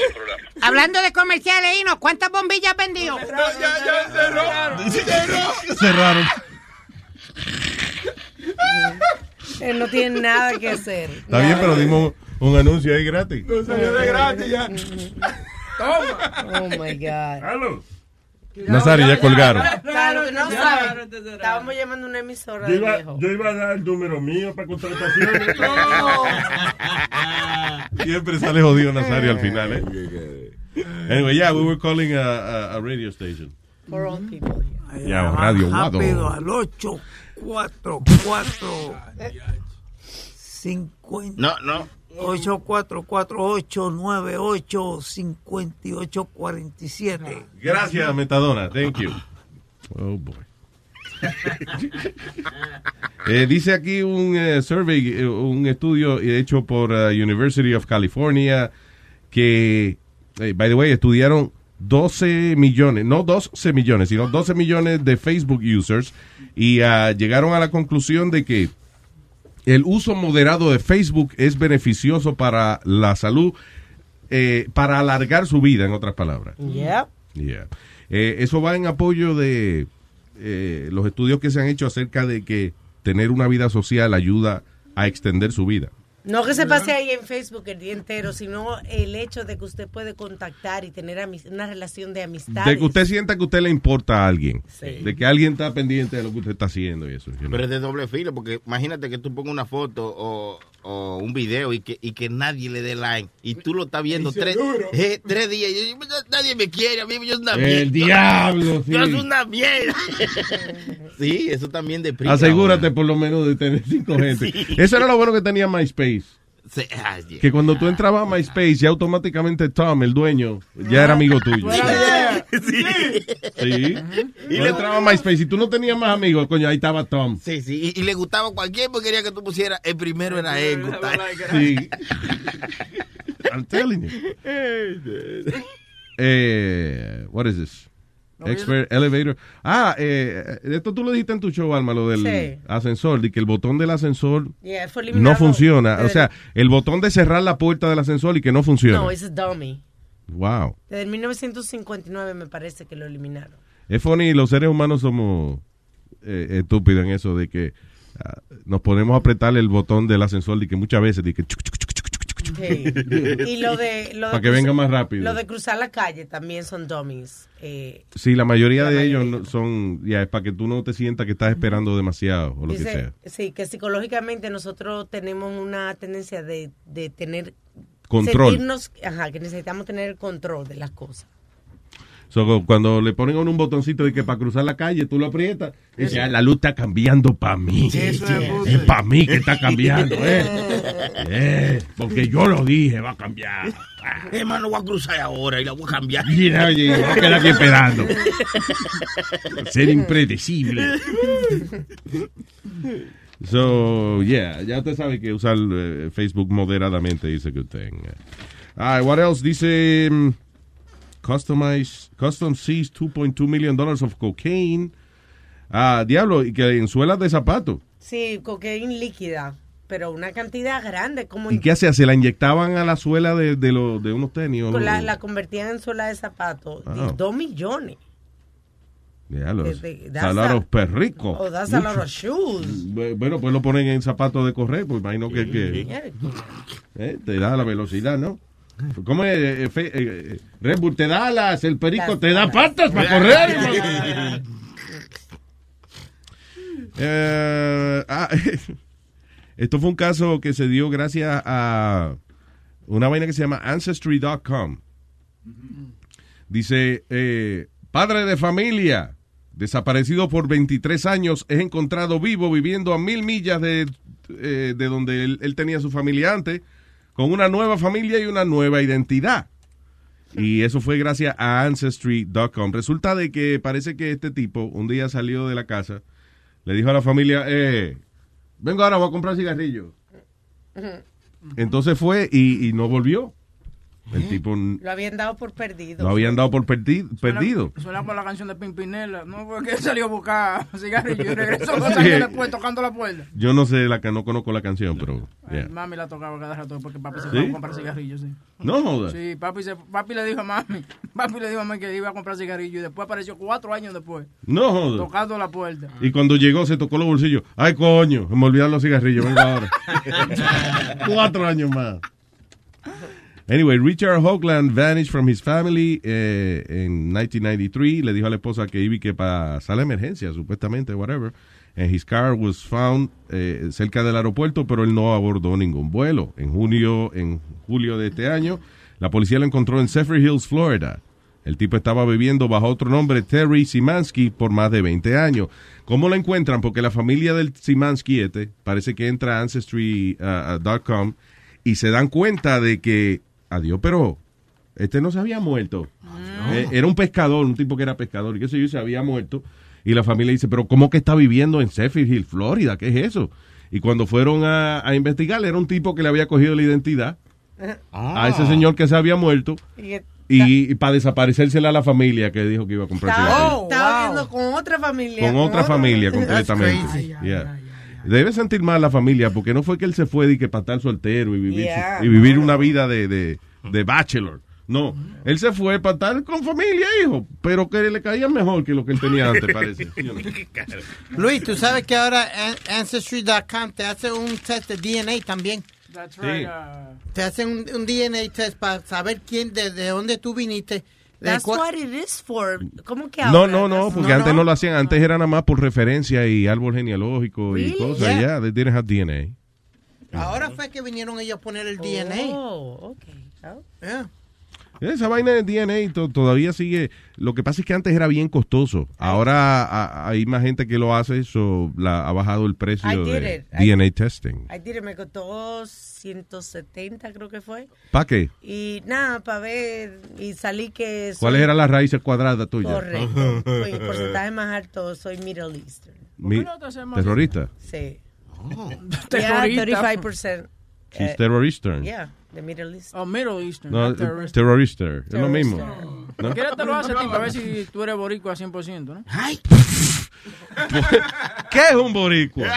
hablando de comerciales, Hino, ¿cuántas bombillas vendió? Cerraron. Él no tiene nada que hacer. Está bien, pero dimos un anuncio ahí gratis. Lo salió de gratis ya. Oh my God. ¿Aló? Nazario, ya colgaron. Claro, no sabe. Estábamos llamando a una emisora Yo de iba, viejo. yo iba a dar el número mío para contrataciones. Siempre sale jodido Nazario al final, ¿eh? Anyway, yeah, we were calling a, a, a radio station. For all people. Yeah, radio Guado. Rápido, al 844 50 No, no. 844-98-5847. Gracias, Metadona. Thank you. Oh, boy. Eh, dice aquí un eh, survey, eh, un estudio hecho por uh, University of California que, eh, by the way, estudiaron 12 millones, no 12 millones, sino 12 millones de Facebook users y ah, llegaron a la conclusión de que el uso moderado de Facebook es beneficioso para la salud, eh, para alargar su vida, en otras palabras. Yep. Yeah. Eh, eso va en apoyo de eh, los estudios que se han hecho acerca de que tener una vida social ayuda a extender su vida. No que se pase ahí en Facebook el día entero, sino el hecho de que usted puede contactar y tener una relación de amistad. De que usted sienta que usted le importa a alguien. Sí. De que alguien está pendiente de lo que usted está haciendo y eso. Pero es de doble filo, porque imagínate que tú pongas una foto o, o un video y que, y que nadie le dé like. Y tú lo estás viendo tres, eh, tres días. Y yo, nadie me quiere, a mí yo soy una El mierda. diablo, sí. Yo soy una mierda. sí, eso también deprime. Asegúrate por lo menos de tener cinco gente. Eso era lo bueno que tenía MySpace. Sí, ay, Que cuando tú entrabas a MySpace, ya automáticamente Tom, el dueño, ya era amigo tuyo. Sí. Y le entraba a MySpace. Y tú no tenías más amigos, coño, ahí estaba Tom. Sí, sí. Y, y le gustaba cualquier porque quería que tú pusieras. El primero era él. Sí. I'm telling you. Eh, what is this? Expert elevator. Ah, eh, esto tú lo dijiste en tu show, Alma, lo del Sí. ascensor, de que el botón del ascensor Yeah, no funciona. O sea, el botón de cerrar la puerta del ascensor y que no funciona. No, es dummy. Wow. Desde el 1959 me parece que lo eliminaron. Es funny, los seres humanos somos eh, estúpidos en eso de que ah, nos ponemos a apretar el botón del ascensor y que muchas veces de que chuc, chuc, chuc, Sí. Y lo de... Lo de Para que cruzar- venga más rápido. Lo de cruzar la calle también son dummies. Eh, Sí, la mayoría La de mayoría. ellos no- son, ya, es para que tú no te sientas que estás esperando demasiado o lo que sea. Sí, que psicológicamente nosotros tenemos una tendencia de, de tener... Control. Sentirnos, ajá, que necesitamos tener el control de las cosas. So, cuando le ponen a uno un botoncito de que para cruzar la calle tú lo aprietas, y dice, "Ah, la luz está cambiando para mí. Eso es, es para mí que está cambiando, ¿eh? Eh, porque yo lo dije, va a cambiar. Hermano, voy a cruzar ahora y la voy a cambiar. Y oye, voy a quedar aquí esperando. Ser impredecible. So, yeah, ya usted sabe que usar eh, Facebook moderadamente dice que usted. Ah, what else? Dice mm, customize, custom seized 2.2 million dollars of cocaine. Ah, diablo, y que en suelas de zapatos. Sí, cocaína líquida, pero una cantidad grande. Como ¿Y qué hacía? Se la inyectaban a la suela de, de, los- de unos tenis. o- la, la convertían en suela de zapatos. Ah. de Dos millones. That's salaros perricos. Oh, lot Mucho. of shoes. Bu- Bueno, pues lo ponen en zapatos de correr, pues imagino que, que eh, te da la velocidad, ¿no? ¿Cómo es? eh, fe- eh, eh, Red Bull te da alas, el perico te da patas para correr. Eh, ah, esto fue un caso que se dio gracias a una vaina que se llama Ancestry.com. Dice, padre de familia, desaparecido por 23 años, es encontrado vivo viviendo a mil millas de, de donde él, él tenía su familia antes, con una nueva familia y una nueva identidad. Y eso fue gracias a Ancestry.com. Resulta de que parece que este tipo un día salió de la casa, le dijo a la familia, eh, vengo ahora, voy a comprar cigarrillos. Entonces fue y, y no volvió. El tipo n- Lo habían dado por perdido. lo habían dado por perdi- perdido. Suena por la canción de Pimpinela. No fue que él salió a buscar cigarrillo y regresó dos Sí. años después tocando la puerta. Yo no sé la que no conozco la canción, pero yeah. Mami la tocaba cada rato porque papi se ¿Sí? fue a comprar cigarrillos, sí. No joda. Sí, papi, se, papi le dijo a mami, papi le dijo a mami que iba a comprar cigarrillos y después apareció cuatro años después. No joda. Tocando la puerta. Y cuando llegó se tocó los bolsillos. Ay, coño, me olvidaron los cigarrillos. Venga ahora. Cuatro años más. Anyway, Richard Hoagland vanished from his family eh, en 1993. Le dijo a la esposa que iba que para sala de emergencia, supuestamente, whatever. And his car was found eh, cerca del aeropuerto, pero él no abordó ningún vuelo. En junio, en julio de este año, la policía lo encontró en Zephyr Hills, Florida. El tipo estaba viviendo bajo otro nombre, Terry Simansky, por más de 20 años. ¿Cómo lo encuentran? Porque la familia del Simansky este parece que entra a Ancestry.com y se dan cuenta de que, adiós, pero este no se había muerto. Eh, era un pescador, un tipo que era pescador y qué sé yo, se había muerto. Y la familia dice, pero ¿cómo que está viviendo en Zephyr Hill, Florida? ¿Qué es eso? Y cuando fueron a, a investigar, era un tipo que le había cogido la identidad a ese señor que se había muerto Y y, para desaparecérsela a la familia que dijo que iba a comprar estaba, cigarrillos. estaba viviendo con otra familia. con otra familia completamente. crazy. Yeah. Debe sentir mal la familia porque no fue que él se fue de que para estar soltero y vivir, Yeah. y vivir una vida de, de, de bachelor. No, él se fue para estar con familia, hijo, pero que le caía mejor que lo que él tenía antes, parece. Luis, tú sabes que ahora An- Ancestry.com te hace un test de DNA también. That's right, Te hacen un, un DNA test para saber quién, de, de dónde tú viniste. That's what it is for. ¿Cómo que No, ahora? no, no, porque antes no lo hacían, antes era nada más por referencia y árbol genealógico y cosas. Yeah. Yeah, they didn't have DNA. Ahora fue que vinieron ellos a poner el DNA. Oh, ok. Oh. Yeah. Esa vaina de DNA to- todavía sigue. Lo que pasa es que antes era bien costoso. Ahora a- hay más gente que lo hace, so la, ha bajado el precio I did de it. I- DNA testing. I did it, me costó 170 creo que fue. ¿Para qué? Y nada, para ver, y salí que... soy- ¿Cuáles eran las raíces cuadradas tuyas? Correcto. Soy porcentaje más alto, soy Middle Eastern. Mi- ¿Terrorista? Sí. Terrorista. Yeah, 35%. She's eh, terrorista. Yeah, the Middle East. Oh, Middle Eastern. No, not terrorist. terrorista. Es lo mismo. ¿no? ¿Qué te lo hace a ti para ver si tú eres boricua 100%, no? ¿Qué es un boricua?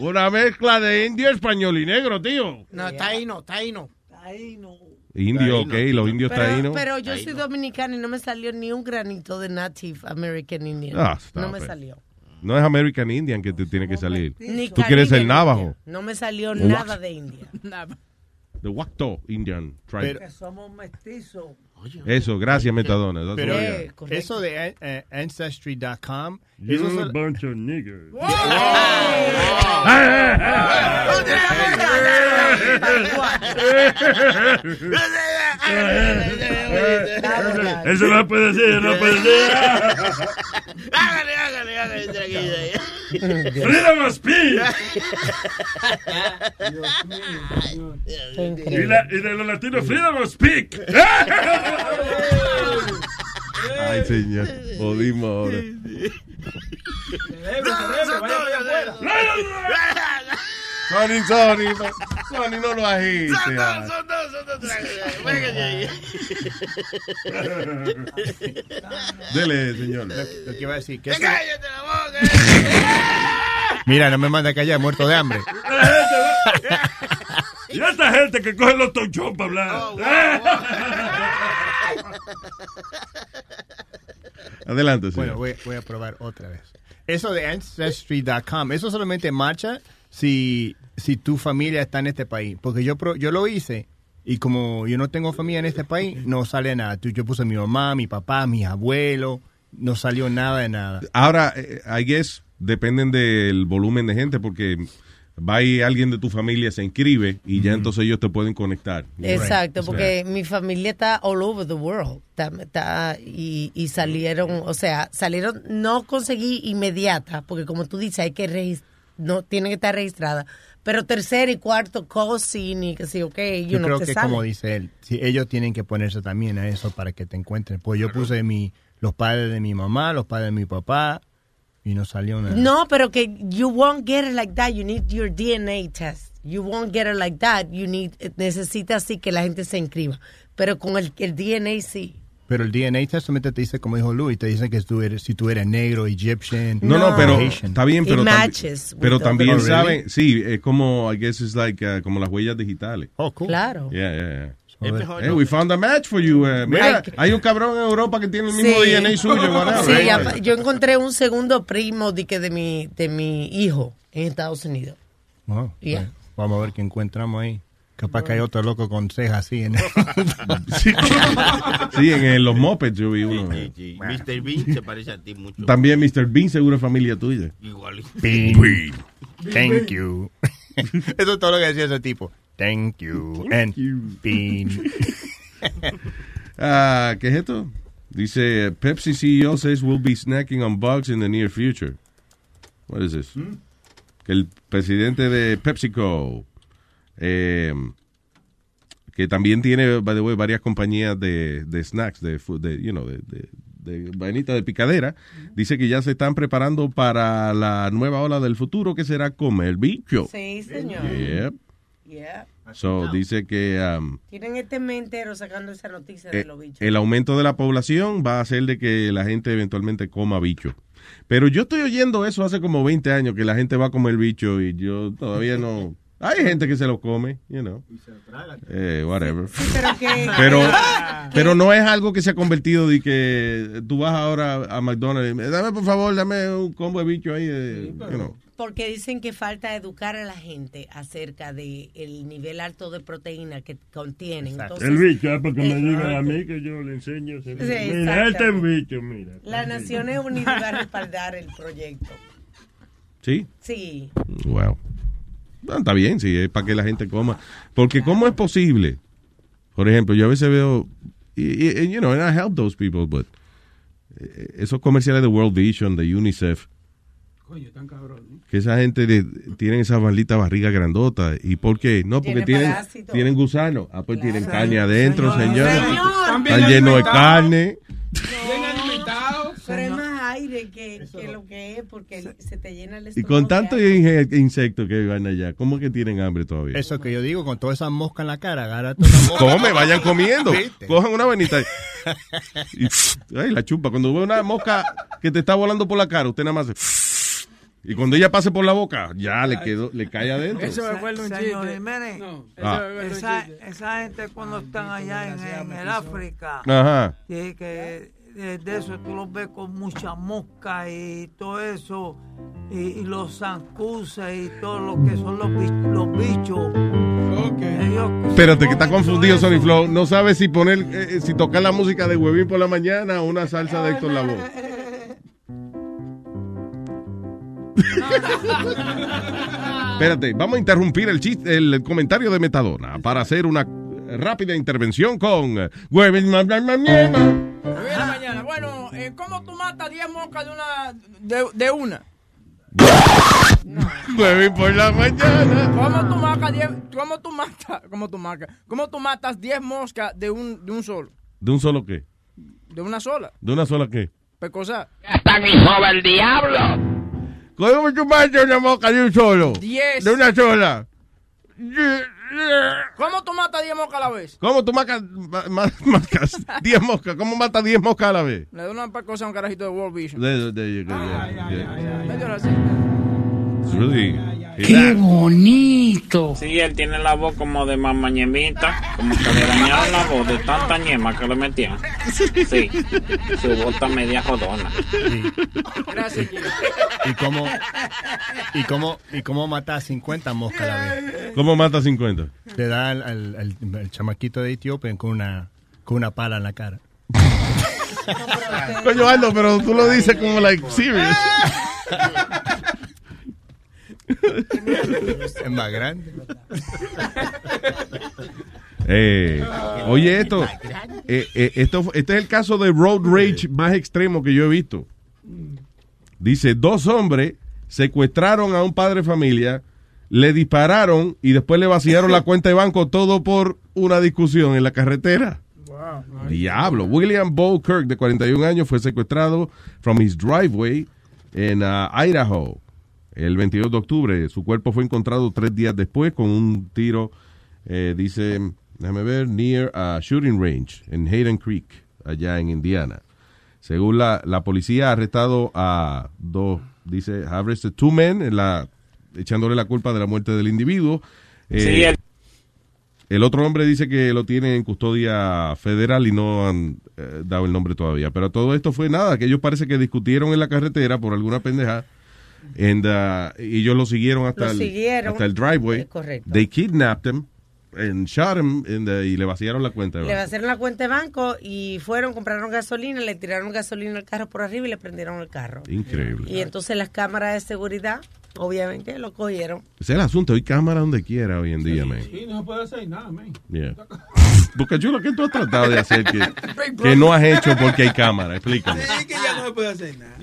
Una mezcla de indio, español y negro, tío. No, taíno, taíno. Indio, ok, los indios Pero, taínos. pero yo soy dominicana y no me salió ni un granito de Native American Indian. Ah, no me it. salió. No es American Indian que te tiene que salir. Ni Tú quieres el navajo. No me salió nada de India. Nada. The Wakto Indian tribe. Que somos mestizos. Eso, gracias, Metadona. That's Pero eh, eso de eh, Ancestry.com, You're eso a bunch of niggers. Eso no puede ser, no puede ser. Hágale, hágale, hágale. Freedom of speech. Y, la- y de los latinos, freedom of speak. Ay, señor. Jodimos ahora. Sony, Sony. Sony, no lo agite. Son dos, son dos, son dos. tranquilo. Véngase ahí. Dele, señor. Lo, que iba a decir, que eso- Cállate la boca. Mira, no me manda a callar, muerto de hambre. Y esta gente que coge los tochos para hablar. Adelante, señor. Bueno, voy, voy a probar otra vez. Eso de Ancestry.com, eso solamente marcha si, si tu familia está en este país. Porque yo, pro- yo lo hice y como yo no tengo familia en este país, no sale nada. Tú- Yo puse mi mamá, mi papá, mis abuelos, no salió nada de nada. Ahora, eh, I guess, dependen del volumen de gente, porque va y alguien de tu familia se inscribe y ya entonces ellos te pueden conectar. Exacto, Right. porque mi familia está all over the world. Está, está- y, y salieron, o sea, salieron, no conseguí inmediata, porque como tú dices, hay que regis- no tiene que estar registrada. Pero tercer y cuarto cousin y que sí, ok, Yo know, creo que sale. como dice él, si ellos tienen que ponerse también a eso para que te encuentren. Pues yo puse mi, los padres de mi mamá, los padres de mi papá y no salió nada. No, pero que you won't get it like that. You need your DNA test. You won't get it like that. You need, necesitas sí que la gente se inscriba. Pero con el, el DNA sí. Pero el DNA test solamente te dice, como dijo Luis, te dice que tú eres, si tú eres negro, Egyptian. No, no, pero Asian. está bien, pero, matches pero también Oh, really? saben, sí, es como, I guess it's like, uh, como las huellas digitales. Oh, cool. Claro. Yeah, yeah, yeah. Hey, we found a match for you. uh, mira, Ay, hay un cabrón en Europa que tiene el mismo Sí. DNA suyo. whatever. Sí, Right. yo encontré un segundo primo de, que de, mi, de mi hijo en Estados Unidos. Wow, Yeah. pues, vamos a ver qué encontramos ahí. Capaz que hay otro loco con cejas así. En... Sí, Sí, en, los mopeds yo vi uno. Sí, sí. Mr. Bean se parece a ti mucho. También Mr. Bean, seguro es familia tuya. Igual. Bean. Thank you. Eso es todo lo que decía ese tipo. Thank you. And bean. Ah, ¿Qué es esto? Dice, Pepsi CEO says we'll be snacking on bugs in the near future. What is this? Que el presidente de PepsiCo, eh, que también tiene, by the way, varias compañías de, de snacks, de, de, you know, de, de, de vainita de picadera, dice que ya se están preparando para la nueva ola del futuro, que será comer bicho. Sí, señor. Yep. Yeah. So, dice que... um, Tienen este mes entero sacando esa noticia de eh, los bichos. el aumento de la población va a hacer de que la gente eventualmente coma bicho. Pero yo estoy oyendo eso hace como 20 años, que la gente va a comer bicho y yo todavía no... Hay gente que se lo come, you know. Eh, whatever. pero que- Pero, pero no es algo que se ha convertido de que tú vas ahora a McDonald's y dame por favor, dame un combo de bicho ahí. eh, you know. Porque dicen que falta educar a la gente acerca de el nivel alto de proteína que contienen. Entonces, El bicho, ah, porque me eh, digan a mí que yo le enseño. Sí, mira, este es un bicho, mira. Las Naciones Unidas va a respaldar el proyecto. ¿Sí? Sí. Wow. Ah, está bien, sí, es para que la gente coma. Porque ¿cómo es posible Por ejemplo, yo a veces veo, y, y- and, you know, and I help those people, but eh, esos comerciales de World Vision, de UNICEF, Coño, tan cabrón. ¿eh? que esa gente de- tienen esa maldita barriga grandota. ¿Y por qué? No, porque Tiene tienen, parásitos. tienen gusano. Ah, pues tienen carne adentro, señor. Están bien Están llenos de carne. Bien alimentados. Aire que, que lo que es porque se te llena el Y estómago. con tantos aire. inje- insectos que van allá, ¿cómo que tienen hambre todavía? Eso que yo digo, con toda esa mosca en la cara, agárrate una mosca. Come, vayan comiendo. ¿Viste? Cojan una venita y, ay, la chupa. Cuando ve una mosca que te está volando por la cara, usted nada más hace, y cuando ella pase por la boca, ya le quedó, le cae adentro. Eso me acuerdo un Señor chiste. Jiménez, No, Ah. esa, chiste. esa gente cuando están allá en, en el África, Ajá. que, que de, de eso tú los ves con mucha mosca y todo eso, y, y los zancuces y todo lo que son los, los bichos. Ellos Espérate, que está confundido Sony Flow. No sabe si poner, eh, si tocar la música de Huevín por la mañana o una salsa de Héctor Lavoe. Espérate, vamos a interrumpir el chiste, el, el comentario de Metadona para hacer una rápida intervención con eh, Huevín mañana. Mañana. Bueno, eh, ¿cómo tú matas 10 moscas de una? De, de una. Huevín por la mañana. ¿Cómo tú matas 10? ¿Cómo tú matas? ¿Cómo tú matas? ¿Cómo tú matas 10 moscas de un, de un solo? ¿De un solo qué? De una sola. ¿De una sola qué? Pecosa. Están hijo del diablo. ¿Cómo tú matas una mosca de un solo? Diez. De una sola. ¿Cómo tú matas 10 moscas a la vez? ¿Cómo tú macas, ma- ma- macas 10 moscas? ¿Cómo matas 10 moscas a la vez? Le doy una pecosa a un carajito de World Vision. There, there you go, yeah, yeah. Así. It's really- ¡Qué bonito! Sí, él tiene la voz como de mamañemita, como que le dañaron la voz de tanta ñema que le metían. Sí, su voz está media jodona. Gracias, ¿Y cómo, y cómo, y cómo mata a 50 moscas a la vez? ¿Cómo mata 50? Le da al, al- al- al chamaquito de Etiopía con una, con una pala en la cara. Coño, Aldo, pero tú lo dices como, like, serious. Es más grande. Eh, oye, esto, eh, eh, esto, este es el caso de road rage más extremo que yo he visto. Dice, dos hombres secuestraron a un padre de familia, le dispararon y después le vaciaron la cuenta de banco todo por una discusión en la carretera. Diablo. William Bo Kirk, de 41 años, fue secuestrado from his driveway en uh, Idaho el 22 de octubre. Su cuerpo fue encontrado tres días después con un tiro, eh, dice, déjame ver, near a shooting range en Hayden Creek, allá en Indiana. Según la, la policía, ha arrestado a dos, dice, have arrested two men, en la, echándole la culpa de la muerte del individuo. Eh, Sí, él- el otro hombre dice que lo tienen en custodia federal y no han eh, dado el nombre todavía. Pero todo esto fue nada, que ellos parece que discutieron en la carretera por alguna pendeja. And, uh, y ellos lo siguieron hasta, Lo el, siguieron. hasta el driveway. Correcto. They kidnapped him and shot him and, uh, y le vaciaron la cuenta. de Le banco. vaciaron la cuenta de banco y fueron, compraron gasolina, le tiraron gasolina al carro por arriba y le prendieron el carro. Increíble. Y entonces las cámaras de seguridad, obviamente, lo cogieron. Ese es el asunto. Hay cámara donde quiera hoy en día, man. Sí, no se puede hacer nada, man. Yeah. Porque yo lo que tú has tratado de hacer que, que no has hecho porque hay cámara. Explícame. Es que ya no se puede hacer nada.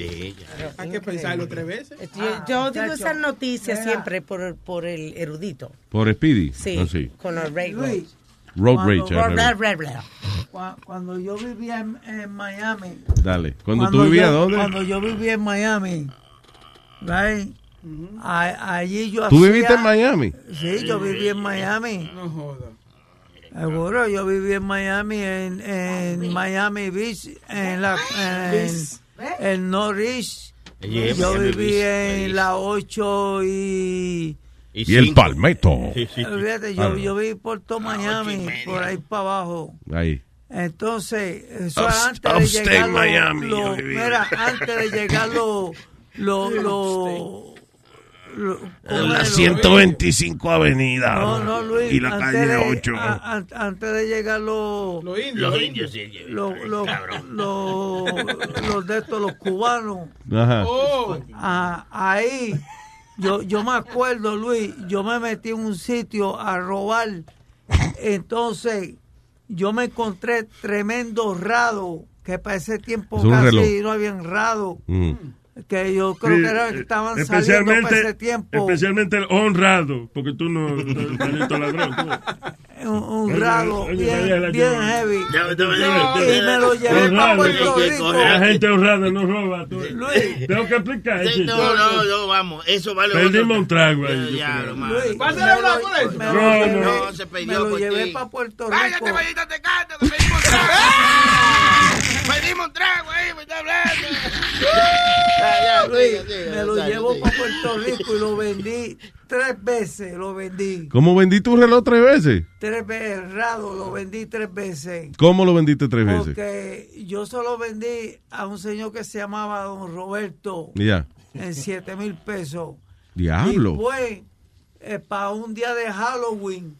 Hay que pensarlo tres veces. Yo, yo digo esas noticias siempre por, por el erudito. Por Speedy. Sí, Oh, sí. con los railroads. Road Cuando- rage. al Bla, Cuando yo vivía en, en Miami. Dale. Cuando tú vivías, yo- ¿dónde? Cuando yo vivía en Miami. right, a- allí yo ¿Tú hacía- viviste en Miami? Sí, yo viví en Miami. No joda. Seguro, yo viví en Miami, en, en Miami Beach, en la en, en Norris. Yo viví en la 8 y... Y el palmeto. Fíjate, yo, Ah, yo viví por todo Miami, por ahí para abajo. Ahí. Entonces, eso antes de upstate llegar lo- Miami, lo- mira, antes de llegar lo, lo, lo, lo- ¿cómo En la es? 125 Avenida. No, no, Luis. Y la antes calle de- 8. a- an- antes de llegar los... Los Los indios, sí. Los, los, los, los de estos, los cubanos. Ajá. Oh, Ah, ahí, yo, yo me acuerdo, Luis, yo me metí en un sitio a robar. Entonces, yo me encontré tremendo rado, que para ese tiempo Es casi reloj. no habían rado, Mm. Que yo creo Sí, que era que eh, estaban saliendo para ese tiempo. especialmente el honrado, porque tú no no tienes toda la droga. Un, un bien, heavy. Ya, ya, ya, y me lo llevé para Puerto Rico. La gente honrada no roba. tú. Luis. Tengo que explicar. No, no, no, vamos, eso vale Perdimos otro- un trago ahí. yo Ya, creo. hermano. Luis, ¿Vas a me hablar lo- con eso? me No, no. No, se perdió me lo por llevé para Puerto Rico. Cállate, maldita tecate, que pedimos un trago. Pedimos un trago ahí, me está hablando. Ya, ya, Luis, me lo llevo para Puerto Rico y lo vendí tres veces, lo vendí. ¿Cómo vendiste un reloj tres veces? Tres veces, errado, lo vendí tres veces. ¿Cómo lo vendiste tres veces? Porque yo se lo vendí a un señor que se llamaba Don Roberto Ya. en siete mil pesos. Diablo. Y fue para un día de Halloween.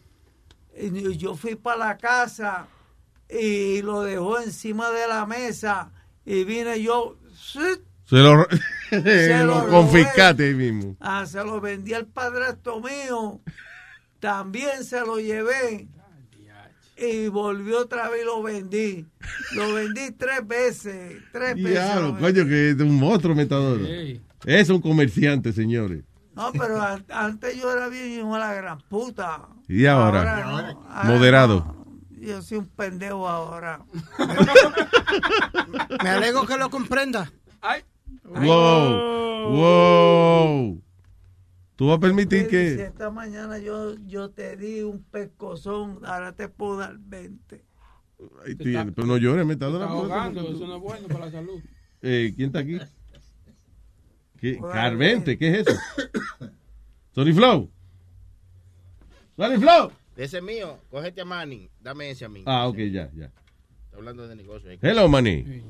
Y yo fui para la casa y lo dejó encima de la mesa. Y vine yo, ¡zut! Se lo, Se lo lo confiscaste ahí mismo. ah, se lo vendí al padrastro mío. También se lo llevé. Y volvió otra vez y lo vendí. Lo vendí tres veces. Tres veces. Vendí. coño, que es un monstruo metador. Es un comerciante, señores. No, pero an- antes yo era bien hijo de la gran puta. ¿Y ahora? no. Ahora Moderado. no. Yo soy un pendejo ahora. Me alegro que lo comprenda. Wow. Wow. ¿Tú vas a permitir Si que.? esta mañana yo, yo te di un pescozón, ahora te puedo dar 20. Ay, tío, pero no llores, metador. Está ahogando, eso no es bueno para la salud. Eh, ¿Quién está aquí? ¿Qué? Carvente, ¿qué es eso? Sorry Flow. Sorry Flow. Ese es mío, cógete a Manny, dame ese a mí. Ah, ok, ya, ya. Está hablando de negocio. ahí. Hello, Manny.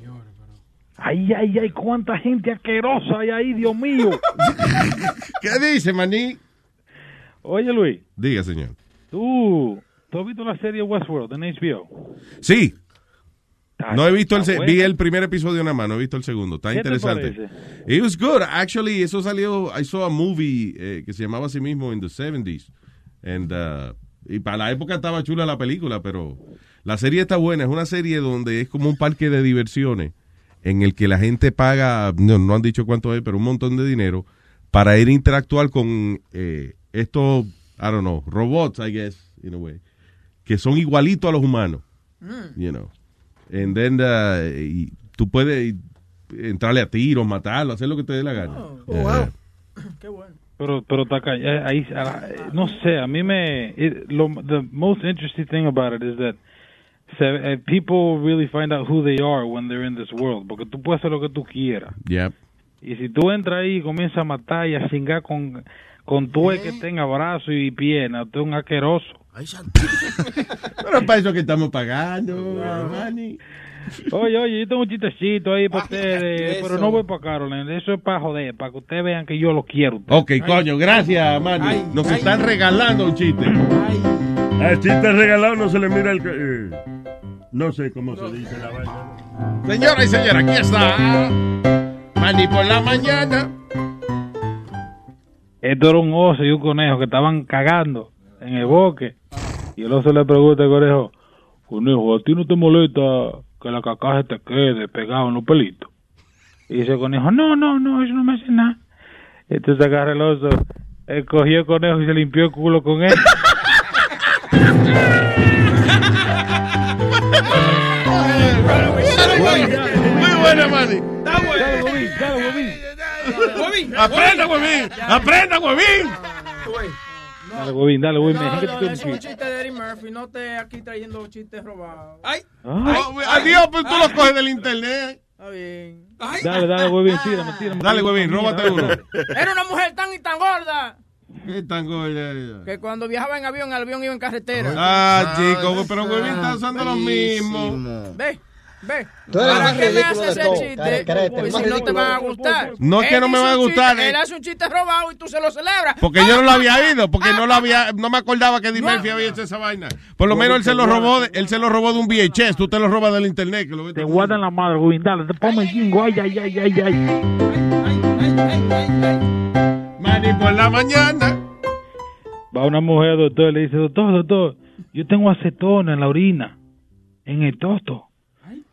Ay, ay, ay, cuánta gente asquerosa hay ahí, Dios mío. ¿Qué dice, Maní? Oye, Luis, Diga, señor. tú, ¿tú has visto la serie Westworld en HBO? Sí. No he visto el, vi el primer episodio nada más, no he visto el segundo. Está ¿Qué te interesante. It was good. Actually, eso salió, I saw a movie eh, que se llamaba así mismo in the 70s. And, uh, y para la época estaba chula la película, pero la serie está buena. Es una serie donde es como un parque de diversiones en el que la gente paga, no, no han dicho cuánto es, pero un montón de dinero para ir a interactuar con eh, estos, I don't know, robots, I guess, in a way, que son igualitos a los humanos you know. And then, uh, y tú puedes entrarle a tiros, matarlo, hacer lo que te dé la gana. Yeah. Pero, pero está ca- eh, ahí, ah, eh, no sé, a mí me, it- lo, the most interesting thing about it is that se, eh, people really find out who they are when they're in this world, porque tú puedes hacer lo que tú quieras. Yep. Y si tú entras ahí y comienzas a matar y a cingar con, con tu que tenga brazos y piernas, tú eres un asqueroso. Pero para eso que estamos pagando, Manny. Oye, oye, yo tengo un chistecito ahí para ustedes, pero no voy para Carolina, eso es para joder, para que ustedes vean que yo lo quiero. Ok, coño, gracias, Manny. Nos están regalando un chiste. Al chiste regalado no se le mira el... ca- eh, no sé cómo se dice la vaina. Señora y señora, aquí está. Manny por la mañana. Esto era un oso y un conejo que estaban cagando en el bosque. Y el oso le pregunta al conejo, conejo, ¿a ti no te molesta que la cacaja te quede pegado en los pelitos? Y dice el conejo, no, no, no, eso no me hace nada. Entonces agarra el oso, él cogió el conejo y se limpió el culo con él. Aprenda, huevín. Aprenda, huevín. Dale, huevín, dale, huevín. No, no, es un chiste de Eddie Murphy, no te aquí trayendo chistes robados. ¡Ay! Oh, Adiós, pues tú lo coges del internet. Está bien. Dale, dale, huevín, tírame, tírame. Dale, huevín, róbate uno. Era una mujer tan y tan gorda ¿Qué tan gorda? que cuando viajaba en avión, el avión iba en carretera. Ah, chico, pero huevín está usando lo mismo. Ve, ve. Tú eres el ¿Para más qué me ridículo de todo, chiste? carete, más si no te van a gustar. No es que no me va a gustar, chiste, eh. Él hace un chiste robado y tú se lo celebras. Porque yo no lo había oído, porque no lo había, no me acordaba que Eddie Murphy había hecho esa vaina. Por lo menos él se lo robó, de- él se lo robó de un VHS, tú te lo robas del internet. Que lo ves Te guardan la madre, huevín, dale, te ponme el jingo, ay, ay, ay, ay, ay. Manny por la mañana. Va una mujer doctor y le dice, doctor, doctor, yo tengo acetona en la orina. en el toto.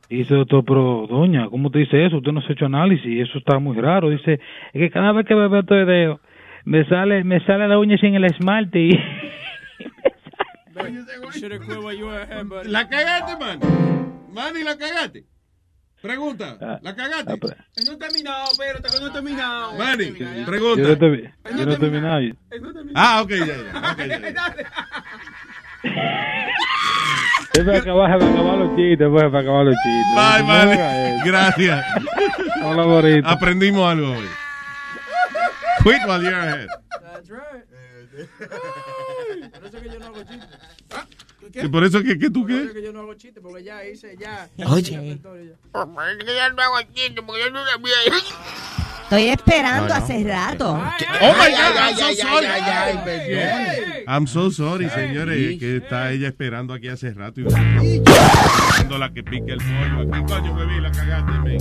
Dice doctor, pero doña, ¿cómo te dice eso? Usted no se ha hecho análisis, eso está muy raro. Dice, es que cada vez que me veo este video, me sale, me sale la uña sin el esmalte y... ¿La cagaste, man? Manny, ¿la cagaste? Pregunta, ¿la cagaste? No he terminado, que no he terminado. Manny, Yo no, pregunta. yo no he terminado. Ah, ok, ya, ya. ok, ya, ya. Es para acabar, para acabar los chistes, pues, para acabar los chistes. Bye, No eso. Gracias. Hola, bonito. Aprendimos algo hoy. Quit while you're ahead. That's right. Por eso que yo no hago chistes. ¿Y por eso que, que tú Por eso qué? que yo no hago chistes, porque ya hice, ya. Oye. ya repertorio ya. ya no hago chiste porque yo no sabía. Estoy esperando No, no. hace rato. Oh my God, I'm so sorry. I'm so sorry, señores, que está ella esperando aquí hace rato y la que pique el pollo. Aquí, coño, bebé, la cagaste.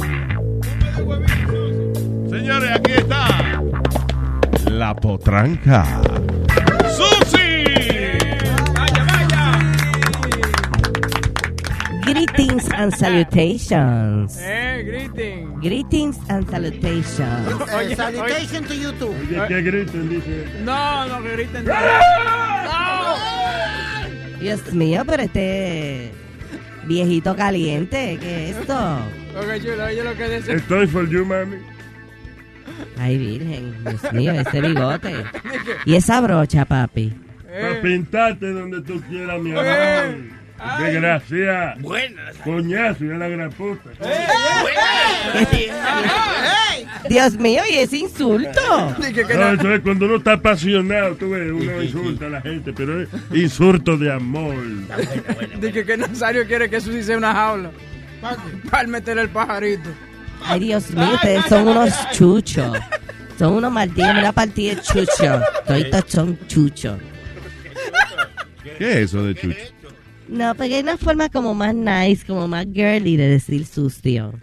Señores, aquí está la potranca. ¡Susi! Greetings and salutations. Eh, greeting. Greetings and salutations. Oye, Eh, salutation to YouTube. Oye, que griten, dice. No, no, que griten. No. Dios mío, pero este viejito caliente, ¿qué es esto? Chulo, oye lo que dice. Estoy for you, mami. Ay, virgen, Dios mío, ese bigote. Y esa brocha, papi. Para pintarte donde tú quieras, mi amor. Eh. Desgracia. Buena. Coñazo, ya la gran puta. Dios mío, y ese insulto. No, eso es cuando uno está apasionado, tú ves, uno insulta a la gente, pero es insulto de amor. Dije que Nazario quiere que eso sí sea una jaula. Para meter el pajarito. Ay, Dios mío, ustedes son unos chuchos. Son unos malditos, una partida de chuchos. Toditos son chuchos. ¿Qué es eso de chucho? No, porque hay una forma como más nice, como más girly de decir sucio.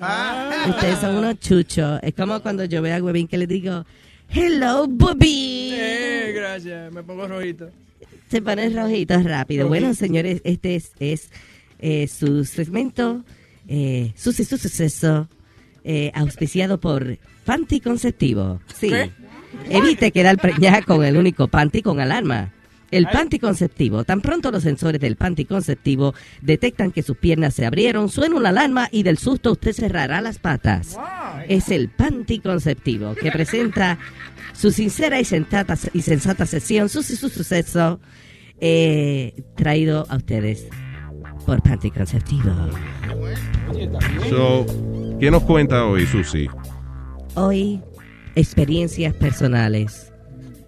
Ustedes son unos chuchos. Es como cuando yo veo a Webin que le digo, hello, Bobby. Eh, gracias, me pongo rojito. Se ponen rojitos rápido. Bueno, señores, este es, es, eh, su segmento, eh, su, su suceso, eh, auspiciado por Panty Conceptivo. Sí. ¿Qué? Evite quedar preñada con el único panty con alarma. El panty conceptivo. Tan pronto los sensores del panty conceptivo detectan que sus piernas se abrieron, suena una alarma y del susto usted cerrará las patas. Es el panty conceptivo que presenta su sincera y sensata, y sensata sesión, su, su suceso, eh, traído a ustedes por panty conceptivo. So, ¿qué nos cuenta hoy, Susi? Hoy, experiencias personales,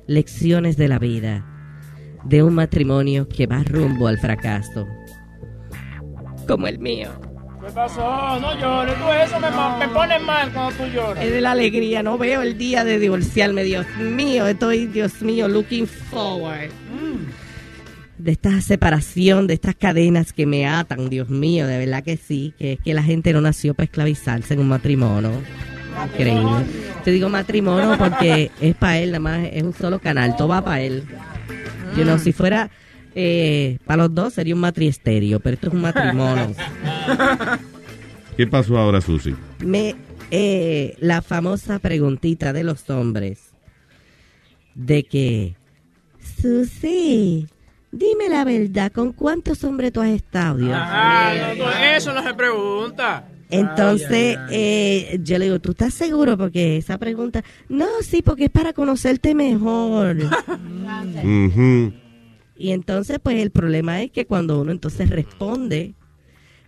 lecciones de la vida, de un matrimonio que va rumbo al fracaso, como el mío. ¿Qué pasó? No llores, tú eso me, me pones mal cuando tú lloras. Es de la alegría, no veo el día de divorciarme, Dios mío, estoy, Dios mío, looking forward. De esta separación, de estas cadenas que me atan, Dios mío, de verdad que sí, que es que la gente no nació para esclavizarse en un matrimonio. Increíble. Te digo matrimonio porque es para él, nada más es un solo canal, todo va para él. Yo no, si fuera eh, para los dos sería un matriesterio, pero esto es un matrimonio. ¿Qué pasó ahora, Susi? Me, eh, la famosa preguntita de los hombres de que, Susi, dime la verdad, ¿con cuántos hombres tú has estado? Dios Ah, mío? no, tú- eso no se pregunta. Entonces, eh, yo le digo, ¿tú estás seguro? Porque esa pregunta, no, sí, porque es para conocerte mejor. Y entonces, pues el problema es que cuando uno entonces responde,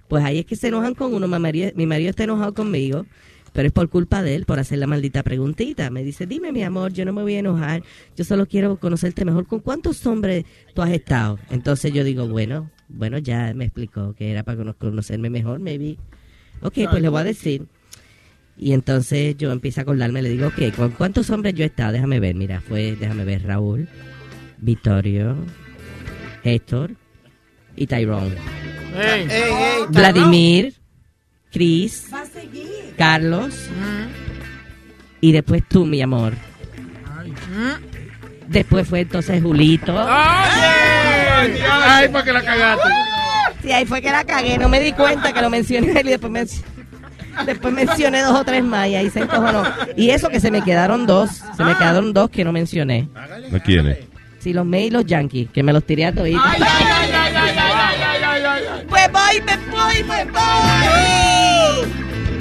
pues ahí es que se enojan con uno. Mi marido, mi marido está enojado conmigo, pero es por culpa de él, por hacer la maldita preguntita. Me dice, dime mi amor, yo no me voy a enojar, yo solo quiero conocerte mejor. ¿Con cuántos hombres tú has estado? Entonces yo digo, bueno, bueno, ya me explicó que era para cono- conocerme mejor, maybe. Ok, pues le voy a decir. Y entonces yo empiezo a acordarme, le digo, ok, ¿con cuántos hombres yo he estado? Déjame ver, mira, fue, déjame ver, Raúl, Vittorio, Héctor y Tyrone. Ey. Vladimir, Chris, Carlos y después tú, mi amor. Después fue entonces Julito. ¡Ay, Ay, para que la cagaste. Sí, ahí fue que la cagué, no me di cuenta que lo mencioné y después, después mencioné dos o tres más y ahí se encojonó. Y eso que se me quedaron dos, se me quedaron dos que no mencioné. ¿A quiénes? Sí, los Mets y los Yankees, que me los tiré a toditos. ¡Ay, ay, ay, ay, ay, ay, ay, ay! ¡Pues voy, pues voy, pues voy!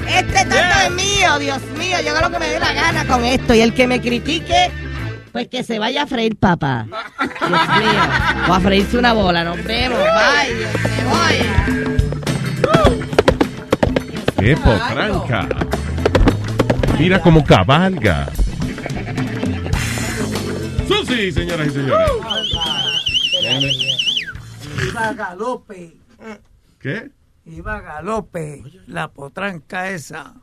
Este tanto es mío, Dios mío, yo hago lo que me dé la gana con esto y el que me critique pues que se vaya a freír, papá. Dios mío. O a freírse una bola. Nos vemos. Bye. Dios, me voy. ¡Qué potranca! Mira cómo cabalga. Susi, señoras y señores. Iba a galope. ¿Qué? Iba a galope. La potranca esa.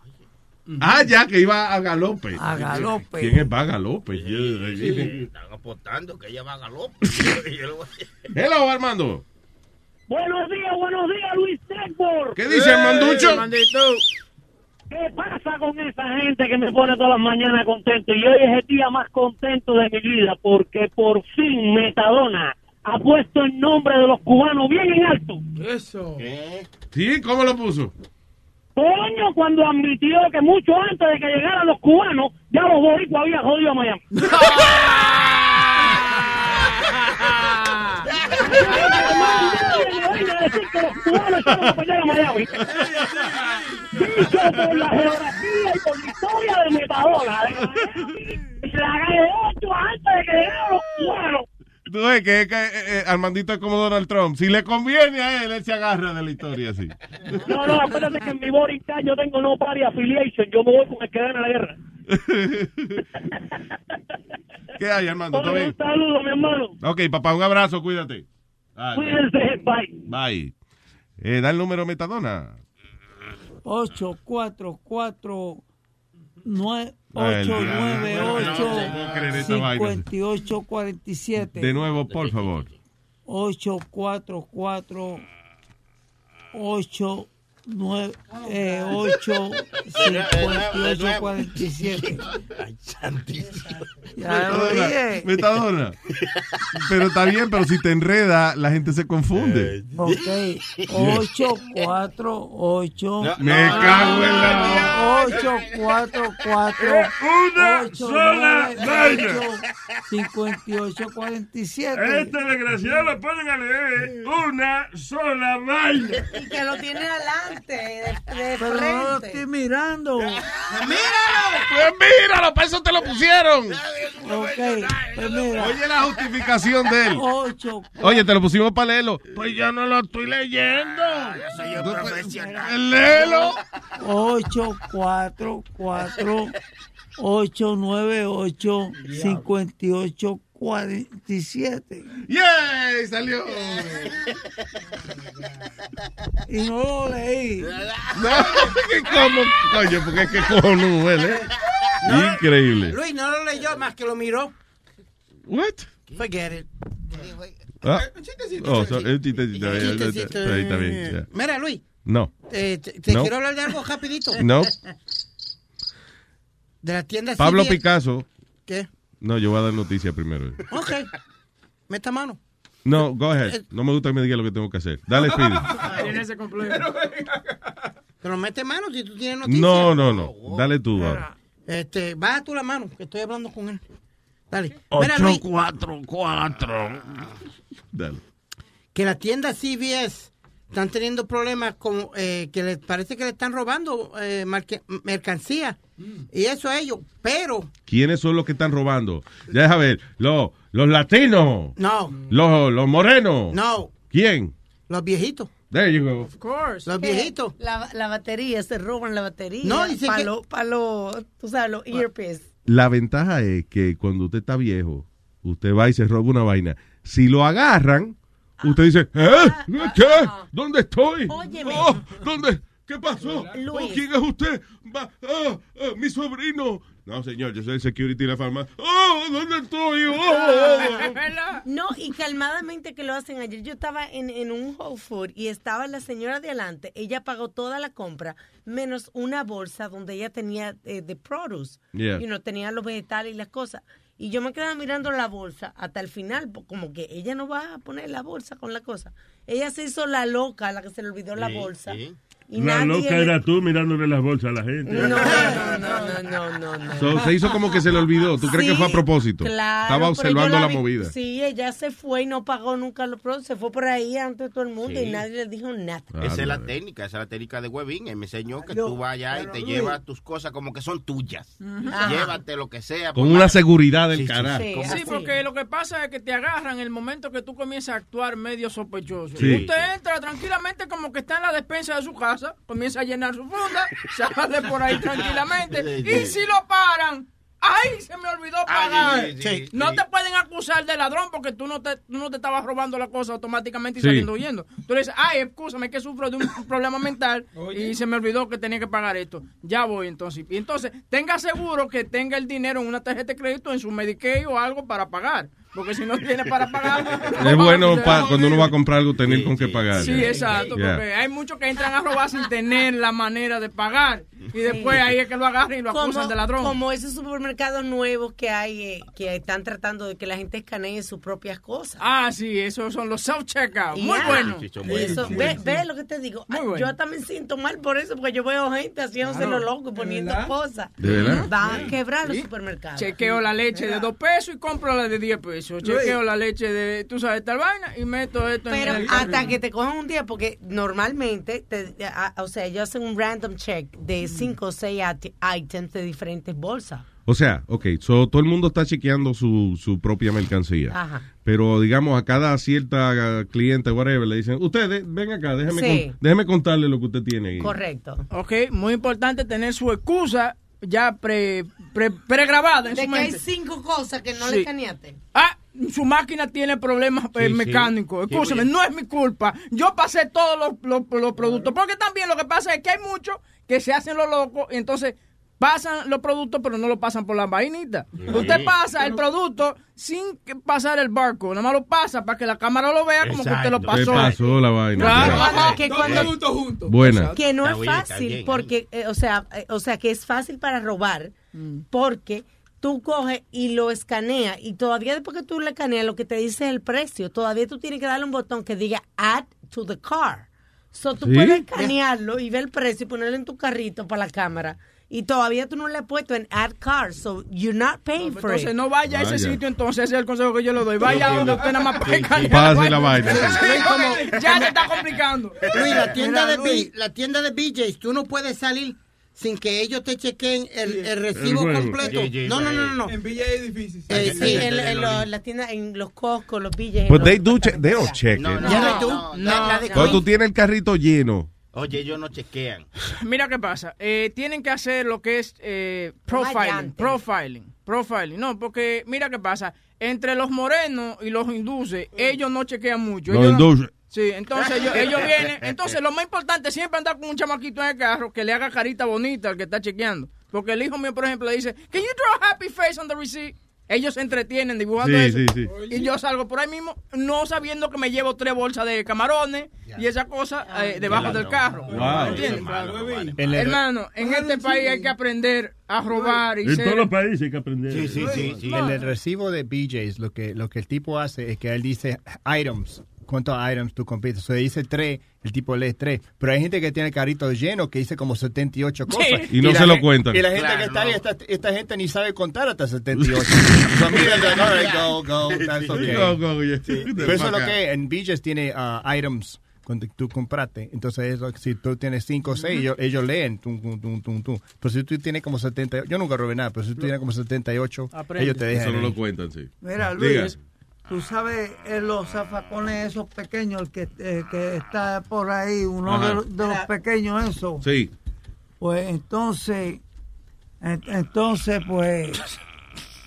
Ah, ya, que iba a galope. A galope. ¿Quién es va a galope? Están apostando que ella va a galope. Hello, Armando. Buenos días, buenos días, Luis Network. ¿Qué dice Armanducho? ¿Qué pasa con esa gente que me pone todas las mañanas contento? Y hoy es el día más contento de mi vida porque por fin Metadona ha puesto el nombre de los cubanos bien en alto. Eso. Sí, ¿cómo lo puso? Coño, cuando admitió que mucho antes de que llegaran los cubanos, ya los boricuas habían jodido a Miami. Dicho por la geografía y por la historia de Metadona. La calle 8 antes de que llegaran los cubanos. Tú ves que, que, eh, eh, Armandito es como Donald Trump. Si le conviene a él, él se agarra de la historia así. No, no, acuérdate que en mi Borica yo tengo no party affiliation. Yo me voy con el que gana la guerra. ¿Qué hay, Armando? ¿Todo bien? un saludo, mi hermano. Ok, papá, un abrazo, cuídate. Ay, Cuídense, bye. Bye. Eh, da el número Metadona. 8, 4, 4, 9, 898-5847. De nuevo, por favor. 844 8 9, eh, 8, 58, 47. Ay, santísimo. Ya lo dije. Metadona. Pero está bien, pero si te enreda, la gente se confunde. Ok, 8, 4, 8. Me cago en la 8, 4, 4. Una 8, sola 9, vaina. 8, 58, 47. Este desgraciado lo ponen a leer una sola vaina. Y que lo tiene adelante, de, de Pero no lo estoy mirando. Pues míralo, para eso te lo pusieron. Ok, pues mira. Oye la justificación de él. 8, Oye, te lo pusimos para leerlo. Pues yo no lo estoy leyendo. Soy yo profesional. Léelo. 8, 4, 4, 8, 9, 8, 58, 47. ¡Yay! Salió. Y no lo leí. No, que como, coño, porque es que cojonudo él, ¿eh? Increíble. Luis no lo leyó más que lo miró. What? Forget it. Ah. Oh, so- un chistecito. Ahí está bien. ya. Mira, Luis, No. eh, te, te No. quiero hablar de algo rapidito. No. De la tienda Pablo. Picasso. ¿Qué? No, yo voy a dar noticia primero. Ok. Meta mano. No, go ahead. No me gusta que me diga lo que tengo que hacer. Dale, Speedy. Tiene ese complejo. Pero mete mano si tú tienes noticias. No, no, no. Dale tú. ahora. Este, baja tú la mano, que estoy hablando con él. Dale. Mira, Luis, 844. Dale. que la tienda CVS están teniendo problemas con eh, que les parece que le están robando eh, marque- mercancía y eso a ellos, pero ¿Quiénes son los que están robando? Ya deja ver. Los, los latinos. no, Los, los morenos. no, ¿Quién? los viejitos, There you go. Of course. los viejitos. La, la batería, se roban la batería. No, dicen para que- los, pa lo, tú sabes, los earpiece. La ventaja es que cuando usted está viejo, usted va y se roba una vaina. Si lo agarran, usted dice, ¿eh? ¿Qué? ¿Dónde estoy? Óyeme. Oh, ¿Dónde? ¿Qué pasó? Luis. Oh, ¿Quién es usted? Va- ah, mi sobrino. No, señor, yo soy el security de la farmacia. Oh, ¿dónde estoy? Oh. No, y calmadamente que lo hacen. Ayer yo estaba en, en un Whole Food y estaba la señora de adelante. Ella pagó toda la compra, menos una bolsa donde ella tenía eh, de produce. Yeah. Y no tenía los vegetales y las cosas. Y yo me quedaba mirando la bolsa hasta el final, como que ella no va a poner la bolsa con la cosa. Ella se hizo la loca, la que se le olvidó la bolsa. Y La nadie loca era tú mirándole las bolsas a la gente. No, no, no, no, no, no. So, se hizo como que se le olvidó. ¿Tú crees que fue a propósito? Claro, Estaba observando la, vi- movida. Sí, ella se fue y no pagó nunca los productos. Se fue por ahí ante todo el mundo Sí. y nadie le dijo nada. Esa es la técnica, esa es la técnica de Webin. Él me enseñó que tú vayas y te Luis. llevas tus cosas como que son tuyas. Ajá. Llévate lo que sea. Con una seguridad del Sí, sí, carajo. sí, porque lo que pasa es que te agarran el momento que tú comienzas a actuar medio sospechoso. Sí. Usted entra tranquilamente como que está en la despensa de su casa, comienza a llenar su funda, sale por ahí tranquilamente. Y si lo paran, ¡ay! Se me olvidó pagar. sí, sí, no sí. te pueden acusar de ladrón porque tú no te, tú no te estabas robando la cosa automáticamente y Sí. saliendo huyendo. Tú le dices, ¡ay! Escúchame que sufro de un problema mental y se me olvidó que tenía que pagar esto. Ya voy entonces. Y entonces, tenga seguro que tenga el dinero en una tarjeta de crédito en su Medicaid o algo para pagar. Porque si no tiene para pagar. Es bueno pa- cuando uno va a comprar algo tener con qué pagar. Sí, exacto, porque hay muchos que entran a robar sin tener la manera de pagar. Y después ahí es que lo agarran y lo acusan de ladrón. Como esos supermercados nuevos que hay, eh, que están tratando de que la gente escanee sus propias cosas. Ah, sí, esos son los self-checkout. Muy Ya. bueno. Eso, ve, ve lo que te digo. Ay, bueno. Yo también siento mal por eso, porque yo veo gente haciéndose Claro. lo loco y poniendo verdad? cosas. ¿De verdad? Van a quebrar los Sí. supermercados. Chequeo la leche de dos pesos y compro la de 10 pesos. Chequeo la leche de, tú sabes, tal vaina y meto esto Pero en el hasta que te cojan un día, porque normalmente, te, a- o sea, ellos hacen un random check de 5 o 6 items de diferentes bolsas. O sea, ok, so, todo el mundo está chequeando su, su propia mercancía. Ajá. Pero digamos, a cada cierta eh, cliente, whatever, le dicen, usted, de- ven acá, déjeme, Sí. con- déjeme contarle lo que usted tiene ahí. Correcto. Ok, muy importante tener su excusa ya pre, pre, pregrabada en De su que hay cinco cosas que no Sí. le escaneaste. Ah, su máquina tiene problemas eh, Sí, mecánicos. Sí, Escúchame, no es mi culpa. Yo pasé todos los, los- los productos. Porque también lo que pasa es que hay muchos que se hacen los locos y entonces pasan los productos pero no lo pasan por la vainita. Usted pasa el producto sin que pasar el barco. Nada más lo pasa para que la cámara lo vea como que usted lo pasó. pasó la vaina. Claro. ya. que cuando- Buena. Que no es fácil, porque, eh, o sea, eh, o sea, que es fácil para robar, porque tú coges y lo escaneas y todavía después que tú le escaneas lo que te dice es el precio, todavía tú tienes que darle un botón que diga add to the car. So tú ¿Sí? puedes escanearlo y ver el precio y ponerlo en tu carrito para la cámara. Y todavía tú no le has puesto en add car, so you're not paying for Entonces it. no vaya a ese sitio, entonces ese es el consejo que yo le doy. Vaya donde usted nada más puede escanear Pase la vaina. Ya se está complicando. Luis, la tienda, Mira, de Luis. B- la tienda de BJ's, tú no puedes salir sin que ellos te chequen el, el recibo completo. Sí, sí, no, no, no, no, no. En Villa es difícil. Eh, Sí, en, en lo- la tienda, en los Costco, los. But they do check, they don't check No, no, no, no, tú. no, La- no. la de Cuando tú tienes el carrito lleno. Oye, ellos no chequean. Mira qué pasa. Eh, tienen que hacer lo que es eh, profiling. Profiling. Profiling. No, porque mira qué pasa. Entre los morenos y los hindúes, ellos no chequean mucho. Los Ellos. Sí, entonces ellos, ellos vienen. Entonces lo más importante es siempre andar con un chamaquito en el carro que le haga carita bonita al que está chequeando. Porque el hijo mío, por ejemplo, le dice, Can you draw a happy face on the receipt? Ellos se entretienen dibujando Sí, eso. sí, sí. Y yo salgo por ahí mismo, no sabiendo que me llevo tres bolsas de camarones y esa cosa eh, debajo del carro. Wow. ¿Entiendes? Hermano, en este país hay que aprender a robar y En ser... todos los países hay que aprender. Sí, sí, sí. sí. En el recibo de BJ's, lo que, lo que el tipo hace es que él dice items. ¿Cuántos items tú compites? O sea, dice tres, el tipo lee tres. Pero hay gente que tiene el carrito lleno que dice como 78 cosas. Y no la se lo cuentan. Y la gente Claro, que está ahí, no. esta, esta gente ni sabe contar hasta 78. so, mira, like, all right, go, go, that's okay. Go, go, yeah. Pero eso es lo que en BJ's tiene uh, items cuando tú compraste. Entonces, eso, si tú tienes 5 o 6, ellos, ellos leen. Tum, tum, tum, tum, tum. Pero si tú tienes como 78, yo nunca robé nada, pero si tú tienes como 78, Aprende. ellos te dejan. Eso no lo cuentan, sí. Mira, Diga. Tú sabes eh, los zafacones esos pequeños, el que, eh, que está por ahí, uno de, los- de los pequeños esos. Sí. Pues entonces, en- entonces pues,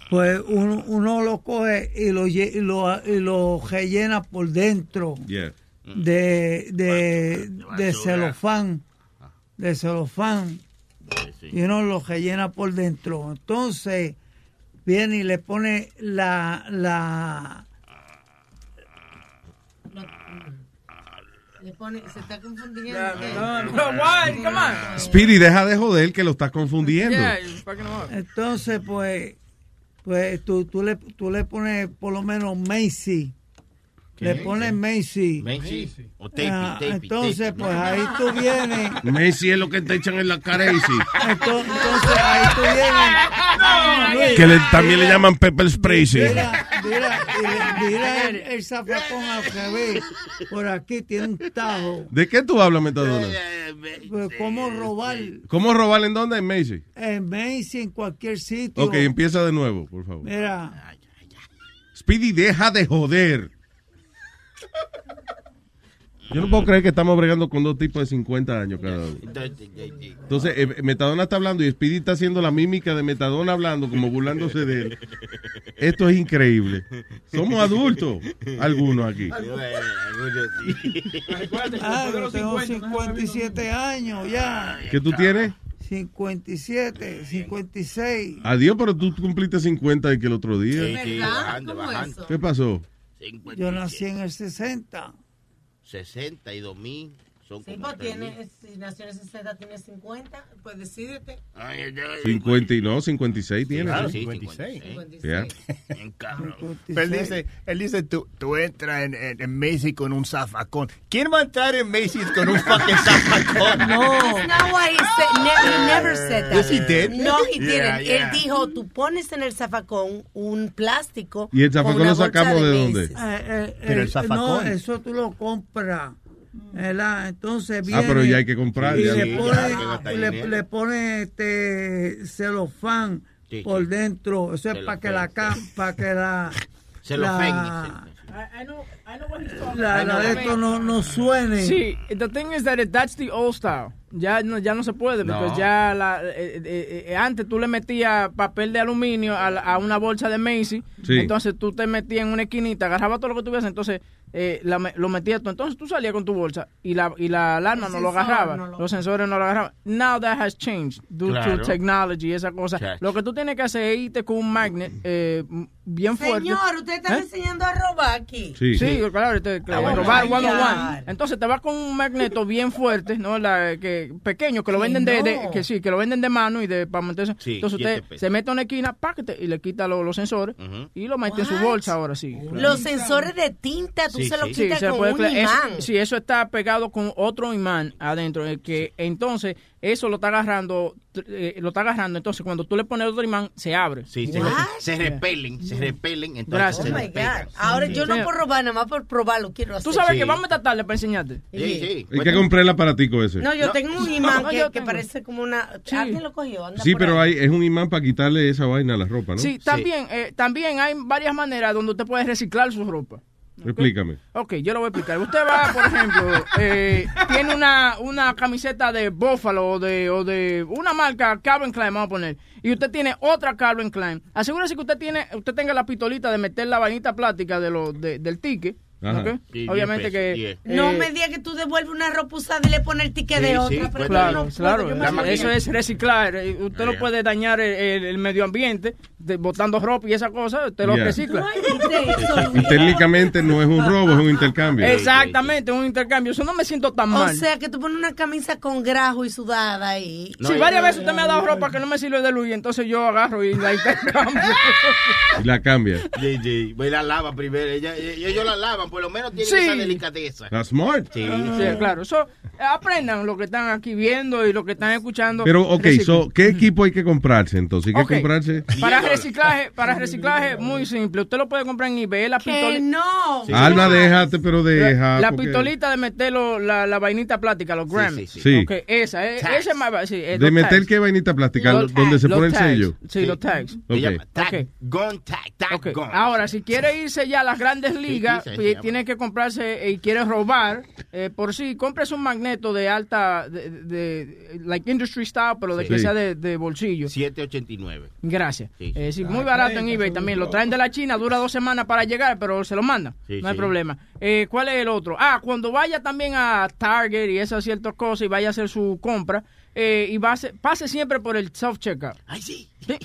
pues uno, uno lo coge y lo, y lo, y lo rellena por dentro Yeah. de, de, de celofán, de celofán, y uno lo rellena por dentro. Entonces viene y le pone la, la, Le pone- se está confundiendo. No, no, why? Come on. Speedy, deja de joder que lo estás confundiendo. Yeah. Entonces, pues, pues tú, tú, le, tú le pones por lo menos Macy. Le ¿Qué? pones Macy. Macy. O tapey, Ah, tapey, entonces, tapey. pues ahí tú vienes. Messi es lo que te echan en la cara, Easy. Entonces, entonces ahí tú vienes. Luis, Que le- también le llaman pepper spray. Mira, mira, mira el, el zafacón al revés. Por aquí tiene un tajo. ¿De qué tú hablas, Metadona? Pues, ¿Cómo robar ¿Cómo robar en dónde? En Macy. en Macy en cualquier sitio? Ok, empieza de nuevo, por favor. Mira, Speedy, deja de joder. Yo no puedo creer que estamos bregando con dos tipos de 50 años cada uno. Entonces, eh, Metadona está hablando y Speedy está haciendo la mímica de Metadona hablando, como burlándose de él. Esto es increíble. Somos adultos, algunos aquí. ah, yo tengo 57 años ya. ¿Qué tú tienes? 57, 56. Adiós, pero tú cumpliste 50 y que el otro día. Sí, sí, bajando, bajando. ¿Qué pasó? Yo nací en el 60. 62 mil. Son Sí, como pues tiene, si nació en el 60, tiene 50, pues decídete. Ay, ay, ay. 50 y no, 56 tiene. Claro, ¿sí? 56. Ya. En carro. Pero él dice, él dice tú, tú entras en, en, en Macy's con un zafacón. ¿Quién va a entrar en Macy's con un fucking zafacón? That's not what he said. Ne- he never said that. Yes, he did. No, he Yeah, didn't. yeah. Él dijo, tú pones en el zafacón un plástico. ¿Y el zafacón lo sacamos de dónde? Eh, eh, Pero el eh, zafacón. No, eso tú lo compras. ¿Verdad? Entonces viene. Ah, pero ya hay que comprar, Y ya. le pone, ya, le, le pone este celofán Sí, por sí. dentro. Eso es para que la cam- para que la. Celofán, la, I, I know, I know what he's talking la, about. la de esto no, no suene. Sí, the thing is that it- that's the old style. Ya no, ya no se puede, No. porque ya la, eh, eh, eh, antes tú le metías papel de aluminio a, la- a una bolsa de Macy, Sí. entonces tú te metías en una esquinita, agarrabas todo lo que tuvieras, entonces eh, la me- lo metías tú, entonces tú salías con tu bolsa y la, y la alarma no lo agarraba, no lo- los sensores no lo agarraban. Now that has changed due Claro. to technology, esa cosa. Lo que tú tienes que hacer es irte con un magnet eh, bien fuerte. Señor, usted está ¿Eh? enseñando a robar aquí. Sí. Sí, claro, te, claro, Oh, robar one on one. Entonces te vas con un magneto bien fuerte, ¿no? La, que, pequeño, que lo venden de, no. de- que sí, que lo venden de mano y de para meterse. Sí, Entonces usted pesos. se mete a una esquina, páquete, y le quita lo- los sensores y lo mete en su bolsa ahora sí. Los sensores de tinta, tú Sí, se lo sí. Sí, quitas se con puede un cla- eso- imán. sí, eso está pegado con otro imán adentro, que entonces eso lo está agarrando, eh, lo está agarrando, entonces cuando tú le pones otro imán se abre. Sí, se, se repelen, se repelen, entonces Gracias. se Oh my despegan. God. Ahora yo no por robar, nada más por probarlo quiero hacer. Tú sabes Sí. que vamos a estar tarde para enseñarte. Sí, sí. Hay que comprar el aparatico ese. No, yo No. tengo un imán No, que, parece como una... Sí. ¿Alguien lo cogió? Anda Sí, por pero ahí. hay, es un imán para quitarle esa vaina a la ropa, ¿no? Sí, también, eh, también hay varias maneras donde usted puede reciclar su ropa. Explícame. Ok, yo lo voy a explicar. Usted va, por ejemplo, eh, tiene una, una camiseta de Buffalo o de, o de una marca Calvin Klein, vamos a poner, y usted tiene otra Calvin Klein. Asegúrese que usted tiene, usted tenga la pistolita de meter la vainita plástica de lo, de- del ticket. Ajá. ¿ok? Sí, diez Obviamente pesos, que... No eh, me diga que tú devuelves una ropa usada y le pones el ticket Sí, de sí, otra. pero pues, yo Claro, no claro. yo Eso es reciclar. eh, Usted no Yeah. puede dañar el, el- el medio ambiente de, botando ropa y esa cosa. Usted lo Yeah. recicla. Y técnicamente no es un robo, es un intercambio. Exactamente, un intercambio. Eso no me siento tan O mal. sea, que tú pones una camisa con grajo y sudada y... No, sí, y- varias veces usted me ha dado ropa que no me sirve de luz y entonces yo agarro y la intercambio. Y la cambia. Pues la lava primero. Ella, ella- ellos la lavan, por lo menos tienen Sí. esa delicadeza. That's smart. Sí, Sí, claro. So, aprendan lo que están aquí viendo y lo que están escuchando. Pero, ok, so, ¿qué equipo hay que comprarse entonces? Hay que Ok. comprarse. Para reciclaje, para reciclaje muy simple. Usted lo puede comprar en eBay, la pistolita. no. Alma, déjate, pero deja. La, la porque- pistolita de meterlo, la, la vainita plástica, los grams. sí, sí. Sí. Esa, eh, esa es más, sí, eh, De meter tags. qué vainita plástica, Los donde tags, se pone el sello. Sí, los tags. Se Ok. llama tag, gun tag. Ahora, si quiere irse ya a las grandes ligas, sí, se pues, tiene que comprarse eh, y quiere robar, eh, por sí, cómprese un magneto de alta, de, de- de- like industry style, pero de Sí. que sea de, de bolsillo. 789. Gracias. Sí, sí. Eh, sí, muy barato en eBay también. Lo traen de la China, dura dos semanas para llegar, pero se lo mandan. Sí, no hay sí. problema. Eh, ¿Cuál es el otro? Ah, cuando vaya también a Target y esas ciertas cosas y vaya a hacer su compra, eh, y va a hacer- pase siempre por el self-checkout. Ay, sí. Sí.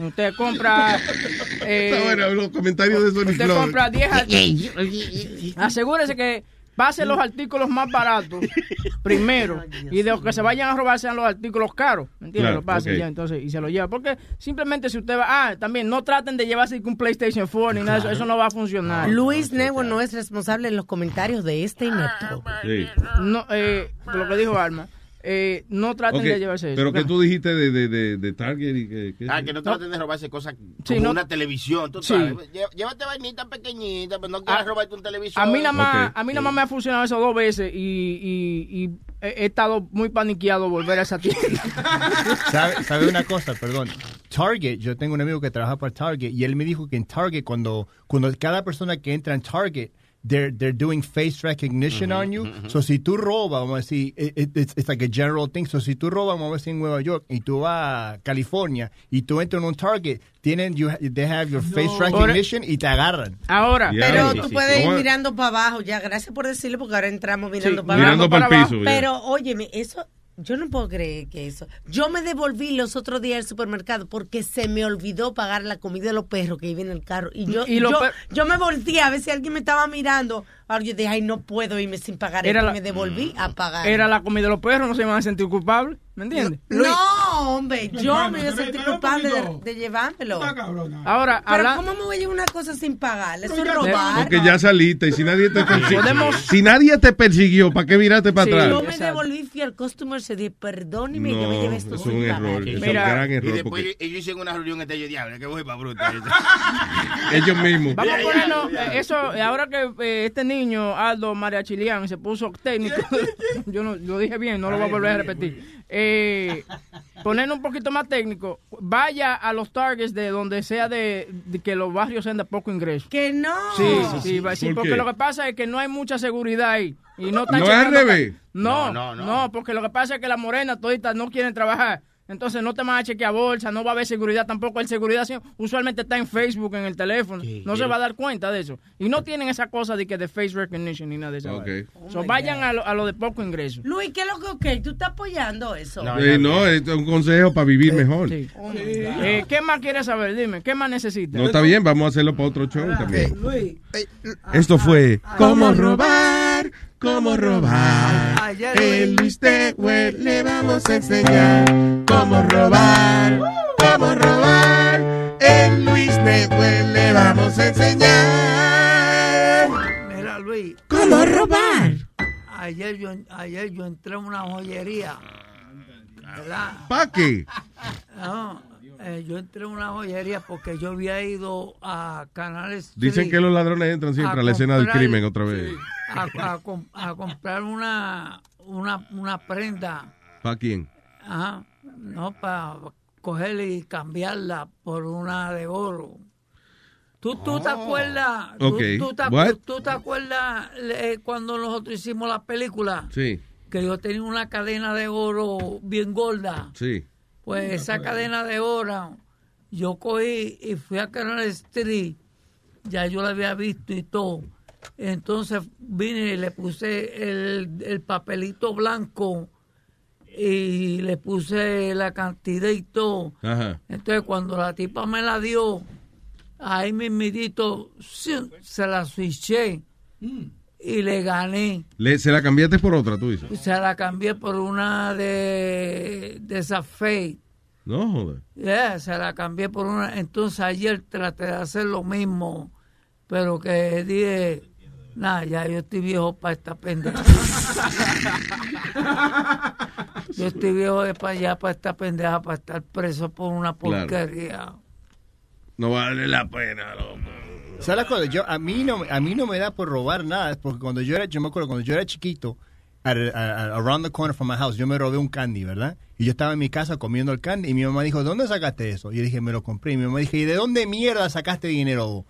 Usted compra... eh, Está bueno, los comentarios de Sony Usted compra 10 a- Asegúrese que pase los artículos más baratos primero y de los que se vayan a robar sean los artículos caros, ¿me entiendes? Claro, lo pasen ya, entonces, y se lo lleva. Porque simplemente si usted va, ah, también no traten de llevarse un PlayStation 4 ni nada de eso, eso no va a funcionar. Luis Network no es responsable en los comentarios de este inepto. No, eh, lo que dijo Alma, eh, no traten de llevarse eso. Pero que tú dijiste de, de, de, de Target y que... que- Ah, que no traten de robarse cosas Sí, como no- una televisión, tú Sí. sabes. Llévate vainita pequeñita, pero no quieras robarte un televisor. A mí nada más, a mí nada más me ha funcionado eso dos veces y, y- y he he estado muy paniqueado volver a esa tienda. ¿Sabe, sabe una cosa? Perdón. Target, yo tengo un amigo que trabaja para Target y él me dijo que en Target, cuando, cuando cada persona que entra en Target, they're, they're doing face recognition on you. So, si tú robas, vamos a decir, it- it- it's, it's like a general thing. So, si tú robas, vamos a decir, en Nueva York y tú vas a California y tú entras en un Target, tienen, you, ha- they have your face recognition y te agarran. Ahora, Pero tú puedes ir mirando para abajo, ya, gracias por decirlo, porque ahora entramos mirando Sí, para mirando abajo. para el abajo. piso, ya. Pero, óyeme, eso, yo no puedo creer que eso. Yo me devolví los otros días al supermercado porque se me olvidó pagar la comida de los perros que iba en el carro. Y yo, Y yo, yo me volteé a ver si alguien me estaba mirando. Ahora yo dije, ay, no puedo irme sin pagar. Era esto", la- y me devolví a pagar. Era la comida de los perros, no se iban a sentir culpables, ¿me entiendes? No, hombre, yo me iba a sentir culpable de, de llevármelo. Ahora, Pero habla- ¿cómo me voy a llevar una cosa sin pagar? Eso es robar. Porque ya saliste y si nadie te persiguió. Podemos- Si nadie te persiguió, ¿para qué miraste para Yo atrás? me devolví, fui al customer, se dije, perdóneme, yo me No, llevé esto es un pagar". error. Es un gran y error. después Porque ellos, hicieron una reunión entre ellos, diablo, que voy para bruto. ellos mismos. Vamos a ponernos, eh, eso, eh, ahora que eh, este niño, Aldo María Chilián, se puso técnico, yo no, lo dije bien, no lo voy a volver a repetir. Eh, ponernos un poquito más técnico, vaya a los targets de donde sea de, de que los barrios sean de poco ingreso. Que no. Sí, sí, sí, va- sí, ¿Por porque qué? lo que pasa es que no hay mucha seguridad ahí. Y no, están No es al revés. No, no, no, no. porque lo que pasa es que las morenas toditas no quieren trabajar. Entonces no te van a chequear bolsa, no va a haber seguridad tampoco. El seguridad sí, usualmente está en Facebook, en el teléfono. no se va a dar cuenta de eso. Y no tienen esa cosa de que de face recognition ni nada de eso. Ok. So, vayan a lo, a lo de poco ingreso. Luis, ¿qué es lo que ok? ¿Tú estás apoyando eso? Eh, no, esto es un consejo para vivir mejor. Eh, ¿Qué más quieres saber? Dime, ¿qué más necesitas? No está bien, vamos a hacerlo para otro show también. Luis, Esto fue ¿Cómo robar? ¿Cómo robar? ayer El Luis Network le vamos a enseñar cómo robar, cómo robar. El Luis Network le vamos a enseñar Mira, Luis. cómo robar. Ayer yo, ayer yo entré a una joyería. ¿Verdad? ¿Para qué? No, eh, yo entré a una joyería porque yo había ido a Canales Dicen que los ladrones entran siempre a, la escena del crimen otra vez. a, a a comprar una, una, una prenda. ¿Para quién? Ajá, no para cogerla y cambiarla por una de oro. ¿Tú, tú te acuerdas? tú- Ok, ¿Tú, te, tú te acuerdas eh, cuando nosotros hicimos la película? Sí, Que yo tenía una cadena de oro bien gorda. sí. Pues esa cadena de oro, yo cogí y fui a Canal Street, ya yo la había visto y todo. Entonces vine y le puse el, el papelito blanco y le puse la cantidad y todo. Ajá. Entonces cuando la tipa me la dio, ahí mismitito ¡siu! se la switché y le gané. Le- ¿Se la cambiaste por otra, tú dices? Se la cambié por una de, de esa Fate. No, joder. Yeah, se la cambié por una. Entonces ayer traté de hacer lo mismo, pero que dije, nada, ya yo estoy viejo para esta pendeja. yo estoy viejo de para allá para esta pendeja, para estar preso por una Claro. porquería. No vale la pena, loco. ¿Sabes cosa? Yo, a, mí no, a mí no me da por robar nada, porque cuando yo era, yo me acuerdo, cuando yo era chiquito, at- at- around the corner from my house, yo me robé un candy, ¿verdad? Y yo estaba en mi casa comiendo el candy y mi mamá dijo, ¿dónde sacaste eso? Y yo dije, me lo compré. Y mi mamá dije, ¿y de dónde mierda sacaste dinero?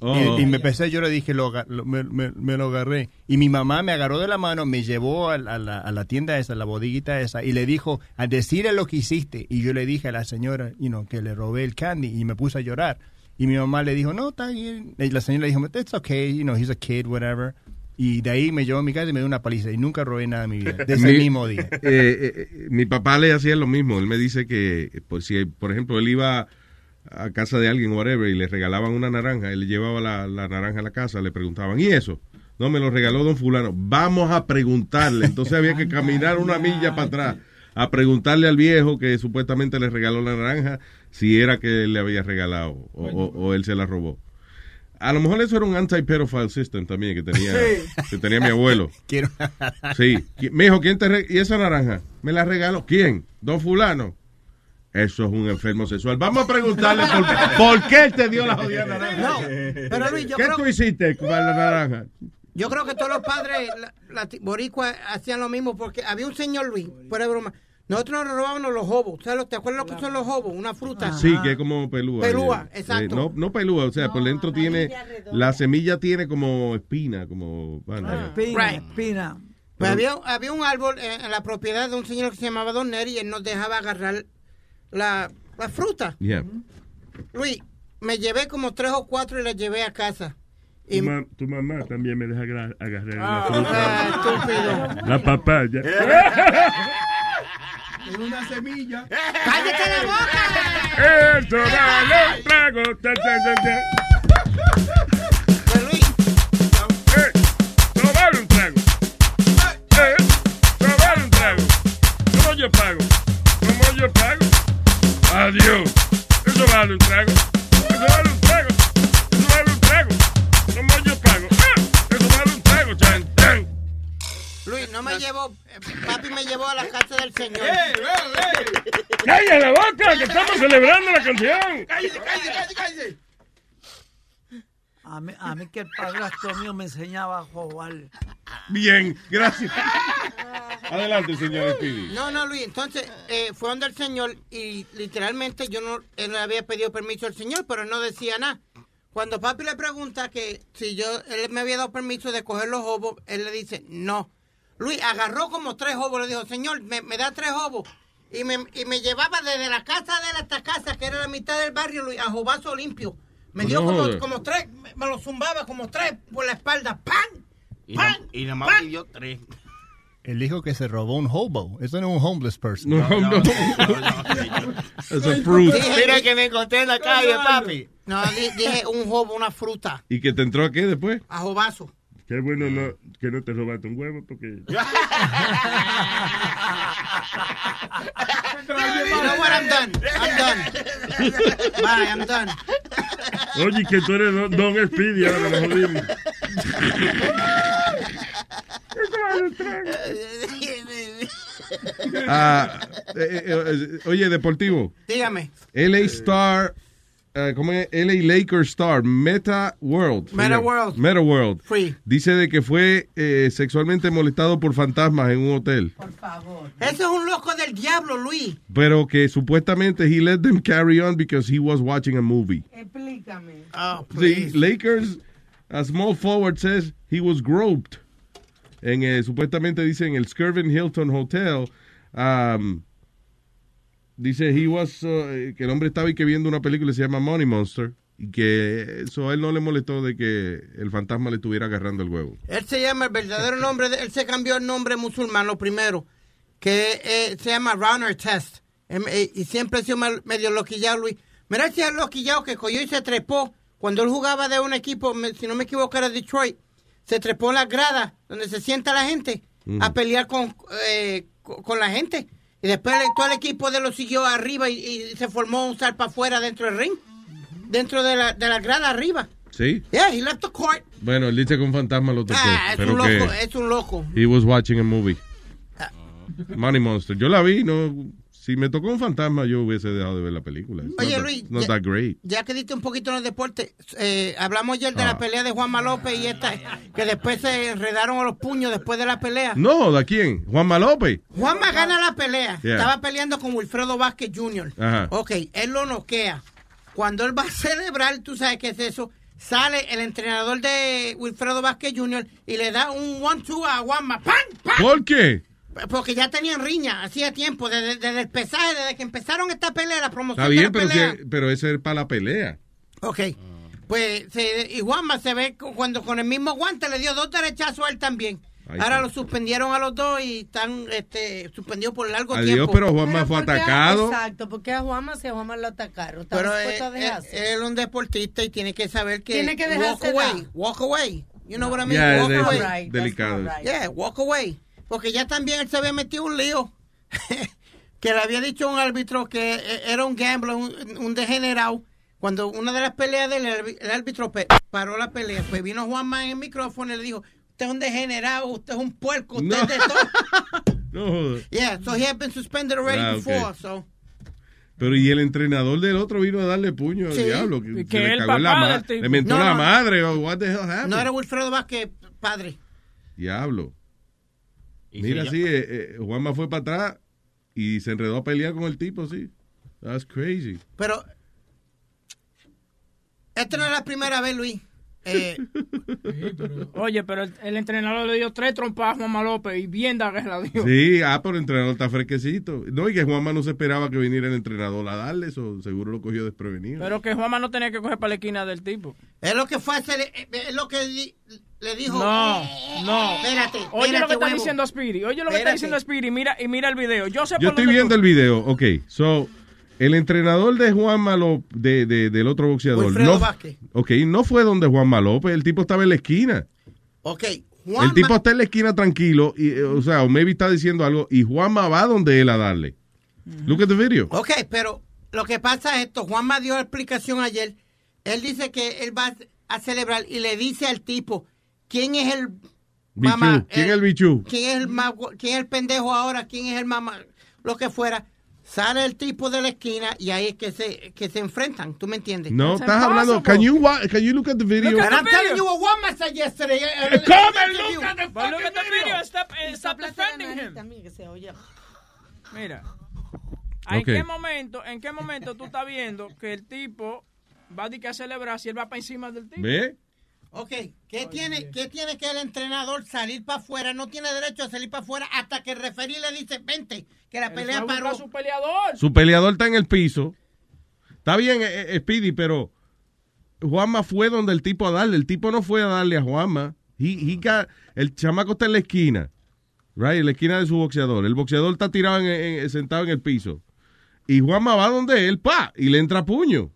Oh. Y, y me empecé a llorar y dije, lo, lo- me, me- me lo agarré. Y mi mamá me agarró de la mano, me llevó a, la- a la, a la tienda esa, a la bodeguita esa, y le dijo, a decirle lo que hiciste. Y yo le dije a la señora, you know, que le robé el candy y me puse a llorar. Y mi mamá le dijo, no, está bien. Y la señora le dijo, it's okay, you know, he's a kid, whatever. Y de ahí me llevó a mi casa y me dio una paliza. Y nunca robé nada en mi vida, desde el Mi- mismo día. eh, eh, eh, mi papá le hacía lo mismo. Él me dice que, pues, si, por ejemplo, él iba a casa de alguien, whatever, y le regalaban una naranja, él le llevaba la, la naranja a la casa, le preguntaban, ¿y eso? No, me lo regaló don fulano. Vamos a preguntarle. Entonces había que caminar una milla para atrás a preguntarle al viejo que supuestamente le regaló la naranja si era que él le había regalado o, o- o él se la robó. A lo mejor eso era un anti-pedophile system también que tenía, que tenía mi abuelo. Quiero. Sí. Me dijo, ¿quién te ¿y esa naranja? ¿Me la regaló? ¿Quién? Don fulano. Eso es un enfermo sexual. Vamos a preguntarle por, por qué él te dio la jodida naranja. No, pero Luis, yo ¿Qué creo, tú hiciste con la naranja? yo creo que todos los padres la, la- boricuas hacían lo mismo porque había un señor Luis, fuera de broma. Nosotros nos robábamos los hobos. ¿Sabes lo- ¿Te acuerdas lo que son los hobos? Una fruta. Sí, que es como pelúa. Pelúa, Eh, exacto. no, no pelúa, o sea, por dentro tiene, la semilla tiene como espina, como... bueno, Espina, Right. espina. Pues había, había un árbol en, en la propiedad de un señor que se llamaba Don Neri y él nos dejaba agarrar la, la fruta. yeah. Luis, me llevé como tres o cuatro y las llevé a casa. Tu, Y, ma- tu mamá también me deja agarrar la Ah, fruta. estúpido. La papaya. Es una semilla. ¡Cállate la boca! Esto vale un trago. Ta, ta, ta, ta. Eh, no vale un trago. Eh, no vale un trago. ¿Cómo yo pago? ¿Cómo yo pago? Adiós. Eso vale un trago. Me llevó, eh, papi me llevó a la casa del señor. ¡Calla la boca! ¡Que estamos celebrando la canción! Cállese, cállese, cállese, cállese. A mí, a mí que el padrastro mío me enseñaba a jugar. Bien, gracias. Adelante, señor Speedy. No, no, Luis, entonces eh, fue donde el señor y literalmente yo no, él le había pedido permiso al señor, pero él no decía nada. Cuando papi le pregunta que si yo, él me había dado permiso de coger los ovos, él le dice, no. Luis agarró como tres ovos, le dijo, señor, me, me da tres ovos. Y me, y me llevaba desde la casa de él hasta casa, que era la mitad del barrio, Luis, a jovazo limpio. Me dio No como, como tres, me, me lo zumbaba como tres por la espalda. ¡Pam! Y, na- y nada más pidió tres. Él dijo que se robó un hobo. Eso no es un homeless person. No, no. Es a fruit. Mira que me encontré en la calle, papi. No, di- dije un jobo, una fruta, ¿Y que te entró a qué después? a jovazo. Qué bueno no, que no te robaste un huevo porque... What? I'm done. I'm done. Bye, I'm done. Oye, que tú eres Don, don Speedy ahora, nos jodimos. Ah, eh, eh, eh, oye, deportivo. Dígame. LA Star, eh, ¿cómo es? LA Lakers Star, Meta World. Meta señor. World. Meta World. Free. Dice de que fue eh, sexualmente molestado por fantasmas en un hotel. Ese es un loco del diablo, Luis. Pero que supuestamente he let them carry on because he was watching a movie. Explícame. Oh, The Lakers, a small forward says he was groped. En, eh, supuestamente dice en el Skirvin Hilton Hotel. um, dice he was, uh, que el hombre estaba y que viendo una película que se llama Money Monster. Y que eso a él no le molestó de que el fantasma le estuviera agarrando el huevo. Él se llama, el verdadero nombre, de- él se cambió el nombre musulmán, lo primero, que eh, se llama Runner Test. Em, eh, y siempre ha sido medio loquillado, Luis. Mira ese loquillado que cogió y se trepó. Cuando él jugaba de un equipo, me- si no me equivoco era Detroit, se trepó en las gradas donde se sienta la gente a pelear con, eh, co- con la gente. Y después el- todo el equipo de lo siguió arriba y, y se formó un salpa afuera dentro del ring. Dentro de la, de la grada arriba. ¿Sí? Yeah, he left the court. Bueno, él dice que un fantasma lo tocó. Ah, es pero un que loco, es un loco. he was watching a movie. Money Monster. Yo la vi, no. Si me tocó un fantasma, yo hubiese dejado de ver la película. It's Oye, not that- Luis, not ya- that great. Ya que diste un poquito en el deporte, eh, hablamos ayer de Ah. la pelea de Juanma López y esta, que después se enredaron a los puños después de la pelea. No, ¿de quién? Juanma López. Juanma gana la pelea. Yeah. Estaba peleando con Wilfredo Vázquez Jr. Ajá. Ok, él lo noquea. Cuando él va a celebrar, tú sabes qué es eso, sale el entrenador de Wilfredo Vázquez Jr. y le da un one-two a Juanma. ¡Pam! ¡Pam! ¿Por qué? Porque ya tenían riña, hacía tiempo, desde, desde el pesaje, desde que empezaron esta pelea, la promoción Está de la pero, pelea. si- pero ese es para la pelea. Ok. Pues se- y Juanma se ve cu- cuando con el mismo guante le dio dos derechazos a él también. Ahora sí. lo suspendieron a los dos y están este, suspendidos por largo Adiós, tiempo. pero Juanma fue ¿por qué a- atacado. Exacto, porque a Juanma si a Juanma lo atacaron. ¿Estaba Pero dejarse? él- él es un deportista y tiene que saber que Tiene que walk dejarse away, walk away, You know what I mean? Yeah, walk away. right, delicado. Yeah, walk away. Porque ya también él se había metido un lío. que le había dicho a un árbitro que eh, era un gambler, un, un degenerado. Cuando una de las peleas del el, el árbitro pe- paró la pelea, pues vino Juanma en el micrófono y le dijo, usted es un degenerado, usted es un puerco, usted No. es de todo. No. Yeah, so he had been suspended already Ah, before, okay. so... Pero y el entrenador del otro vino a darle puño al Sí. diablo. Que, le el cagó la papá ma- del tipo. Le mentó No, la no. madre. o what the hell happened? No era Wilfredo Vázquez, padre. Diablo. Y Mira, sí, eh, eh, Juanma fue para atrás y se enredó a pelear con el tipo, sí. That's crazy. Pero esta no es la primera vez, Luis. Eh, Oye, pero el, el entrenador le dio tres trompas a Juanma López y bien da que la dio. Sí, ah, pero el entrenador está fresquecito. No, y que Juanma no se esperaba que viniera el entrenador a darle eso. Seguro lo cogió desprevenido. Pero que Juanma no tenía que coger para la esquina del tipo. es lo que fue a hacer, eh, es lo que di- le dijo. No, no. Espérate, Oye lo que está diciendo Speedy. Oye lo que está diciendo Speedy. y Mira, y mira el video. Yo sé Yo por estoy viendo tú- el video. Ok, so, el entrenador de Juan Malo, de, de- del otro boxeador. Wilfredo no, Vázquez. ok, no fue donde Juan López. El tipo estaba en la esquina. Ok, el tipo está en la esquina tranquilo. Y, eh, o sea, o maybe está diciendo algo. Y Juanma va donde él a darle. Look at the video. Ok, pero lo que pasa es esto. Juanma dio explicación ayer. Él dice que él va a celebrar y le dice al tipo, ¿quién es el Bichú. mamá? ¿Quién es el eh, bichú? ¿Quién es el, más gu- quién es el pendejo ahora? ¿Quién es el mamá? Lo que fuera. Sale el tipo de la esquina y ahí es que se, que se enfrentan. ¿Tú me entiendes? No, estás hablando. Can you, wa- can you look at the video? And I'm telling you what Juanma said yesterday. uh, uh, Come and the look interview. at the But look at the video and stop, and stop defending him. Mira. ¿En Ok. qué momento, en qué momento tú estás viendo que el tipo va a, di que a celebrar si él va para encima del tipo? ¿Ve? Ok, ¿qué tiene, ¿qué tiene que el entrenador salir para afuera? No tiene derecho a salir para afuera hasta que el referí le dice, vente, que la pelea paró. a su peleador. Su peleador está en el piso. Está bien, eh, eh, Speedy, pero Juanma fue donde el tipo a darle. El tipo no fue a darle a Juanma. He, he got- el chamaco está en la esquina. Right, en la esquina de su boxeador. El boxeador está tirado en- en- sentado en el piso. Y Juanma va donde él, pa, y le entra puño.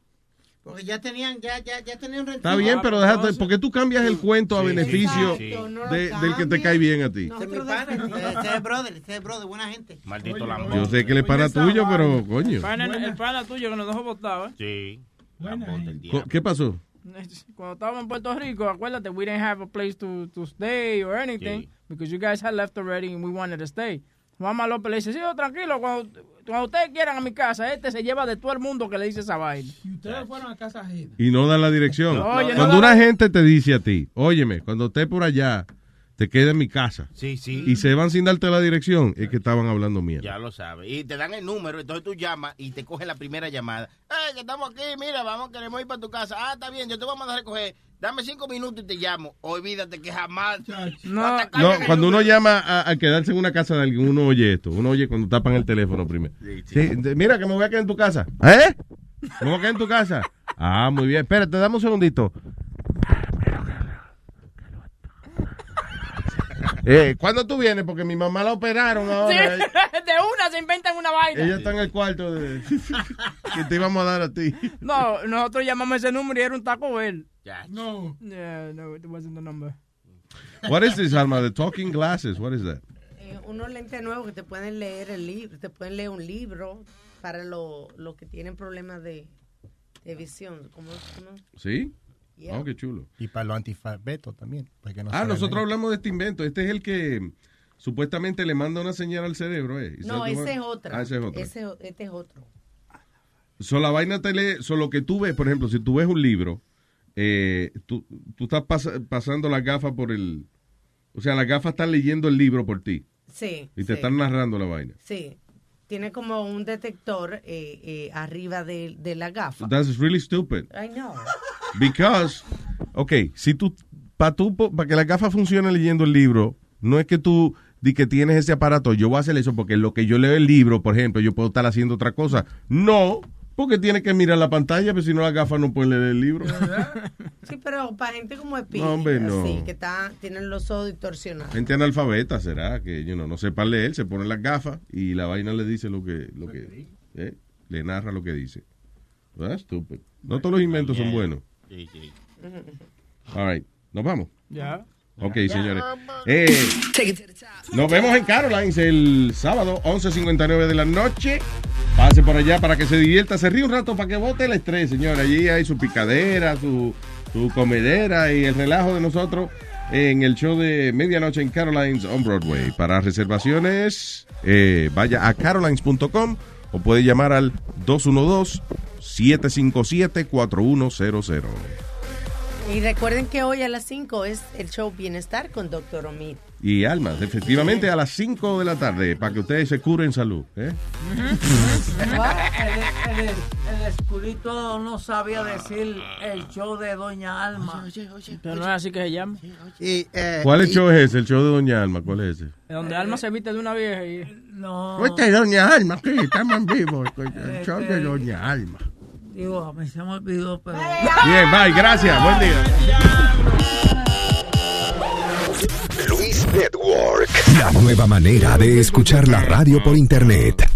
Porque ya tenían, ya, ya, ya tenían Está bien, pero déjate, ¿por qué tú cambias el cuento a Sí, beneficio sí, sí. No lo de- del que te cae bien a ti? Ese es mi pana, ese es el brother, ese es el brother, buena gente. Maldito la Yo sé que es pana tuyo, pero coño. El pana, el pana tuyo que nos dejó votado, ¿eh? Sí. ¿Qué pasó? Cuando estábamos en Puerto Rico, acuérdate, we didn't have a place to, to stay or anything because you guys had left already and we wanted to stay. Juanma López le dice, sí, tranquilo, cuando, cuando ustedes quieran a mi casa, este se lleva de todo el mundo que le dice esa vaina. Ustedes fueron a casa ajena. Y no da la dirección. No cuando una la- gente te dice a ti, óyeme, cuando esté por allá, te queda en mi casa. Sí, sí. Y se van sin darte la dirección, es que estaban hablando mierda. Ya lo sabes. Y te dan el número, entonces tú llamas y te cogen la primera llamada. Eh, que estamos aquí, mira, vamos, queremos ir para tu casa. Ah, está bien, yo te voy a mandar a recoger. Dame cinco minutos y te llamo. Olvídate que jamás. No, No, cuando uno llama a, a quedarse en una casa de alguien, uno oye esto. Uno oye cuando tapan el teléfono primero. Sí, de- mira que me voy a quedar en tu casa. ¿Eh? ¿Me voy a quedar en tu casa? Ah, muy bien. Espérate, dame un segundito. Eh, ¿Cuándo tú vienes? Porque mi mamá la operaron Sí, ahora. de una se inventan una vaina. Ella está en el cuarto de- que te íbamos a dar a ti. No, nosotros llamamos ese número y era un Taco Bell. No. Yeah, no, it wasn't the number. What is this, Alma? The talking glasses. What is that? Eh, unos lentes nuevos que te pueden leer el libro, te pueden leer un libro para los lo que tienen problemas de, de visión. ¿Cómo, cómo? ¿Sí? Yeah. Oh, qué chulo. Y para los antifabetos también. no Ah, nosotros hablamos de este invento. Este es el que supuestamente le manda una señal al cerebro, ¿eh? No, ese es otra. Ah, ese es otro. Ese- este es otro. So, la vaina te lee, so, lo que tú ves, por ejemplo, si tú ves un libro, eh, tú, tú estás pas- pasando las gafas por el... O sea, las gafas están leyendo el libro por ti. Sí. Y te sí. están narrando la vaina. Sí. Tiene como un detector eh, eh, arriba de, de la gafa. That's really stupid. I know. Because, ok, si tú, para tú, para que la gafa funcione leyendo el libro, no es que tú di que tienes ese aparato, yo voy a hacer eso porque lo que yo leo el libro, por ejemplo, yo puedo estar haciendo otra cosa. No, porque tiene que mirar la pantalla, pero si no la gafa no puede leer el libro. Sí, pero para gente como Speedy, No, hombre, no. así, que está, tienen los ojos distorsionados. Gente analfabeta será que you know, no sepa leer, se pone las gafas y la vaina le dice lo que, lo que, eh, le narra lo que dice. That's stupid. No todos los inventos son buenos. All right, nos vamos. Ya. Ok, señores. Eh, nos vemos en Carolines el sábado, 11.59 de la noche. Pase por allá para que se divierta, se ríe un rato para que bote el estrés, señor. Allí hay su picadera, su, su comedera y el relajo de nosotros en el show de medianoche en Carolines on Broadway. Para reservaciones, eh, vaya a carolines.com o puede llamar al 212-757-4100. Y recuerden que hoy a las 5 es el show Bienestar con Doctor Omid. Y Almas, efectivamente a las 5 de la tarde, para que ustedes se curen salud. ¿eh? El, el, el escudito no sabía decir el show de Doña Alma. Pero no es así que se llama. ¿Cuál es show es ese? El show de Doña Alma, ¿cuál es ese? Donde Alma se viste de una vieja y... No. Este es Doña Alma, aquí estamos en vivo. El show de Doña Alma. Digo, mí se me olvidó, pero... Bien, bye, gracias, buen día. Luis Network. La nueva manera de escuchar la radio por internet.